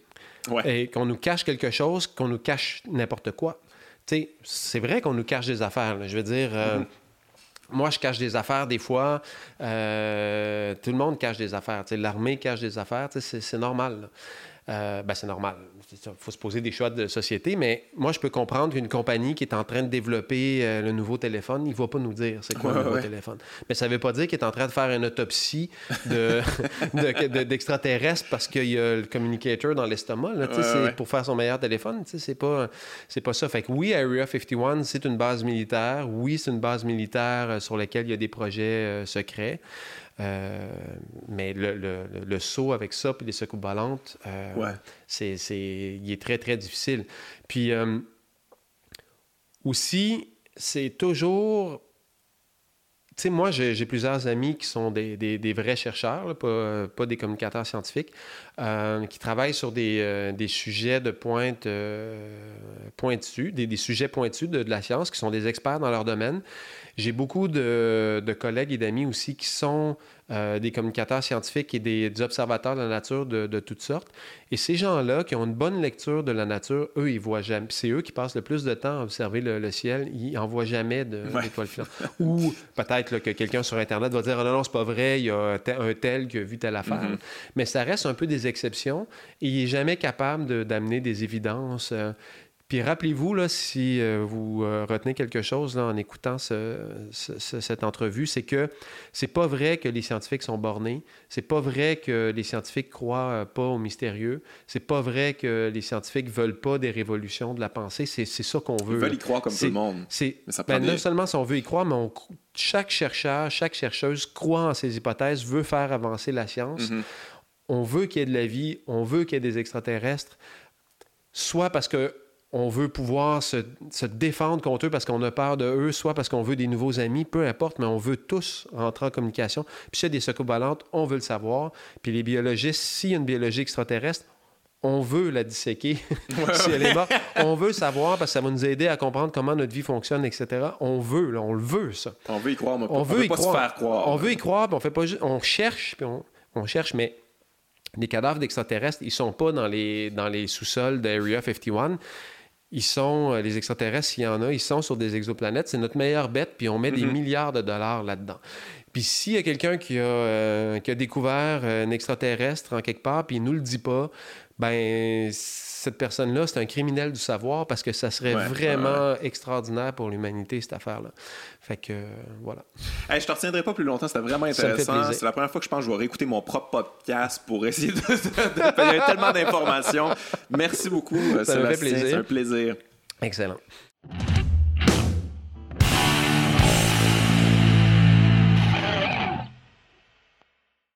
Ouais. et qu'on nous cache quelque chose qu'on nous cache n'importe quoi. Tu sais, c'est vrai qu'on nous cache des affaires. là. Je veux dire. euh, Moi, je cache des affaires des fois. Euh, tout le monde cache des affaires. L'armée cache des affaires. C'est normal. Euh, ben, c'est normal. Il faut se poser des choix de société, mais moi, je peux comprendre qu'une compagnie qui est en train de développer euh, le nouveau téléphone, il ne va pas nous dire c'est quoi le nouveau ouais. téléphone. Mais ça ne veut pas dire qu'il est en train de faire une autopsie de- de- de- d'extraterrestres parce qu'il y a le communicator dans l'estomac. Ouais, pour faire son meilleur téléphone. C'est pas, c'est pas ça. Fait que oui, Area 51, c'est une base militaire. Oui, c'est une base militaire euh, sur laquelle il y a des projets euh, secrets. Euh, mais le, le- le- saut avec ça, puis les secours volantes, euh, Ouais. c'est, c'est- il est très, très difficile. Puis euh, aussi, c'est toujours... Tu sais, moi, j'ai, j'ai plusieurs amis qui sont des, des- des vrais chercheurs, là, pas, pas des communicateurs scientifiques, qui travaillent sur des, des sujets de pointe pointus, des, des sujets pointus de, de la science, qui sont des experts dans leur domaine. J'ai beaucoup de, de collègues et d'amis aussi qui sont euh, des communicateurs scientifiques et des, des observateurs de la nature de, de toutes sortes. Et ces gens-là qui ont une bonne lecture de la nature, eux, ils voient jamais. C'est eux qui passent le plus de temps à observer le, le ciel. Ils n'en voient jamais Ouais. d'étoiles filantes. Ou peut-être que quelqu'un sur Internet va dire Ah non, non, c'est pas vrai, il y a un tel, qui a vu telle affaire. Mhm. Mais ça reste un peu des exceptions et il n'est jamais capable de- d'amener des évidences. euh, puis rappelez-vous, là, si euh, vous euh, retenez quelque chose là, en écoutant ce- ce- ce- cette entrevue, c'est que c'est pas vrai que les scientifiques sont bornés. C'est pas vrai que les scientifiques croient euh, pas au mystérieux. C'est pas vrai que les scientifiques veulent pas des révolutions de la pensée. C'est c'est ça qu'on Ils veut. veulent y croire comme tout le monde. C'est Mais ça ben, prend non des- seulement si on veut y croire, mais on chaque chercheur, chaque chercheuse croit en ces hypothèses, veut faire avancer la science. Mhm. On veut qu'il y ait de la vie, on veut qu'il y ait des extraterrestres, soit parce que on veut pouvoir se, se défendre contre eux parce qu'on a peur de eux, soit parce qu'on veut des nouveaux amis, peu importe, mais on veut tous rentrer en communication. Puis s'il y a des secours volantes, on veut le savoir. Puis les biologistes, s'il y a une biologie extraterrestre, on veut la disséquer si elle est morte. On veut savoir parce que ça va nous aider à comprendre comment notre vie fonctionne, etc. On veut, là, on le veut, ça. On veut y croire, mais On veut y pas croire. se faire croire. On veut y croire, puis on fait pas juste. On cherche, puis on, on cherche, mais les cadavres d'extraterrestres, ils sont pas dans les, dans les sous-sols d'Area 51. Ils sont, euh, les extraterrestres, s'il y en a, ils sont sur des exoplanètes. C'est notre meilleure bête, puis on met des Mhm. milliards de dollars là-dedans. Puis s'il y a quelqu'un qui, a, euh, qui a découvert un extraterrestre en quelque part, puis il nous le dit pas, ben cette personne-là, c'est un criminel du savoir parce que ça serait Ouais, vraiment extraordinaire pour l'humanité, cette affaire-là. Fait que, euh, voilà. Hey, je te retiendrai pas plus longtemps, c'était vraiment intéressant. C'est la première fois que je pense que je vais réécouter mon propre podcast pour essayer de. Il y avait tellement d'informations. Merci beaucoup, Ça me fait Sébastien. plaisir. C'est un plaisir. Excellent.